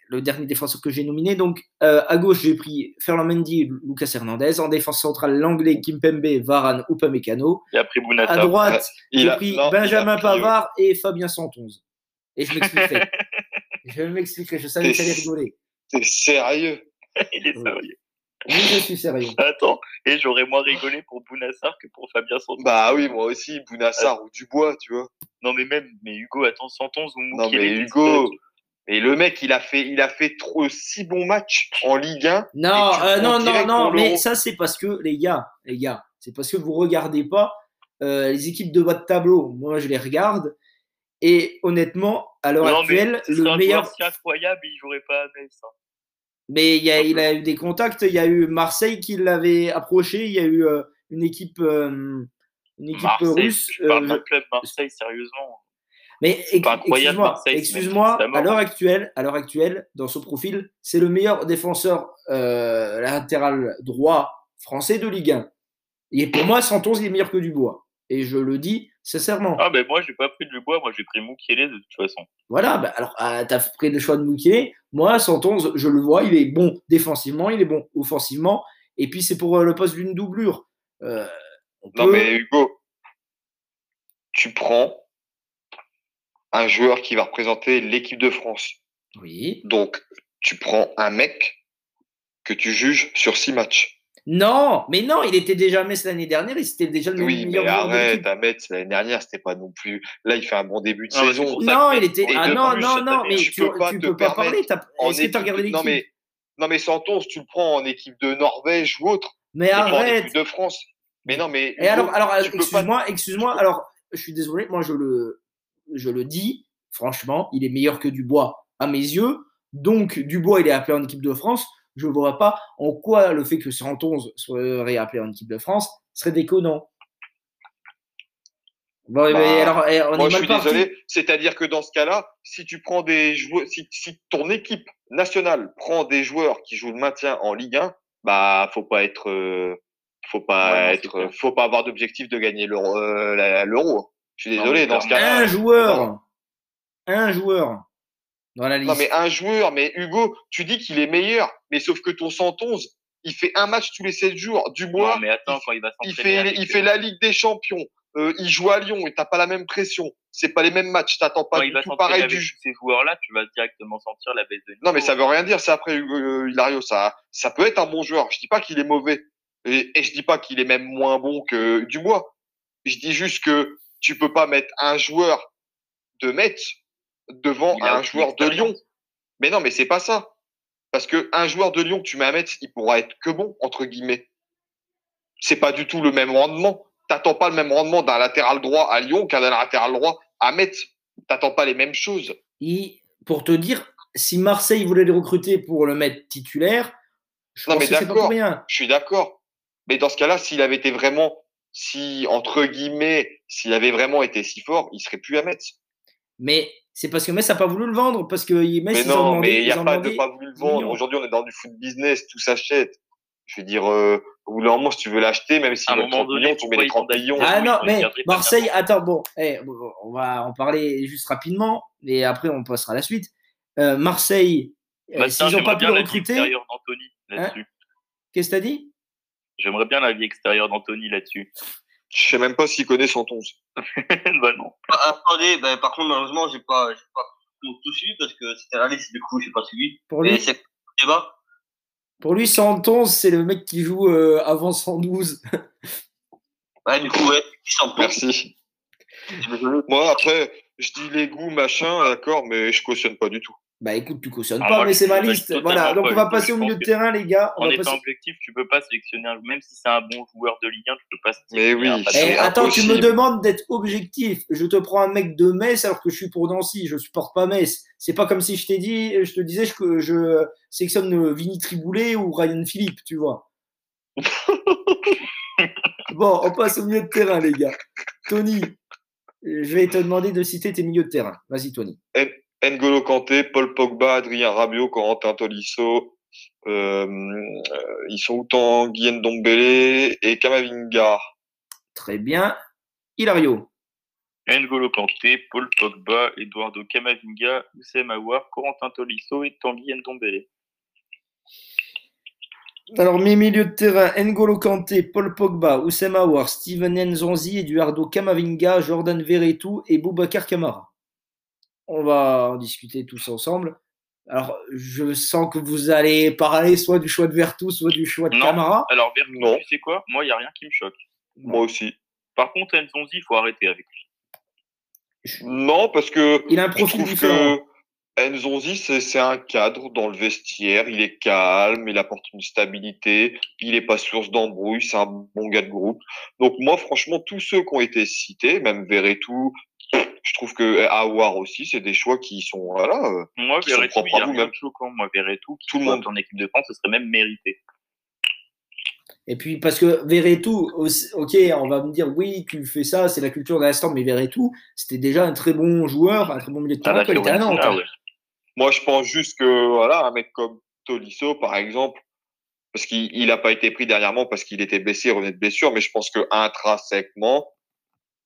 le dernier défenseur que j'ai nominé. Donc, euh, à gauche, j'ai pris Ferland Mendy, Lucas Hernandez. En défense centrale, l'anglais Kimpembe, Varane ou Pamecano. Et après Bounata. À droite, Il j'ai a- pris non, il a Benjamin pris, Pavard et Fabien Santonze. Et je m'expliquerai. (laughs) je m'expliquerai. Je savais que C'est- t'allais rigoler. T'es sérieux (laughs) Il est sérieux. Oui, je suis sérieux. Attends, et j'aurais moins rigolé pour Bounassar que pour Fabien Santon. Bah oui, moi aussi, Bounassar ou Dubois, tu vois. Non mais même, mais Hugo, attends, Santon ou Non mais Hugo, Et le mec, il a fait, il a fait trop, six bons matchs en Ligue 1. Non, Et tu euh, non, non, non, pour mais ça, c'est parce que, les gars, les gars, c'est parce que vous regardez pas euh, les équipes de bas de tableau. Moi, je les regarde. Et honnêtement, à l'heure Non, actuelle, le meilleur. si incroyable, il jouerait pas à Metz. hein. Mais il, y a, il a eu des contacts. Il y a eu Marseille qui l'avait approché. Il y a eu euh, une équipe, euh, une équipe Marseille, russe. je parle d'un club Marseille, sérieusement. Mais excuse-moi, à l'heure actuelle, à l'heure actuelle, dans ce profil, c'est le meilleur défenseur euh, latéral droit français de Ligue 1. Et pour moi, Santos il est meilleur que Dubois. Et je le dis sincèrement. Ah, ben moi, j'ai pas pris de bois, moi, j'ai pris Moukielé de toute façon. Voilà, bah, alors euh, t'as pris le choix de Mouquet. Moi, Santos, je le vois, il est bon défensivement, il est bon offensivement. Et puis c'est pour euh, le poste d'une doublure. Euh, on Non, mais Hugo, tu prends un joueur qui va représenter l'équipe de France. Oui. Donc, tu prends un mec que tu juges sur six matchs. Non, mais non, il était déjà à Metz l'année dernière, il c'était déjà le Oui, meilleur mais arrête, à Metz, l'année dernière, c'était pas non plus. Là, il fait un bon début de Ah, saison. Non, il était. Ah non, non, non, mais tu tu, peux pas tu peux pas permettre parler. t'as- en Est-ce que tu as équipe- regardé l'équipe Non, mais, non, mais Santos, tu le prends en équipe de Norvège ou autre. Mais pas en arrête. équipe de France. Mais non, mais. Et alors, excuse-moi, excuse-moi. Alors, je suis désolé, moi je le, je le dis, franchement, il est meilleur que Dubois à mes yeux. Donc, Dubois, il est appelé en équipe de France. Je ne vois pas en quoi le fait que Santos soit appelé en équipe de France serait déconnant. Bon, Bah, mais alors, on Moi, est je suis parti. désolé. C'est-à-dire que dans ce cas-là, si tu prends des joueurs, si, si ton équipe nationale prend des joueurs qui jouent le maintien en Ligue 1, bah, faut pas être, euh, faut pas Ouais, être, faut pas avoir d'objectif de gagner l'euro. euh, l'euro. Je suis désolé. dans ce cas-là. Un joueur, un joueur dans la liste. Non, mais un joueur, mais Hugo, tu dis qu'il est meilleur, mais sauf que ton 111, il fait un match tous les 7 jours. Dubois, Non, mais attends, quand il va il fait, avec- il fait la Ligue des Champions. Euh, il joue à Lyon et t'as pas la même pression. C'est pas les mêmes matchs. T'attends pas quand du il va tout pareil du ces joueurs-là, tu vas directement sentir la baisse de niveau. Non, mais ça veut rien dire. C'est après Hugo euh, Hilario. Ça, ça peut être un bon joueur. Je dis pas qu'il est mauvais. Et, et je dis pas qu'il est même moins bon que Dubois. Je dis juste que tu peux pas mettre un joueur de Metz devant un joueur de. Lyon. Mais non, mais c'est pas ça. Parce que un joueur de Lyon que tu mets à Metz, il pourra être que bon, entre guillemets. C'est pas du tout le même rendement. T'attends pas le même rendement d'un latéral droit à Lyon qu'un latéral droit à Metz. T'attends pas les mêmes choses. Il- pour te dire, si Marseille voulait le recruter pour le mettre titulaire, je Non, pense mais que c'est pas d'accord. pour rien. Je suis d'accord. Mais dans ce cas-là, s'il avait été vraiment, si, entre guillemets, s'il avait vraiment été si fort, il serait plus à Metz. Mais c'est parce que Metz n'a pas voulu le vendre, parce que Metz, mais ils ont non, demandé, mais il n'y a pas de pas voulu le 10 vendre. Aujourd'hui, on est dans du foot business, tout s'achète. Je veux dire, euh, au bout d'un moment, si tu veux l'acheter, même si À un moment 30 donné, millions, tu mets les pourquoi 30 ils millions. Ah non, mais Marseille, attends, bon, eh, bon, on va en parler juste rapidement, et après on passera à la suite. Euh, Marseille, euh, Bah, s'ils n'ont pas pu bien le recruter, là-dessus. qu'est-ce que t'as dit? J'aimerais bien l'avis extérieur d'Anthony là-dessus. Je sais même pas s'il connaît son 11. (laughs) bah non. Ah, Attendez, ben, par contre, malheureusement, j'ai pas, j'ai pas tout tout suivi parce que c'était la liste, du coup, j'ai pas suivi. Pour lui, c'est le débat. pour lui 111, c'est le mec qui joue euh, avant 112. (laughs) Ouais, du coup, ouais, Merci. Moi, après, je dis les goûts, machin, d'accord, mais je cautionne pas du tout. Bah écoute, tu cautionnes Ah, pas, moi, mais c'est ma liste. Voilà, donc on va passer au milieu de terrain, les gars. On En étant passer- objectif, tu peux pas sélectionner un, même si c'est un bon joueur de Ligue 1, tu peux pas Mais sélectionner oui, un Eh, attends, tu me demandes d'être objectif. Je te prends un mec de Metz alors que je suis pour Nancy. Je supporte pas Metz. C'est pas comme si je t'ai dit, je te disais que je sélectionne Vinny Triboulet ou Ryan Philippe, tu vois. (laughs) bon, on passe au milieu de terrain, les gars. Tony, je vais te demander de citer tes milieux de terrain. Vas-y, Tony. N'Golo Kanté, Paul Pogba, Adrien Rabiot, Corentin Tolisso, euh, ils sont où Tanguy Ndombele et Kamavinga. Très bien. Hilario. N'Golo Kanté, Paul Pogba, Eduardo Camavinga, Oussem Aouar, Corentin Tolisso et Tanguy Ndombele. Alors, mes milieux de terrain, N'Golo Kanté, Paul Pogba, Oussem Aouar, Steven Nzonzi, Eduardo Camavinga, Jordan Verretou et Boubacar Kamara. On va en discuter tous ensemble. Alors, je sens que vous allez parler soit du choix de Vertou, soit du choix de Non. Kamara. Alors, Vertu, Non. tu sais quoi? Moi, il n'y a rien qui me choque. Moi aussi. Par contre, Nzonzi, il faut arrêter avec lui. Non, parce que Il a un je profil trouve différent. que Nzonzi, c'est un cadre dans le vestiaire. Il est calme, il apporte une stabilité, il est pas source d'embrouille, c'est un bon gars de groupe. Donc moi, franchement, tous ceux qui ont été cités, même Verretou, je trouve que Awar aussi, c'est des choix qui sont voilà. euh, Moi, Qui sont Verretou, propres il y à a vous, rien même. de choquant. Moi, Verretou, Tout le monde. En équipe de France, ce serait même mérité. Et puis, parce que Verretou, ok, on va me dire, oui, tu fais ça, c'est la culture de l'instant, mais Verretou, c'était déjà un très bon joueur, un très bon milieu de Ah, terrain quand il était à Nantes. Fiorentina, hein. ouais. Moi, je pense juste que voilà, un mec comme Tolisso, par exemple, parce qu'il il a pas été pris dernièrement parce qu'il était blessé, il revenait de blessure, mais je pense que intrinsèquement,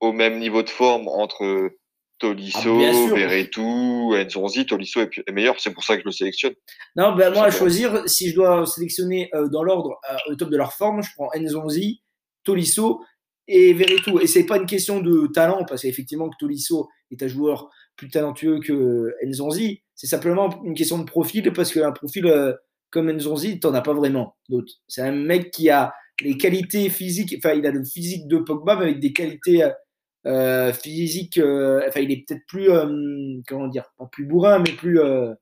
au même niveau de forme entre Tolisso, Ah. Verretou, Nzonzi, Tolisso est, est meilleur. C'est pour ça que je le sélectionne. Non, ben moi, à choisir, si je dois sélectionner euh, dans l'ordre euh, au top de leur forme, je prends Nzonzi, Tolisso et Verretou. Et c'est pas une question de talent, parce qu'effectivement que Tolisso est un joueur plus talentueux que Nzonzi. C'est simplement une question de profil, parce qu'un profil euh, comme Nzonzi, t'en as pas vraiment d'autres. C'est un mec qui a les qualités physiques, enfin, il a le physique de Pogba, mais avec des qualités euh, physiques, euh, enfin, il est peut-être plus, euh, comment dire, pas plus bourrin, mais plus. euh,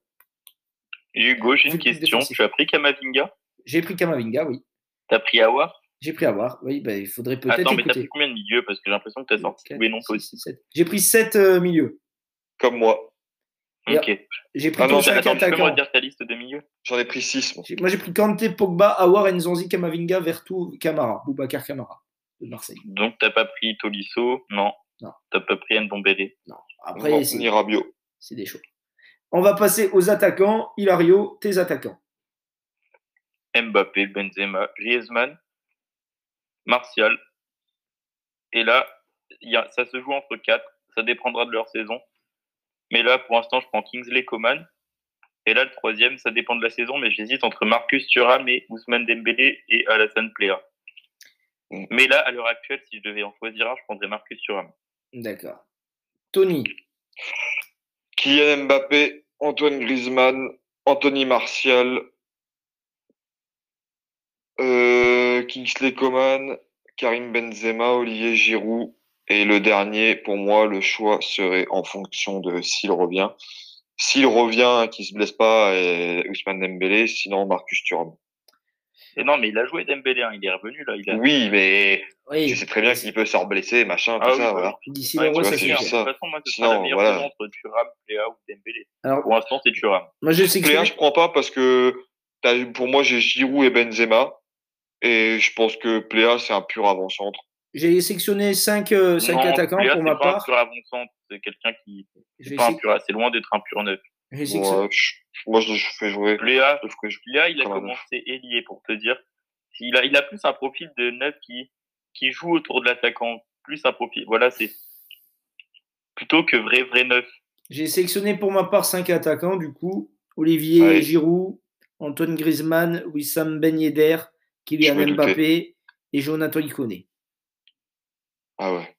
Hugo, j'ai une question. défensif. Tu as pris Kamavinga? J'ai pris Kamavinga, oui. T'as pris Awar? J'ai pris voir. Oui, bah, il faudrait peut-être Attends, mais t'as pris combien de milieux? Parce que j'ai l'impression que t'as sorti tous les noms possibles. sept. J'ai pris 7 milieux. Comme moi. Et- Ok. J'ai pris Ah non, ton 5 Attends, tu peux me redire ta liste de milieux? J'en ai pris six. moi. J'ai- Moi, j'ai pris Kanté, Pogba, Awar, Nzonzi, Kamavinga, Vertu, Camara. Boubacar Camara de Marseille. Donc, t'as pas pris Tolisso? Non. Non. T'as pas pris Ndombele? Après, Non, c'est ni Rabiot. c'est des choix. On va passer aux attaquants. Hilario, tes attaquants. Mbappé, Benzema, Griezmann, Martial. Et là, il y a, ça se joue entre quatre. Ça dépendra de leur saison. Mais là, pour l'instant, je prends Kingsley Coman. Et là, le troisième, ça dépend de la saison, mais j'hésite entre Marcus Thuram et Ousmane Dembélé et Alassane Plea. Mm. Mais là, à l'heure actuelle, si je devais en choisir un, je prendrais Marcus Thuram. D'accord. Tony, Kylian Mbappé, Antoine Griezmann, Anthony Martial, euh, Kingsley Coman, Karim Benzema, Olivier Giroud. Et le dernier, pour moi, le choix serait en fonction de s'il revient. S'il revient, qu'il se blesse pas, et Ousmane Dembélé, sinon Marcus Thuram. Et non, mais il a joué Dembélé, hein, il est revenu là. Il a... Oui, mais oui. je sais très bien qu'il peut se reblesser, machin, tout Ah oui, ça, oui. voilà. D'ici Ouais, l'euro, tu ça de toute façon, moi, ce Sinon, sera la meilleure voilà. entre Thuram, Plea ou Dembélé. Alors, Pour l'instant, c'est Thuram. moi, je sais que Pléa, je prends pas parce que pour moi, j'ai Giroud et Benzema. Et je pense que Pléa, c'est un pur avant-centre. j'ai sélectionné 5 cinq Non, attaquants Plea, pour c'est ma pas un part. pur avant-centre, c'est quelqu'un qui. Un c'est loin d'être un pur neuf. Ouais, je- moi, je le fais jouer. Je jouer. Plea, il a commencé ailier pour te dire. Il a, il a plus un profil de neuf qui, qui joue autour de l'attaquant. Plus un profil. Voilà, c'est plutôt que vrai, vrai neuf. J'ai sélectionné pour ma part 5 attaquants, du coup. Olivier Ouais. Giroud, Antoine Griezmann, Wissam Ben Yedder, Kylian. Mbappé et Jonathan Iconé. Ah ouais.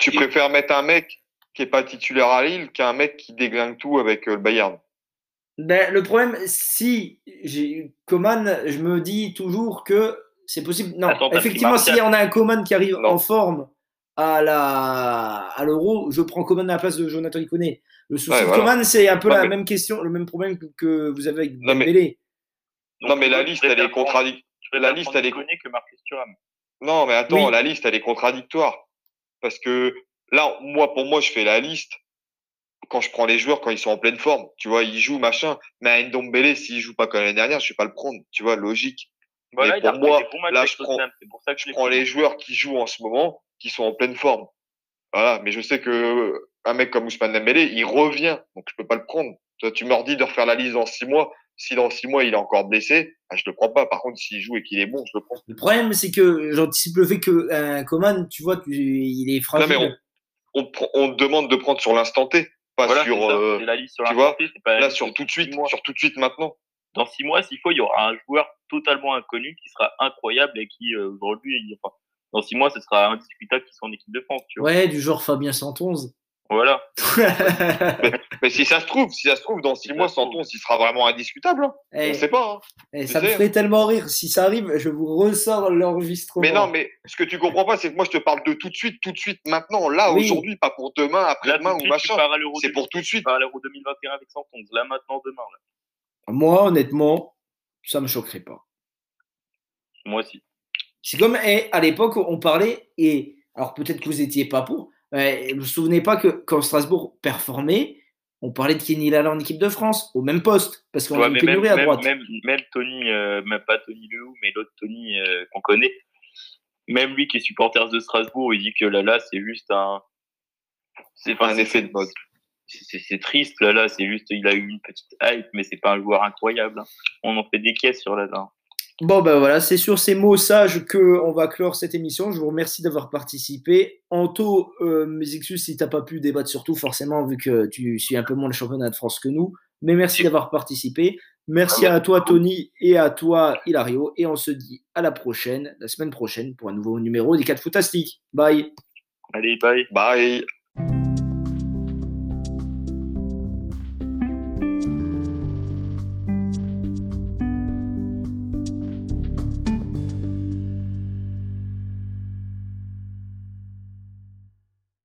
Tu préfères mettre un mec qui est pas titulaire à Lille qu'un mec qui déglingue tout avec euh, le Bayern. Ben, le problème, si j'ai Coman, je me dis toujours que c'est possible. Non, Attends, effectivement, si on a un Coman qui arrive Non. en forme à la à l'Euro, je prends Coman à la place de Jonathan Iconé. Le souci Ouais, de voilà. Coman, c'est un peu la mais- même question, le même problème que, que vous avez avec Non, mais- Dembélé. Donc, non, mais la liste, elle est contradictoire. la liste, elle est- que Marcus Thuram. Non, mais attends, Oui. la liste, elle est contradictoire. Parce que là, moi, pour moi, je fais la liste quand je prends les joueurs quand ils sont en pleine forme. Tu vois, ils jouent, machin. Mais à Ndombele, s'il joue pas comme l'année dernière, je vais pas le prendre. Tu vois, logique. Voilà, Mais pour moi, là, je prends- pour ça que je Je prends les joueurs qui jouent en ce moment, qui sont en pleine forme. Voilà, mais je sais que euh, un mec comme Ousmane Dembélé, il revient, donc je peux pas le prendre. Toi, tu me redis de refaire la liste dans six mois. Si dans six mois il est encore blessé, bah, je le prends pas. Par contre, s'il joue et qu'il est bon, je le prends. Le problème, c'est que j'anticipe le fait que un Coman, tu vois, tu- il est fragile. Non, mais On, prend- on te demande de prendre sur l'instant T, pas Voilà, sur ça, euh, la liste sur tu vois, T, pas là liste sur tout de suite, mois. sur tout de suite maintenant. Dans six mois, s'il faut, il y aura un joueur totalement inconnu qui sera incroyable et qui, euh, aujourd'hui, enfin, dans six mois, ce sera indiscutable qu'il soit en équipe de France, tu vois. Ouais, du genre Fabien 111. Voilà. Mais si ça se trouve, si ça se trouve, dans six mois. Santon, il sera vraiment indiscutable. hein. Eh, On sait pas. hein. eh, ça me ferait tellement rire. Si ça arrive, je vous ressors l'enregistrement. Mais non, mais ce que tu comprends pas, c'est que moi, je te parle de tout de suite, tout de suite, maintenant, là, Oui. aujourd'hui, pas pour demain, après-demain ou machin. C'est pour tout de suite. tu pars à l'Euro 2021 avec Santon. Là, maintenant, demain. Là. Moi, honnêtement, ça me choquerait pas. Moi aussi. C'est comme eh, à l'époque, on parlait, et alors peut-être que vous n'étiez pas pour, mais vous vous souvenez pas que quand Strasbourg performait, on parlait de Kenny Lala en équipe de France, au même poste, parce qu'on Ouais, a une même, pénurie à droite. même, même Tony, euh, même pas Tony Lehou, mais l'autre Tony euh, qu'on connaît, même lui qui est supporter de Strasbourg, il dit que Lala, c'est juste un. C'est enfin, Un effet de mode. c'est triste, Lala, c'est juste, il a eu une petite hype, mais c'est pas un joueur incroyable. hein. On en fait des caisses sur Lala. Bon, ben voilà, c'est sur ces mots sages que on va clore cette émission. Je vous remercie d'avoir participé. Anto, euh, mes excuses si tu n'as pas pu débattre sur tout, forcément, vu que tu suis un peu moins le championnat de France que nous. Mais merci d'avoir participé. Merci à toi, Tony, et à toi, Hilario. Et on se dit à la prochaine, la semaine prochaine, pour un nouveau numéro des 4 Fantastiques. Bye. Allez, bye. Bye.